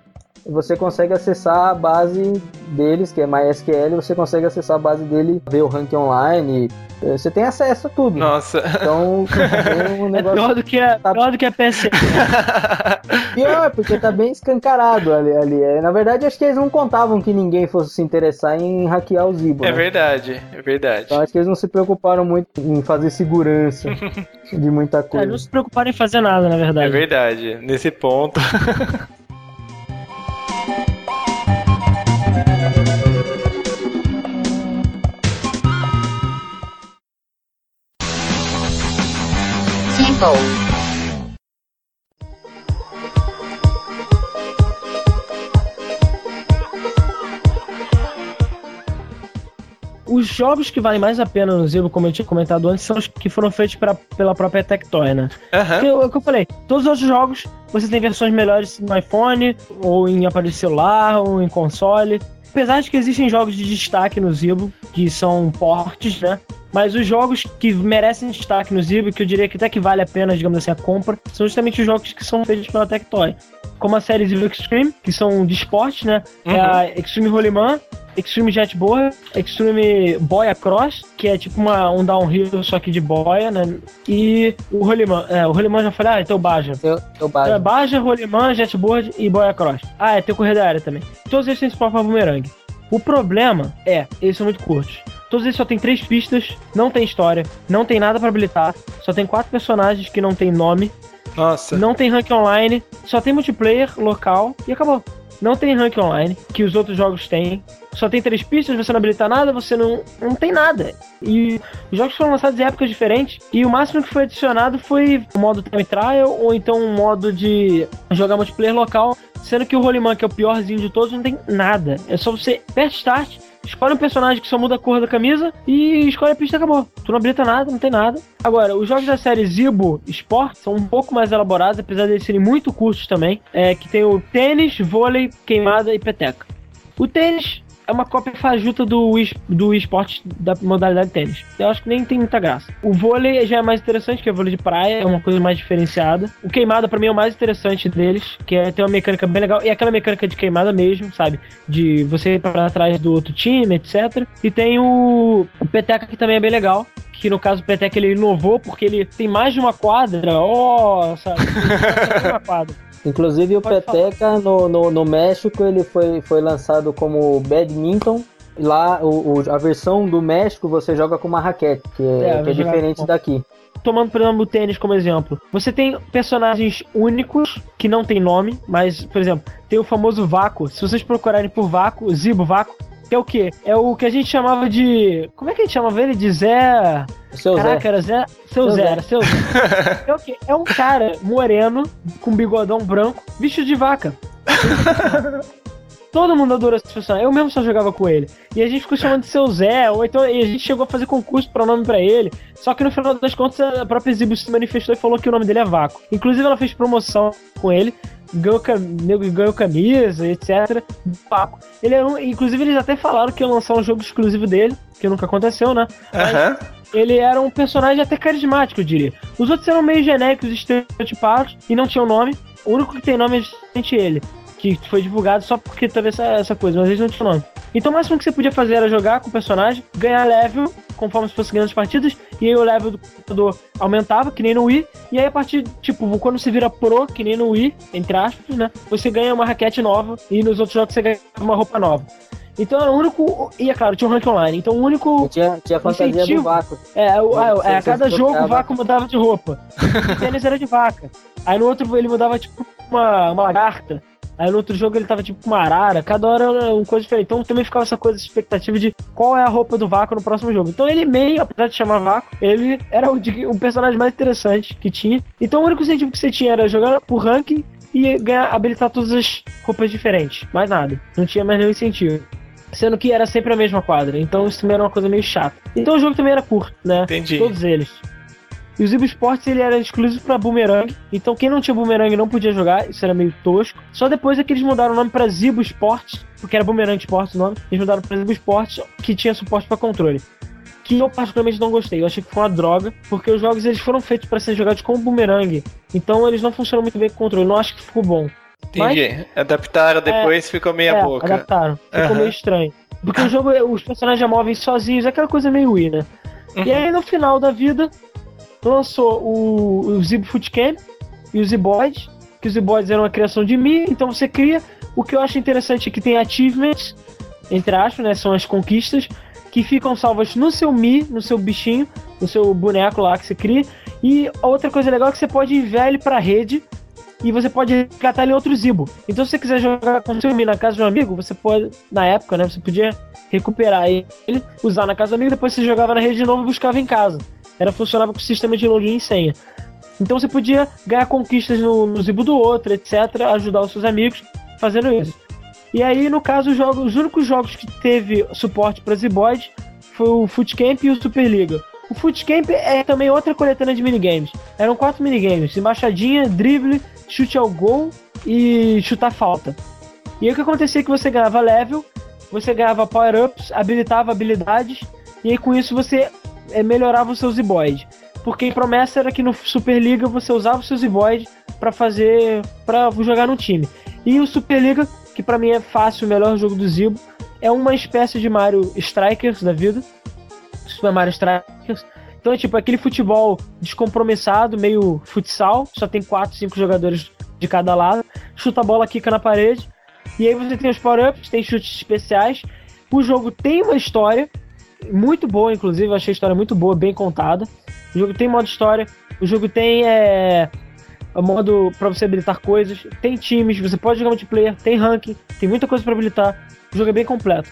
você consegue acessar a base deles, que é MySQL, você consegue acessar a base dele, ver o ranking online, eh, você tem acesso a tudo.
Nossa.
Então, é um
É
negócio
pior do que a,
Tá-
pior do que a PC.
pior, porque tá bem escancarado ali, ali. É, Na verdade, acho que eles não contavam que ninguém fosse se interessar em hackear o Zibo,
É
né?
verdade, é verdade.
Então acho que eles não se preocuparam muito em fazer segurança de muita
É,
coisa.
não se preocuparam em fazer nada, na
É
verdade.
verdade. Nesse ponto.
Simple.
Os jogos que valem mais a pena no Zibo, como eu tinha comentado antes, são os que foram feitos pra, pela própria Tectoy, né? Porque, o que eu falei, todos os outros jogos você tem versões melhores no iPhone, ou em aparelho celular, ou em console. Apesar de que existem jogos de destaque no Zibo, que são portes, né? Mas os jogos que merecem destaque no Zibo, que eu diria que até que vale a pena, digamos assim, a compra, são justamente os jogos que são feitos pela Tectoy. Como a série Zibo Extreme, que são de esporte, né? É
Uhum.
a Extreme Rolimã, Extreme Jetboard, Extreme Boia Cross, que é tipo uma, um downhill só que de boia, né? E o Rolimã. É, o Rolimã já falei, ah, então o Baja. Então é. Baja, Rolimã, Jetboard e Boia Cross. Ah, é, tem corrida aérea também. Todos eles têm suporte pra bumerangue. O problema é, eles são muito curtos. Todos eles só tem três pistas, não tem história, não tem nada pra habilitar, só tem quatro personagens que não tem nome,
Nossa.
não tem rank online, só tem multiplayer local e acabou. Não tem rank online, que os outros jogos têm. Só tem três pistas, você não habilita nada, você não, não tem nada. E os jogos foram lançados em épocas diferentes. E o máximo que foi adicionado foi o modo time trial, ou então um modo de jogar multiplayer local. Sendo que o Rolimã, que é o piorzinho de todos, não tem nada. É só você aperta start, escolhe um personagem que só muda a cor da camisa e escolhe a pista e acabou. Tu não habilita nada, não tem nada. Agora, os jogos da série Zibo Sport são um pouco mais elaborados, apesar de eles serem muito curtos também. É que tem o tênis, vôlei, queimada e peteca. O tênis é uma cópia fajuta do, do esporte da modalidade tênis. Eu acho que nem tem muita graça. O vôlei já é mais interessante, que é o vôlei de praia, é uma coisa mais diferenciada. O queimada, pra mim, é o mais interessante deles, que é ter uma mecânica bem legal. E aquela mecânica de queimada mesmo, sabe? De você ir pra trás do outro time, etc. E tem o, o peteca, que também é bem legal. Que no caso o Peteca ele inovou porque ele tem mais de uma quadra, ó, sabe? Mais de uma quadra.
Inclusive o
Pode
Peteca no, no, no México ele foi, foi lançado como badminton. Lá o, o- a versão do México você joga com uma raquete, que é,
É,
que é diferente daqui.
tomando, por exemplo, o tênis como exemplo, você tem personagens únicos que não tem nome, mas, por exemplo, tem o famoso Vácuo. Se vocês procurarem por Vácuo, Zibo Vácuo, que é o quê? É o que a gente chamava de. Como é que a gente chamava ele? De Zé.
Seu
Caraca,
Zé.
era Zé. Seu,
Seu
Zé,
Zé.
era seu Zé. é o quê? É um cara moreno, com bigodão branco, bicho de vaca. Todo mundo adora esse personagem. Eu mesmo só jogava com ele. E a gente ficou chamando de seu Zé, ou então e a gente chegou a fazer concurso para nome pra ele. Só que no final das contas a própria Zibo se manifestou e falou que o nome dele é Vácuo. Inclusive ela fez promoção com ele, ganhou, ganhou camisa, etc. Vácuo. Ele é um, inclusive eles até falaram que iam lançar um jogo exclusivo dele, que nunca aconteceu, né?
Aham.
ele era um personagem até carismático, eu diria. Os outros eram meio genéricos, estereotipados e não tinham nome. O único que tem nome é justamente ele, que foi divulgado só porque teve essa, essa coisa, mas eles não tinham nome. Então o máximo que você podia fazer era jogar com o personagem, ganhar level conforme você fosse ganhando as partidas, e aí o level do computador aumentava, que nem no Wii, e aí a partir, tipo, quando você vira pro, que nem no Wii, entre aspas, né, você ganha uma raquete nova, e nos outros jogos você ganha uma roupa nova. Então era o único. E é claro, tinha um rank online. Então o único
E Tinha, tinha a fantasia
Incentivo.
do vácuo.
é, o- a,
Você-
é, a cada jogo o Vaco mudava de roupa. O tênis era de vaca. Aí no outro ele mudava tipo uma, uma lagarta. Aí no outro jogo ele tava tipo com uma arara. Cada hora era uma coisa diferente. Então também ficava essa coisa, essa expectativa de qual é a roupa do Vaco no próximo jogo. Então ele meio, apesar de chamar Vaco, ele era o, de- o personagem mais interessante que tinha. Então o único incentivo que você tinha era jogar por ranking e ganhar, habilitar todas as roupas diferentes. Mais nada. Não tinha mais nenhum incentivo. Sendo que era sempre a mesma quadra. Então isso também era uma coisa meio chata. Então o jogo também era curto, né?
Entendi.
Todos eles. E o Zibo Sports ele era exclusivo pra Boomerang. Então quem não tinha Boomerang não podia jogar. Isso era meio tosco. Só depois é que eles mudaram o nome pra Zibo Sports. Porque era Boomerang Sports o nome. Eles mudaram pra Zibo Sports, que tinha suporte pra controle. Que eu particularmente não gostei. Eu achei que foi uma droga. Porque os jogos eles foram feitos pra serem jogados com o Boomerang. Então eles não funcionam muito bem com controle. Não acho que ficou bom.
Entendi. Adaptaram depois, ficou meia
é,
boca.
adaptaram. Ficou
Aham.
meio estranho. Porque o jogo, os personagens já movem sozinhos, é aquela coisa meio Wii, né?
Uhum.
E aí no final da vida, lançou o, o Zip Foot Camp e o Ziboid, que os Ziboids eram uma criação de mim, então você cria. O que eu acho interessante é que tem achievements, entre aspas, né? São as conquistas, que ficam salvas no seu Mi, no seu bichinho, no seu boneco lá que você cria. E outra coisa legal é que você pode enviar ele pra rede e você pode resgatar ele em outro Zibo. Então, se você quiser jogar com o seu Mi na casa de um amigo, você pode, na época, né? Você podia recuperar ele, usar na casa do amigo, depois você jogava na rede de novo e buscava em casa. Era funcionava com o sistema de login e senha. Então você podia ganhar conquistas no, no Zibo do outro, etc., ajudar os seus amigos fazendo isso. E aí, no caso, os, jogos, os únicos jogos que teve suporte para Ziboid foi o Footcamp e o Superliga. O Footcamp é também outra coletânea de minigames. Eram quatro minigames: embaixadinha, drible, chute ao gol e chutar falta. E aí o que acontecia é que você ganhava level, você ganhava power-ups, habilitava habilidades, e aí com isso você é, melhorava o seu Ziboid. Porque a promessa era que no Superliga você usava o seu Ziboid para fazer. para jogar no time. E o Superliga, que para mim é fácil, o melhor jogo do Zibo, é uma espécie de Mario Strikers da vida. Super Mario Strikers. Então é tipo aquele futebol descompromissado, meio futsal, só tem 4, 5 jogadores de cada lado. Chuta a bola, quica na parede. E aí você tem os power-ups, tem chutes especiais. O jogo tem uma história, muito boa, inclusive, eu achei a história muito boa, bem contada. O jogo tem modo história, o jogo tem é, modo para você habilitar coisas, tem times, você pode jogar multiplayer, tem ranking, tem muita coisa para habilitar. O jogo é bem completo.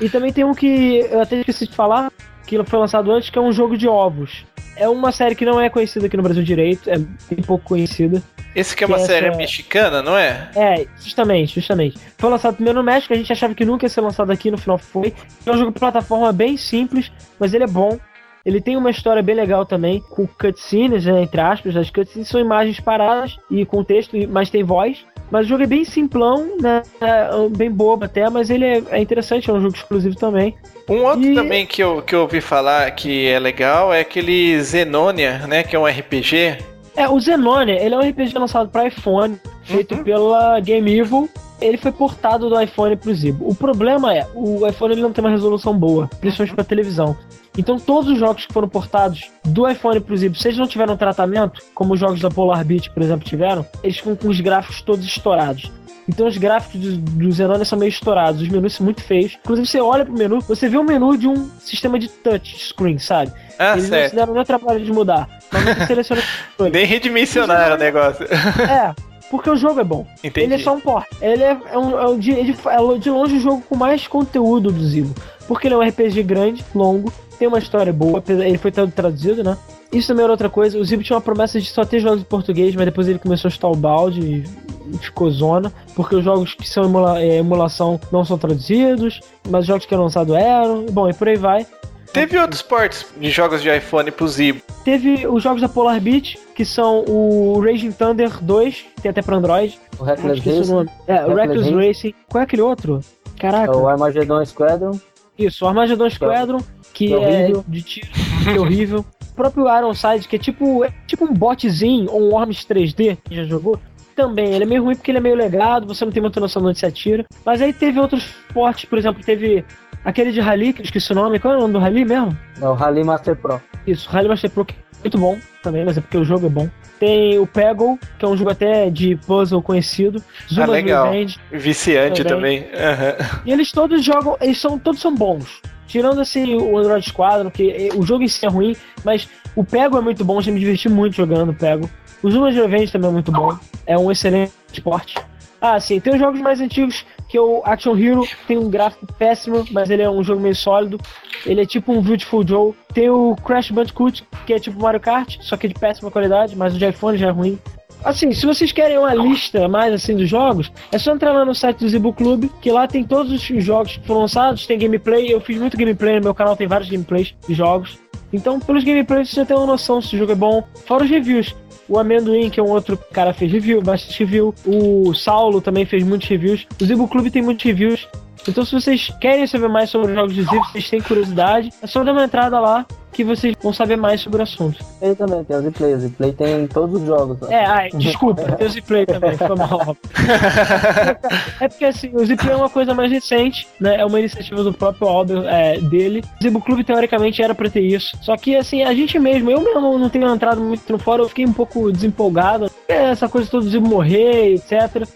E também tem um que eu até esqueci de falar, que foi lançado antes, que é um jogo de ovos. É uma série que não é conhecida aqui no Brasil direito, é bem pouco conhecida.
Esse que é uma
Que
série
essa-
mexicana, não é?
É, justamente, justamente. Foi lançado primeiro no México, a gente achava que nunca ia ser lançado aqui, no final foi. É um jogo de plataforma bem simples, mas ele é bom. Ele tem uma história bem legal também, com cutscenes, né, entre aspas. As cutscenes são imagens paradas e com texto, mas tem voz. Mas o jogo é bem simplão, né? É bem bobo até, mas ele é, é interessante, é um jogo exclusivo também.
Um outro
E-
também que eu, que eu ouvi falar que é legal é aquele Zenonia, né? Que é um RPG.
É, o Zenonia, ele é um RPG lançado para iPhone, feito pela Game Evil. Ele foi portado do iPhone pro Zibo. O problema é, o iPhone ele não tem uma resolução boa, principalmente para televisão. Então todos os jogos que foram portados do iPhone pro Zibo, se eles não tiveram tratamento, como os jogos da Polar Beach, por exemplo, tiveram, eles ficam com os gráficos todos estourados. Então os gráficos do, do Zenonia são meio estourados, os menus são muito feios. Inclusive você olha pro menu, você vê o menu de um sistema de touch screen, sabe?
Ah,
eles não se
certo.
deram nem trabalho de mudar. Mas você seleciona os controles.
Nem redimensionaram o negócio.
É, porque o jogo é bom.
Entendi.
Ele é só um port. Ele é, é um, é, um de, é de longe o jogo com mais conteúdo do Zibo. Porque ele é um RPG grande, longo, tem uma história boa, ele foi traduzido, né? Isso também era outra coisa. O Zibo tinha uma promessa de só ter jogos em português, mas depois ele começou a chutar o balde e e ficou zona. Porque os jogos que são emula- é, emulação não são traduzidos, mas os jogos que eram lançados eram. Bom, e por aí vai.
Teve outros ports de jogos de iPhone pro Zibo.
Teve os jogos da Polar Beach, que são o Raging Thunder 2, tem até pra Android.
O Reckless
Esqueci o
Racing,
nome. É, o
Reckless
Reckless
Racing.
Racing. Qual é aquele outro? Caraca.
é o Armageddon Squadron.
Isso, o Armageddon Squadron, que
que é horrível.
de tiro, que é horrível. O próprio Ironside, que é tipo, é tipo um botzinho ou um Worms 3D, que já jogou. Também, ele é meio ruim porque ele é meio legado, você não tem muita noção de onde se atira. Mas aí teve outros portes, por exemplo, teve aquele de Rally, que eu esqueci o nome. Qual é o nome do Rally mesmo?
É o Rally Master Pro.
Isso, Rally Master Pro, que é muito bom também, mas é porque o jogo é bom. Tem o Peggle, que é um jogo até de puzzle conhecido. Zuma
legal.
Revenge.
Viciante
Também.
também. Aham.
E eles todos jogam, eles são todos são bons. Tirando assim o Android Squadron, que eh, o jogo em si é ruim, mas o Pego é muito bom, eu me diverti muito jogando o Pego. O Zuma de Revenge também é muito bom, é um excelente esporte. Ah, sim, tem os jogos mais antigos, que o Action Hero, tem um gráfico péssimo, mas ele é um jogo meio sólido. Ele é tipo um Beautiful Joe. Tem o Crash Bandicoot, que é tipo Mario Kart, só que de péssima qualidade, mas o de iPhone já é ruim. Assim, se vocês querem uma lista mais assim dos jogos, é só entrar lá no site do Zibo Club, que lá tem todos os jogos que foram lançados, tem gameplay, eu fiz muito gameplay no meu canal, tem vários gameplays de jogos. Então, pelos gameplays você já tem uma noção se o jogo é bom. Fora os reviews. O Amendoim, que é um outro cara, fez review, bastante review. O Saulo também fez muitos reviews. O Zibo Club tem muitos reviews. Então, se vocês querem saber mais sobre os jogos de Zibo, vocês têm curiosidade, é só dar uma entrada lá que vocês vão saber mais sobre o assunto.
Ele também tem o Zplay. O Zplay tem todos os jogos. né?
É, ai, desculpa, tem o Zplay também, foi mal. é porque assim, o Zplay é uma coisa mais recente, né? É uma iniciativa do próprio Albert é, dele. O Zibo Clube, teoricamente, era pra ter isso. Só que, assim, a gente mesmo, eu mesmo não tenho entrado muito no fórum, eu fiquei um pouco desempolgado. É, essa coisa toda do Zibo morrer, etc.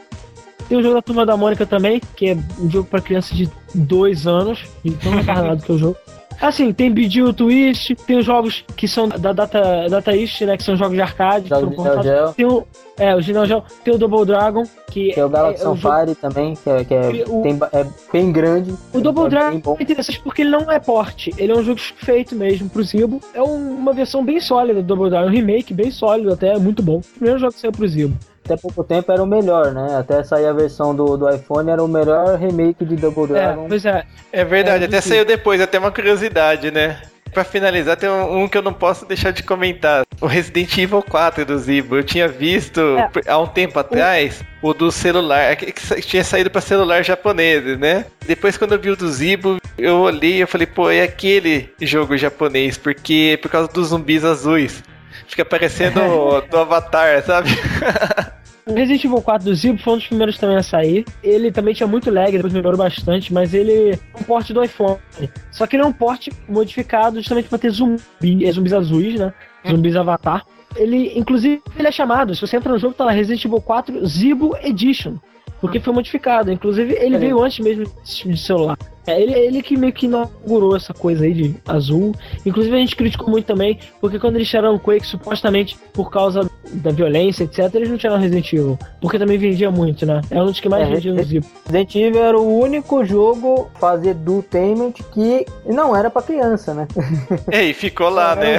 Tem o jogo da Turma da Mônica também, que é um jogo pra crianças de dois anos, de tão retardado que é o jogo. Assim, tem Bidil Twist, tem os jogos que são da Data, Data East, né? Que são jogos de arcade. que
Jogo
foram
de.
Tem o. É, o Ginal Geo. Tem o Double Dragon, que
Tem o Galaxy
é, é
Safari também, que é, que é,
O-
tem é bem grande.
O Double
é
Dragon
bom.
é interessante porque ele não é porte, ele é um jogo feito mesmo pro Zibo. É um- uma versão bem sólida do Double Dragon, um remake bem sólido até, muito bom. O primeiro jogo que saiu pro Zibo.
Até pouco tempo era o melhor, né? Até sair a versão do, do iPhone, era o melhor remake de Double
É,
Dragon.
pois é.
É verdade,
É,
até saiu depois, até uma curiosidade, né? Pra finalizar, tem um, um que eu não posso deixar de comentar. O Resident Evil 4 do Zibo. Eu tinha visto
É.
há um tempo atrás o do celular, que que sa- tinha saído pra celular japoneses, né? Depois, quando eu vi o do Zibo, Eu olhei e eu falei, pô, é aquele jogo japonês, porque por causa dos zumbis azuis. Fica parecendo do Avatar, sabe?
O Resident Evil 4 do Zibo foi um dos primeiros também a sair. Ele também tinha muito lag, depois melhorou bastante, mas ele é um porte do iPhone. Só que ele é um porte modificado justamente para ter zumbi, é, zumbis azuis, né? Zumbis Avatar. Ele, inclusive, ele é chamado, se você entra no jogo, tá lá Resident Evil 4 Zibo Edition. Porque foi modificado. Inclusive, ele
É.
veio antes mesmo de celular. É, ele, ele que meio que inaugurou essa coisa aí de azul. Inclusive, a gente criticou muito também, porque quando eles tiraram o Quake, supostamente por causa da violência, etc., eles não tiraram Resident Evil. Porque também vendia muito, né? É um dos que mais
É,
vendia no Zibo.
Resident Evil era o único jogo fazer edutainment que não era pra criança, né?
É, e ficou lá, né?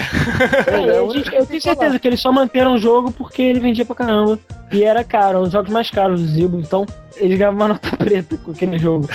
É,
É, único
eu tenho certeza que eles só manteram o jogo porque ele vendia pra caramba. E era caro, um dos jogos mais caros do Zibo. Então, eles ganhavam uma nota preta com aquele jogo.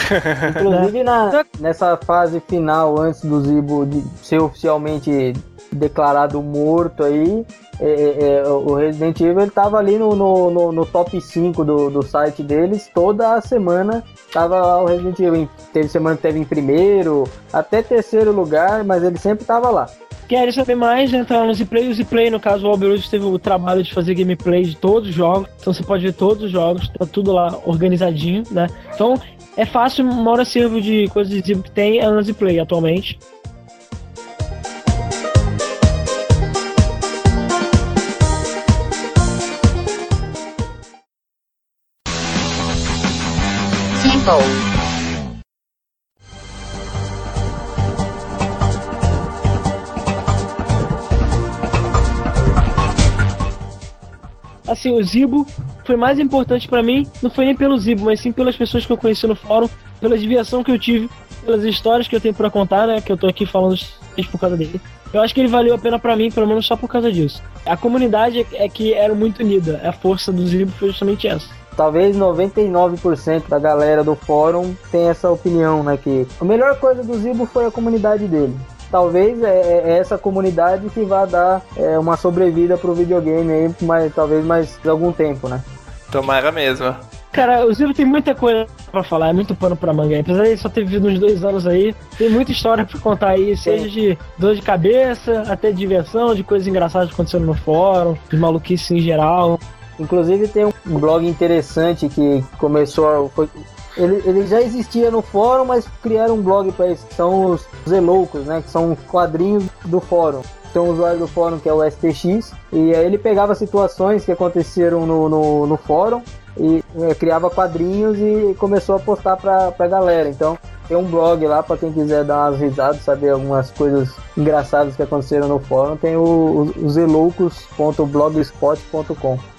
Inclusive na, nessa fase final, antes do Zibo ser oficialmente declarado morto aí, é, é, é, o Resident Evil ele tava ali no, no, no- no top 5 do, do site deles, toda a semana tava lá o Resident Evil. Teve semana que teve em primeiro, até terceiro lugar, mas ele sempre tava lá.
Querem saber mais? Entra no Zplay. O Zplay, no caso, o Alberus teve o trabalho de fazer gameplay de todos os jogos. Então você pode ver todos os jogos, tá tudo lá organizadinho, né? Então é fácil, o maior acervo de coisas de que tem é no Zplay atualmente. Assim, o Zibo foi mais importante pra mim, não foi nem pelo Zibo, mas sim pelas pessoas que eu conheci no fórum, pela diversão que eu tive, pelas histórias que eu tenho pra contar, né? Que eu tô aqui falando por causa dele. Eu acho que ele valeu a pena pra mim, pelo menos só por causa disso. A comunidade é que era muito unida, a força do Zibo foi justamente essa.
Talvez 99% da galera do fórum tenha essa opinião, né? Que a melhor coisa do Zibo foi a comunidade dele. Talvez é, é essa comunidade que vai dar é, uma sobrevida pro videogame aí, mas talvez mais algum tempo, né?
Tomara mesmo.
Cara, o Zibo tem muita coisa pra falar, é muito pano pra manga. Apesar de ele só ter vivido uns dois anos aí, tem muita história pra contar aí, seja de dor de cabeça, até de diversão, de coisas engraçadas acontecendo no fórum, de maluquice em geral.
Inclusive tem um blog interessante que começou. Foi, ele, ele já existia no fórum, mas criaram um blog para isso, que são os Zeloucos, né? Que são quadrinhos do fórum. Tem um usuário do fórum que é o STX, e aí ele pegava situações que aconteceram no, no, no fórum e é, criava quadrinhos e começou a postar pra, pra galera. Então tem um blog lá para quem quiser dar umas risadas, saber algumas coisas engraçadas que aconteceram no fórum. Tem o, o zeloucos.blogspot.com.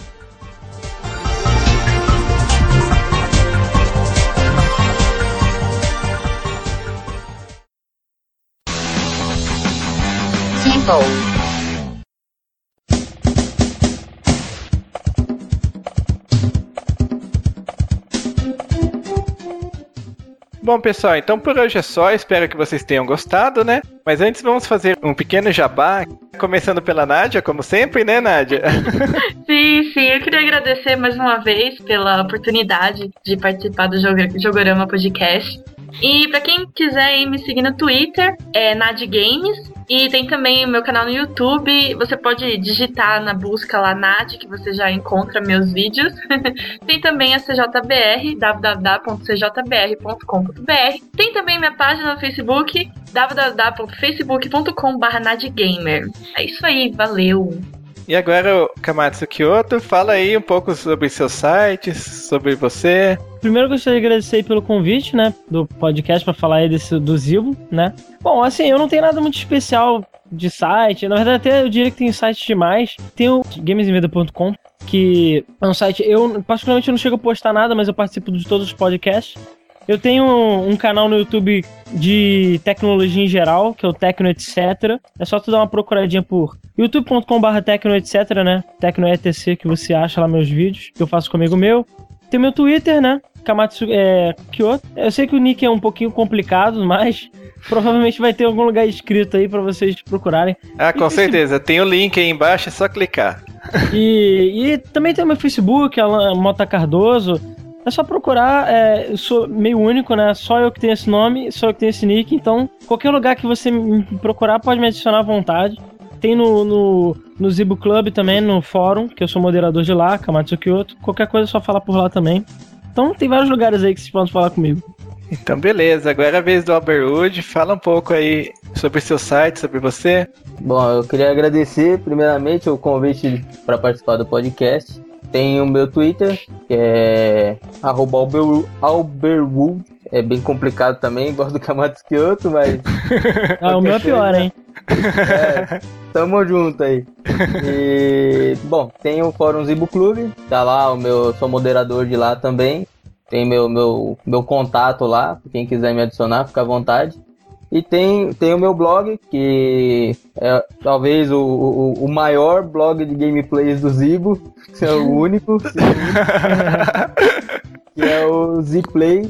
Bom, pessoal, então por hoje é só. Espero que vocês tenham gostado, né? Mas antes vamos fazer um pequeno jabá, começando pela Nádia, como sempre, né, Nádia?
Sim, sim, eu queria agradecer mais uma vez pela oportunidade de participar do Jogo- Jogorama Podcast. E pra quem quiser me seguir no Twitter, é Nad Games. E tem também o meu canal no YouTube. Você pode digitar na busca lá Nad, que você já encontra meus vídeos. tem também a CJBR, www.cjbr.com.br. Tem também minha página no Facebook, www.facebook.com.br. É isso aí, valeu!
E agora, Kamatsu Kyoto, fala aí um pouco sobre seus sites, sobre você.
Primeiro gostaria de agradecer pelo convite, né, do podcast pra falar aí desse, do Zibo, né. Bom, assim, eu não tenho nada muito especial de site, na verdade até eu diria que tem site demais. Tem o gamesinveda.com, que é um site, eu particularmente eu não chego a postar nada, mas eu participo de todos os podcasts. Eu tenho um, canal no YouTube de tecnologia em geral, que é o Tecno Etc. É só tu dar uma procuradinha por youtube.com.br Tecno Etc, né? Tecno ETC, que você acha lá meus vídeos, que eu faço comigo meu. Tem meu Twitter, né? Kamatsu é, Kyoto. Eu sei que o nick é um pouquinho complicado, mas provavelmente vai ter algum lugar escrito aí pra vocês procurarem.
Ah, com certeza. Tem o link aí embaixo, é só clicar.
E, e também tem o meu Facebook, Alan Mota Cardoso. É só procurar, é, eu sou meio único, né? Só eu que tenho esse nome, só eu que tenho esse nick, então qualquer lugar que você me procurar pode me adicionar à vontade. Tem no, no, no Zibo Club também, no fórum, que eu sou moderador de lá, Kamatsu Kyoto. Qualquer coisa é só falar por lá também. Então tem vários lugares aí que vocês podem falar comigo.
Então, beleza. Agora é a vez do Alberwood. Fala um pouco aí sobre seu site, sobre você.
Bom, eu queria agradecer primeiramente o convite para participar do podcast. Tem o meu Twitter, que é arroba Alberwood. É bem complicado também, igual do Kamatsu Kyoto, mas...
Ah, o meu é pior, hein?
É, tamo junto aí. E, bom, tem o Fórum Zibo Clube, tá lá, o meu, sou moderador de lá também. Tem meu, meu, meu contato lá, quem quiser me adicionar, fica à vontade. E tem, tem o meu blog, que é talvez o, o, o maior blog de gameplays do Zibo, que é o único. que é o Zplay,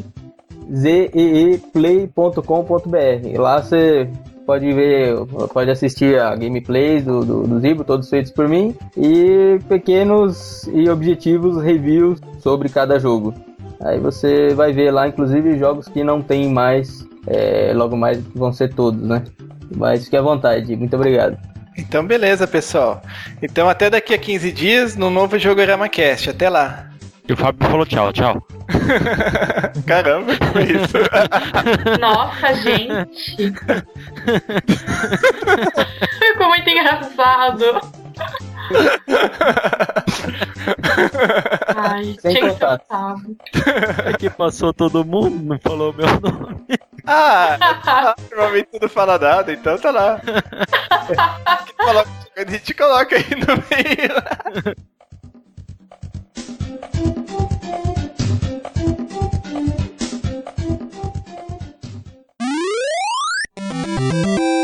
zeeplay.com.br. Lá você pode ver, pode assistir a gameplays do, do, do Zibo, todos feitos por mim, e pequenos e objetivos reviews sobre cada jogo. Aí você vai ver lá, inclusive, jogos que não tem mais, é, logo mais vão ser todos, né? Mas fique à vontade, muito obrigado.
Então, beleza, pessoal. Então, até daqui a 15 dias no novo Jogorama Cast. Até lá.
E o Fábio falou tchau, tchau.
Caramba, que foi isso?
Nossa, gente. Ficou muito engraçado. Ai,
Sem
tinha que ser.
Aqui passou todo mundo, não falou meu nome.
Ah, normalmente tu não fala nada, então tá lá. A gente coloca aí no meio. thank